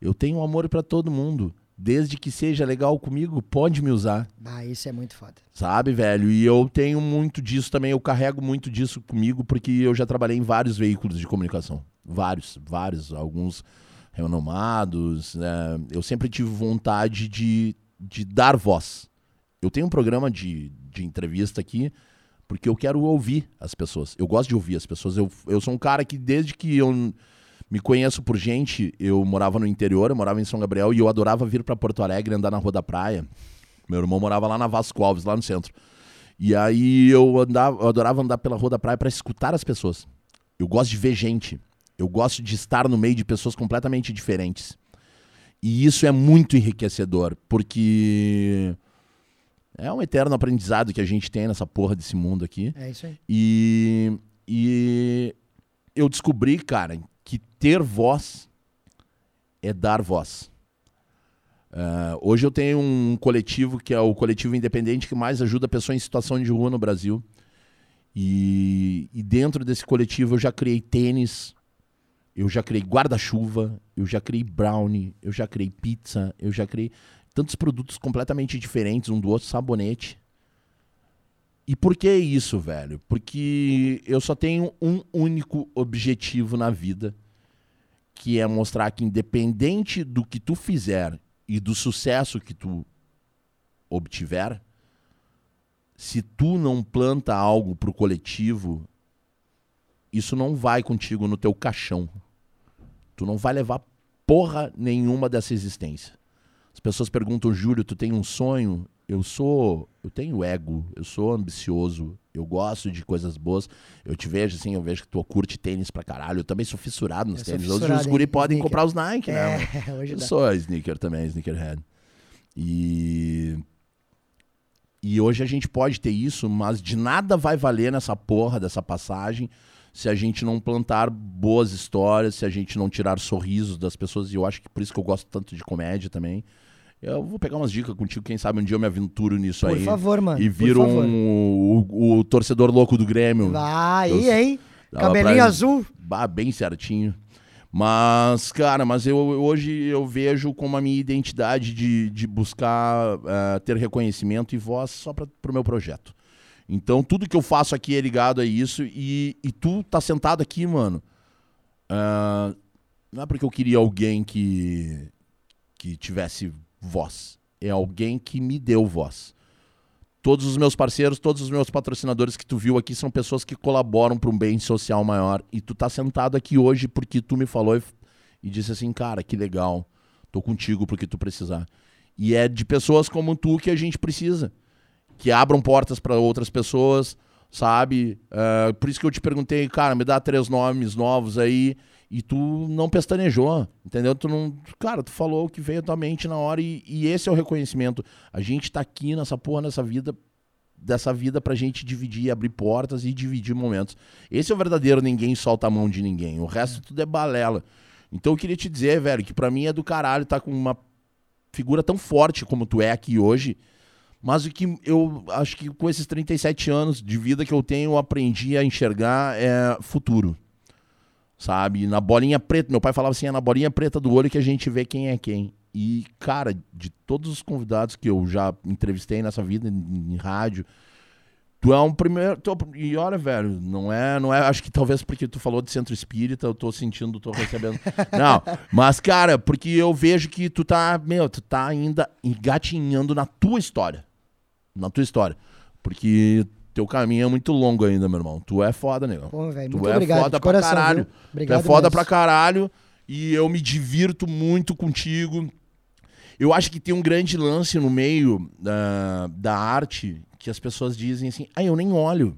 Eu tenho amor pra todo mundo. Desde que seja legal comigo, pode me usar. Ah, isso é muito foda. Sabe, velho? E eu tenho muito disso também, eu carrego muito disso comigo, porque eu já trabalhei em vários veículos de comunicação. Vários, vários, alguns renomados. né? Eu sempre tive vontade de, de dar voz. Eu tenho um programa de, de entrevista aqui, porque eu quero ouvir as pessoas. Eu gosto de ouvir as pessoas. Eu, eu sou um cara que, desde que eu me conheço por gente, eu morava no interior, eu morava em São Gabriel, e eu adorava vir para Porto Alegre andar na Rua da Praia. Meu irmão morava lá na Vasco Alves, lá no centro. E aí eu, andava, eu adorava andar pela Rua da Praia para escutar as pessoas. Eu gosto de ver gente. Eu gosto de estar no meio de pessoas completamente diferentes. E isso é muito enriquecedor, porque é um eterno aprendizado que a gente tem nessa porra desse mundo aqui. É isso aí. E, e eu descobri, cara, ter voz é dar voz. Ah, hoje eu tenho um coletivo que é o coletivo independente que mais ajuda pessoas em situação de rua no Brasil. E, e dentro desse coletivo eu já criei tênis, eu já criei guarda-chuva, eu já criei brownie, eu já criei pizza, eu já criei tantos produtos completamente diferentes um do outro, sabonete. E por que isso, velho? Porque eu só tenho um único objetivo na vida, que é mostrar que independente do que tu fizer e do sucesso que tu obtiver, se tu não planta algo pro coletivo, isso não vai contigo no teu caixão. Tu não vai levar porra nenhuma dessa existência. As pessoas perguntam, Júlio, tu tem um sonho? Eu sou, eu tenho ego, eu sou ambicioso, eu gosto de coisas boas. Eu te vejo assim, eu vejo que tu curte tênis pra caralho. Eu também sou fissurado nos Eu tênis. Hoje fissurado os em guri podem sneaker. comprar os Nike, né? É, <laughs> hoje Eu dá. sou sneaker também, sneakerhead. E. E hoje a gente pode ter isso, mas de nada vai valer nessa porra dessa passagem se a gente não plantar boas histórias, se a gente não tirar sorrisos das pessoas. E eu acho que por isso que eu gosto tanto de comédia também. Eu vou pegar umas dicas contigo, quem sabe um dia eu me aventuro nisso Por aí. favor, mano. E por viro um, o, o torcedor louco do Grêmio. Eu- aí, hein? Cabelinho pra- azul. Bah, bem certinho. Mas, cara, mas eu hoje eu vejo como a minha identidade de, de buscar eh, ter reconhecimento e voz só para pro meu projeto. Então, tudo que eu faço aqui é ligado a isso. E, e tu tá sentado aqui, mano. ah, não é porque eu queria alguém que, que tivesse voz. É alguém que me deu voz. Todos os meus parceiros, todos os meus patrocinadores que tu viu aqui são pessoas que colaboram para um bem social maior. E tu tá sentado aqui hoje porque tu me falou e, e disse assim, cara, que legal. Tô contigo porque tu precisar. E é de pessoas como tu que a gente precisa. Que abram portas para outras pessoas, sabe? É, por isso que eu te perguntei, cara, me dá três nomes novos aí. E tu não pestanejou, entendeu? Tu não. Cara, tu falou o que veio à tua mente na hora e, e esse é o reconhecimento. A gente tá aqui nessa porra, nessa vida, dessa vida pra gente dividir, abrir portas e dividir momentos. Esse é o verdadeiro ninguém solta a mão de ninguém. O resto tudo é balela. Então eu queria te dizer, velho, que pra mim é do caralho tá com uma figura tão forte como tu é aqui hoje. Mas o que eu acho que com esses 37 anos de vida que eu tenho, eu aprendi a enxergar é futuro. Sabe? Na bolinha preta. Meu pai falava assim: é na bolinha preta do olho que a gente vê quem é quem. E, cara, de todos os convidados que eu já entrevistei nessa vida em, em rádio, tu é um primeiro. tu é e olha, velho, não é, não é. Acho que talvez porque tu falou de centro espírita, eu tô sentindo, tô recebendo. <laughs> não, mas, cara, porque eu vejo que tu tá, meu, tu tá ainda engatinhando na tua história. Na tua história. Porque teu caminho é muito longo ainda, meu irmão. Tu é foda, negão. Pô, velho, Tu muito é obrigado. foda pra coração, caralho. viu? Obrigado tu é foda mesmo. pra caralho. E eu me divirto muito contigo. Eu acho que tem um grande lance no meio da, da arte que as pessoas dizem assim: ah, eu nem olho.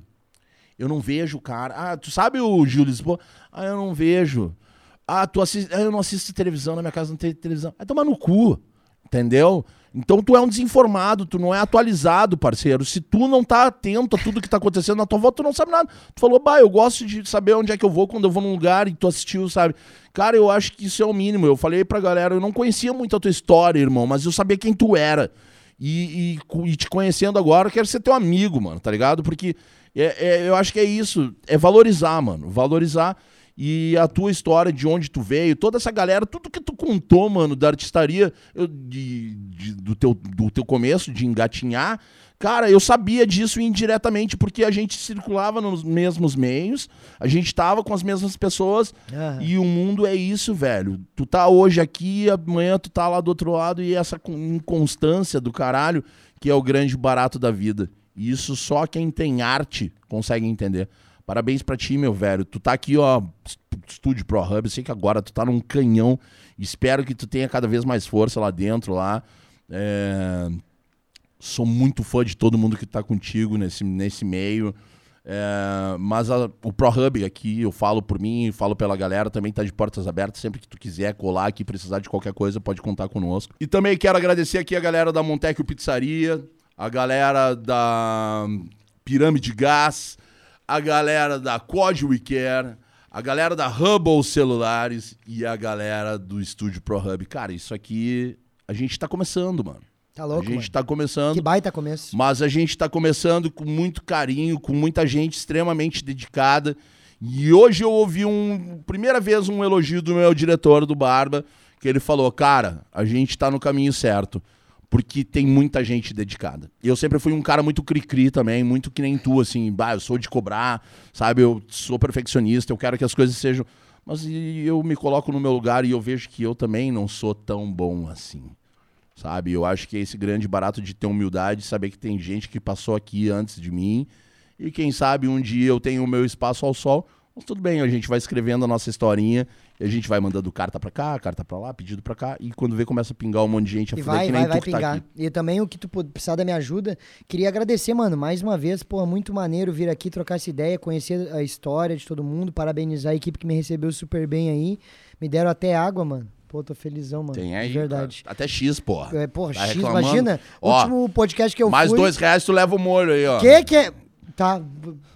Eu não vejo o cara. Ah, tu sabe o Gil Lisboa? Ah, eu não vejo. Ah, tu assiste... ah, eu não assisto televisão, na minha casa não tem televisão. Vai tomar no cu. Entendeu? Então tu é um desinformado, tu não é atualizado, parceiro. Se tu não tá atento a tudo que tá acontecendo na tua volta, tu não sabe nada. Tu falou, bah, eu gosto de saber onde é que eu vou quando eu vou num lugar e tu assistiu, sabe? Cara, eu acho que isso é o mínimo. Eu falei pra galera, eu não conhecia muito a tua história, irmão, mas eu sabia quem tu era. E, e, e te conhecendo agora, eu quero ser teu amigo, mano, tá ligado? Porque é, é, eu acho que é isso, é valorizar, mano. Valorizar e a tua história, de onde tu veio, toda essa galera, tudo que tu contou, mano, da artistaria, eu, de, de, do, teu, do teu começo, de engatinhar, cara, eu sabia disso indiretamente, porque a gente circulava nos mesmos meios, a gente tava com as mesmas pessoas, Aham. e o mundo é isso, velho. Tu tá hoje aqui, amanhã tu tá lá do outro lado, e essa con- inconstância do caralho, que é o grande barato da vida. E isso só quem tem arte consegue entender. Parabéns pra ti, meu velho. Tu tá aqui, ó, Estúdio Pro Hub. Eu sei que agora tu tá num canhão. Espero que tu tenha cada vez mais força lá dentro, lá. É, Sou muito fã de todo mundo que tá contigo nesse, nesse meio. É, mas a- o Pro Hub aqui, eu falo por mim, falo pela galera, também tá de portas abertas. Sempre que tu quiser colar aqui, precisar de qualquer coisa, pode contar conosco. E também quero agradecer aqui a galera da Montecchio Pizzaria, a galera da Pirâmide Gás, a galera da Quad We Care, a galera da Hubble Celulares e a galera do Estúdio Pro Hub. Cara, isso aqui a gente tá começando, mano. Tá louco, a gente mano. tá começando. Que baita começo. Mas a gente está começando com muito carinho, com muita gente extremamente dedicada. E hoje eu ouvi um, primeira vez um elogio do meu diretor do Barba, que ele falou: "Cara, a gente está no caminho certo, porque tem muita gente dedicada". Eu sempre fui um cara muito cri-cri também, muito que nem tu assim, bah, eu sou de cobrar, sabe? Eu sou perfeccionista, eu quero que as coisas sejam mas eu me coloco no meu lugar e eu vejo que eu também não sou tão bom assim sabe? Eu acho que é esse grande barato de ter humildade, saber que tem gente que passou aqui antes de mim e quem sabe um dia eu tenho o meu espaço ao sol. Mas tudo bem, a gente vai escrevendo a nossa historinha e a gente vai mandando carta pra cá, carta pra lá, pedido pra cá e quando vê começa a pingar um monte de gente E vai, que nem vai, vai tá pingar. aqui. E também o que tu precisar da minha ajuda, queria agradecer, mano, mais uma vez, pô, muito maneiro vir aqui trocar essa ideia, conhecer a história de todo mundo, parabenizar a equipe que me recebeu super bem aí. Me deram até água, mano. Pô, tô felizão, mano. Tem aí, De verdade. cara. Até X, porra. É, porra, Tá X, reclamando? imagina. Ó, último podcast que eu Mais fui. dois reais tu leva o molho aí, ó. Que que é? Tá,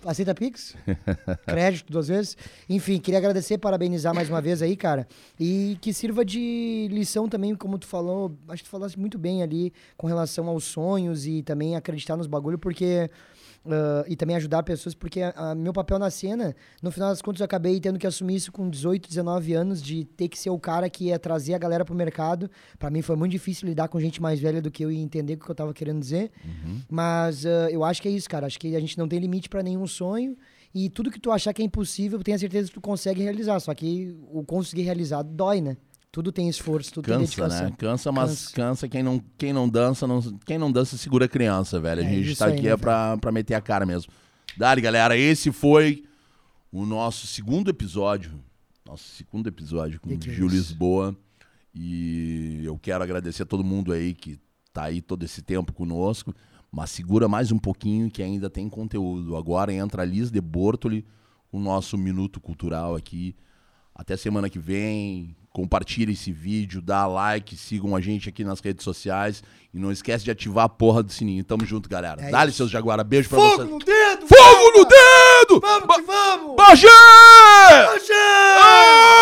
aceita Pix? <laughs> Crédito duas vezes? Enfim, queria agradecer, parabenizar mais uma vez aí, cara. E que sirva de lição também, como tu falou, acho que tu falaste muito bem ali com relação aos sonhos e também acreditar nos bagulho, porque. Ah, e também ajudar pessoas, porque a- a- meu papel na cena, no final das contas, eu acabei tendo que assumir isso com 18, 19 anos, de ter que ser o cara que ia trazer a galera pro mercado. Pra mim foi muito difícil lidar com gente mais velha do que eu e entender o que eu tava querendo dizer. Mas ah, eu acho que é isso, cara. Acho que a gente não tem limite pra nenhum sonho. E tudo que tu achar que é impossível, tenha certeza que tu consegue realizar. Só que o conseguir realizar dói, né? Tudo tem esforço, tudo tem Cansa, dedicação. né? Cansa, mas Cansa. cansa, quem, não, quem não dança, não, quem não dança segura a criança, velho. A É gente tá aí, aqui né, é pra, pra meter a cara mesmo. Dali, galera, esse foi o nosso segundo episódio. Nosso segundo episódio com Que o é Gil isso? Lisboa. E eu quero agradecer a todo mundo aí que tá aí todo esse tempo conosco. Mas segura mais um pouquinho que ainda tem conteúdo. Agora entra a Liz de Bortoli, o nosso Minuto Cultural aqui. Até semana que vem. Compartilhe esse vídeo, dá like, sigam a gente aqui nas redes sociais. E não esquece de ativar a porra do sininho. Tamo junto, galera. É Dá-lhe seus Jaguara. Beijo pra Fogo vocês. no dedo! Fogo no dedo! Vamos que vamos! Bagé! Bagé! Ah!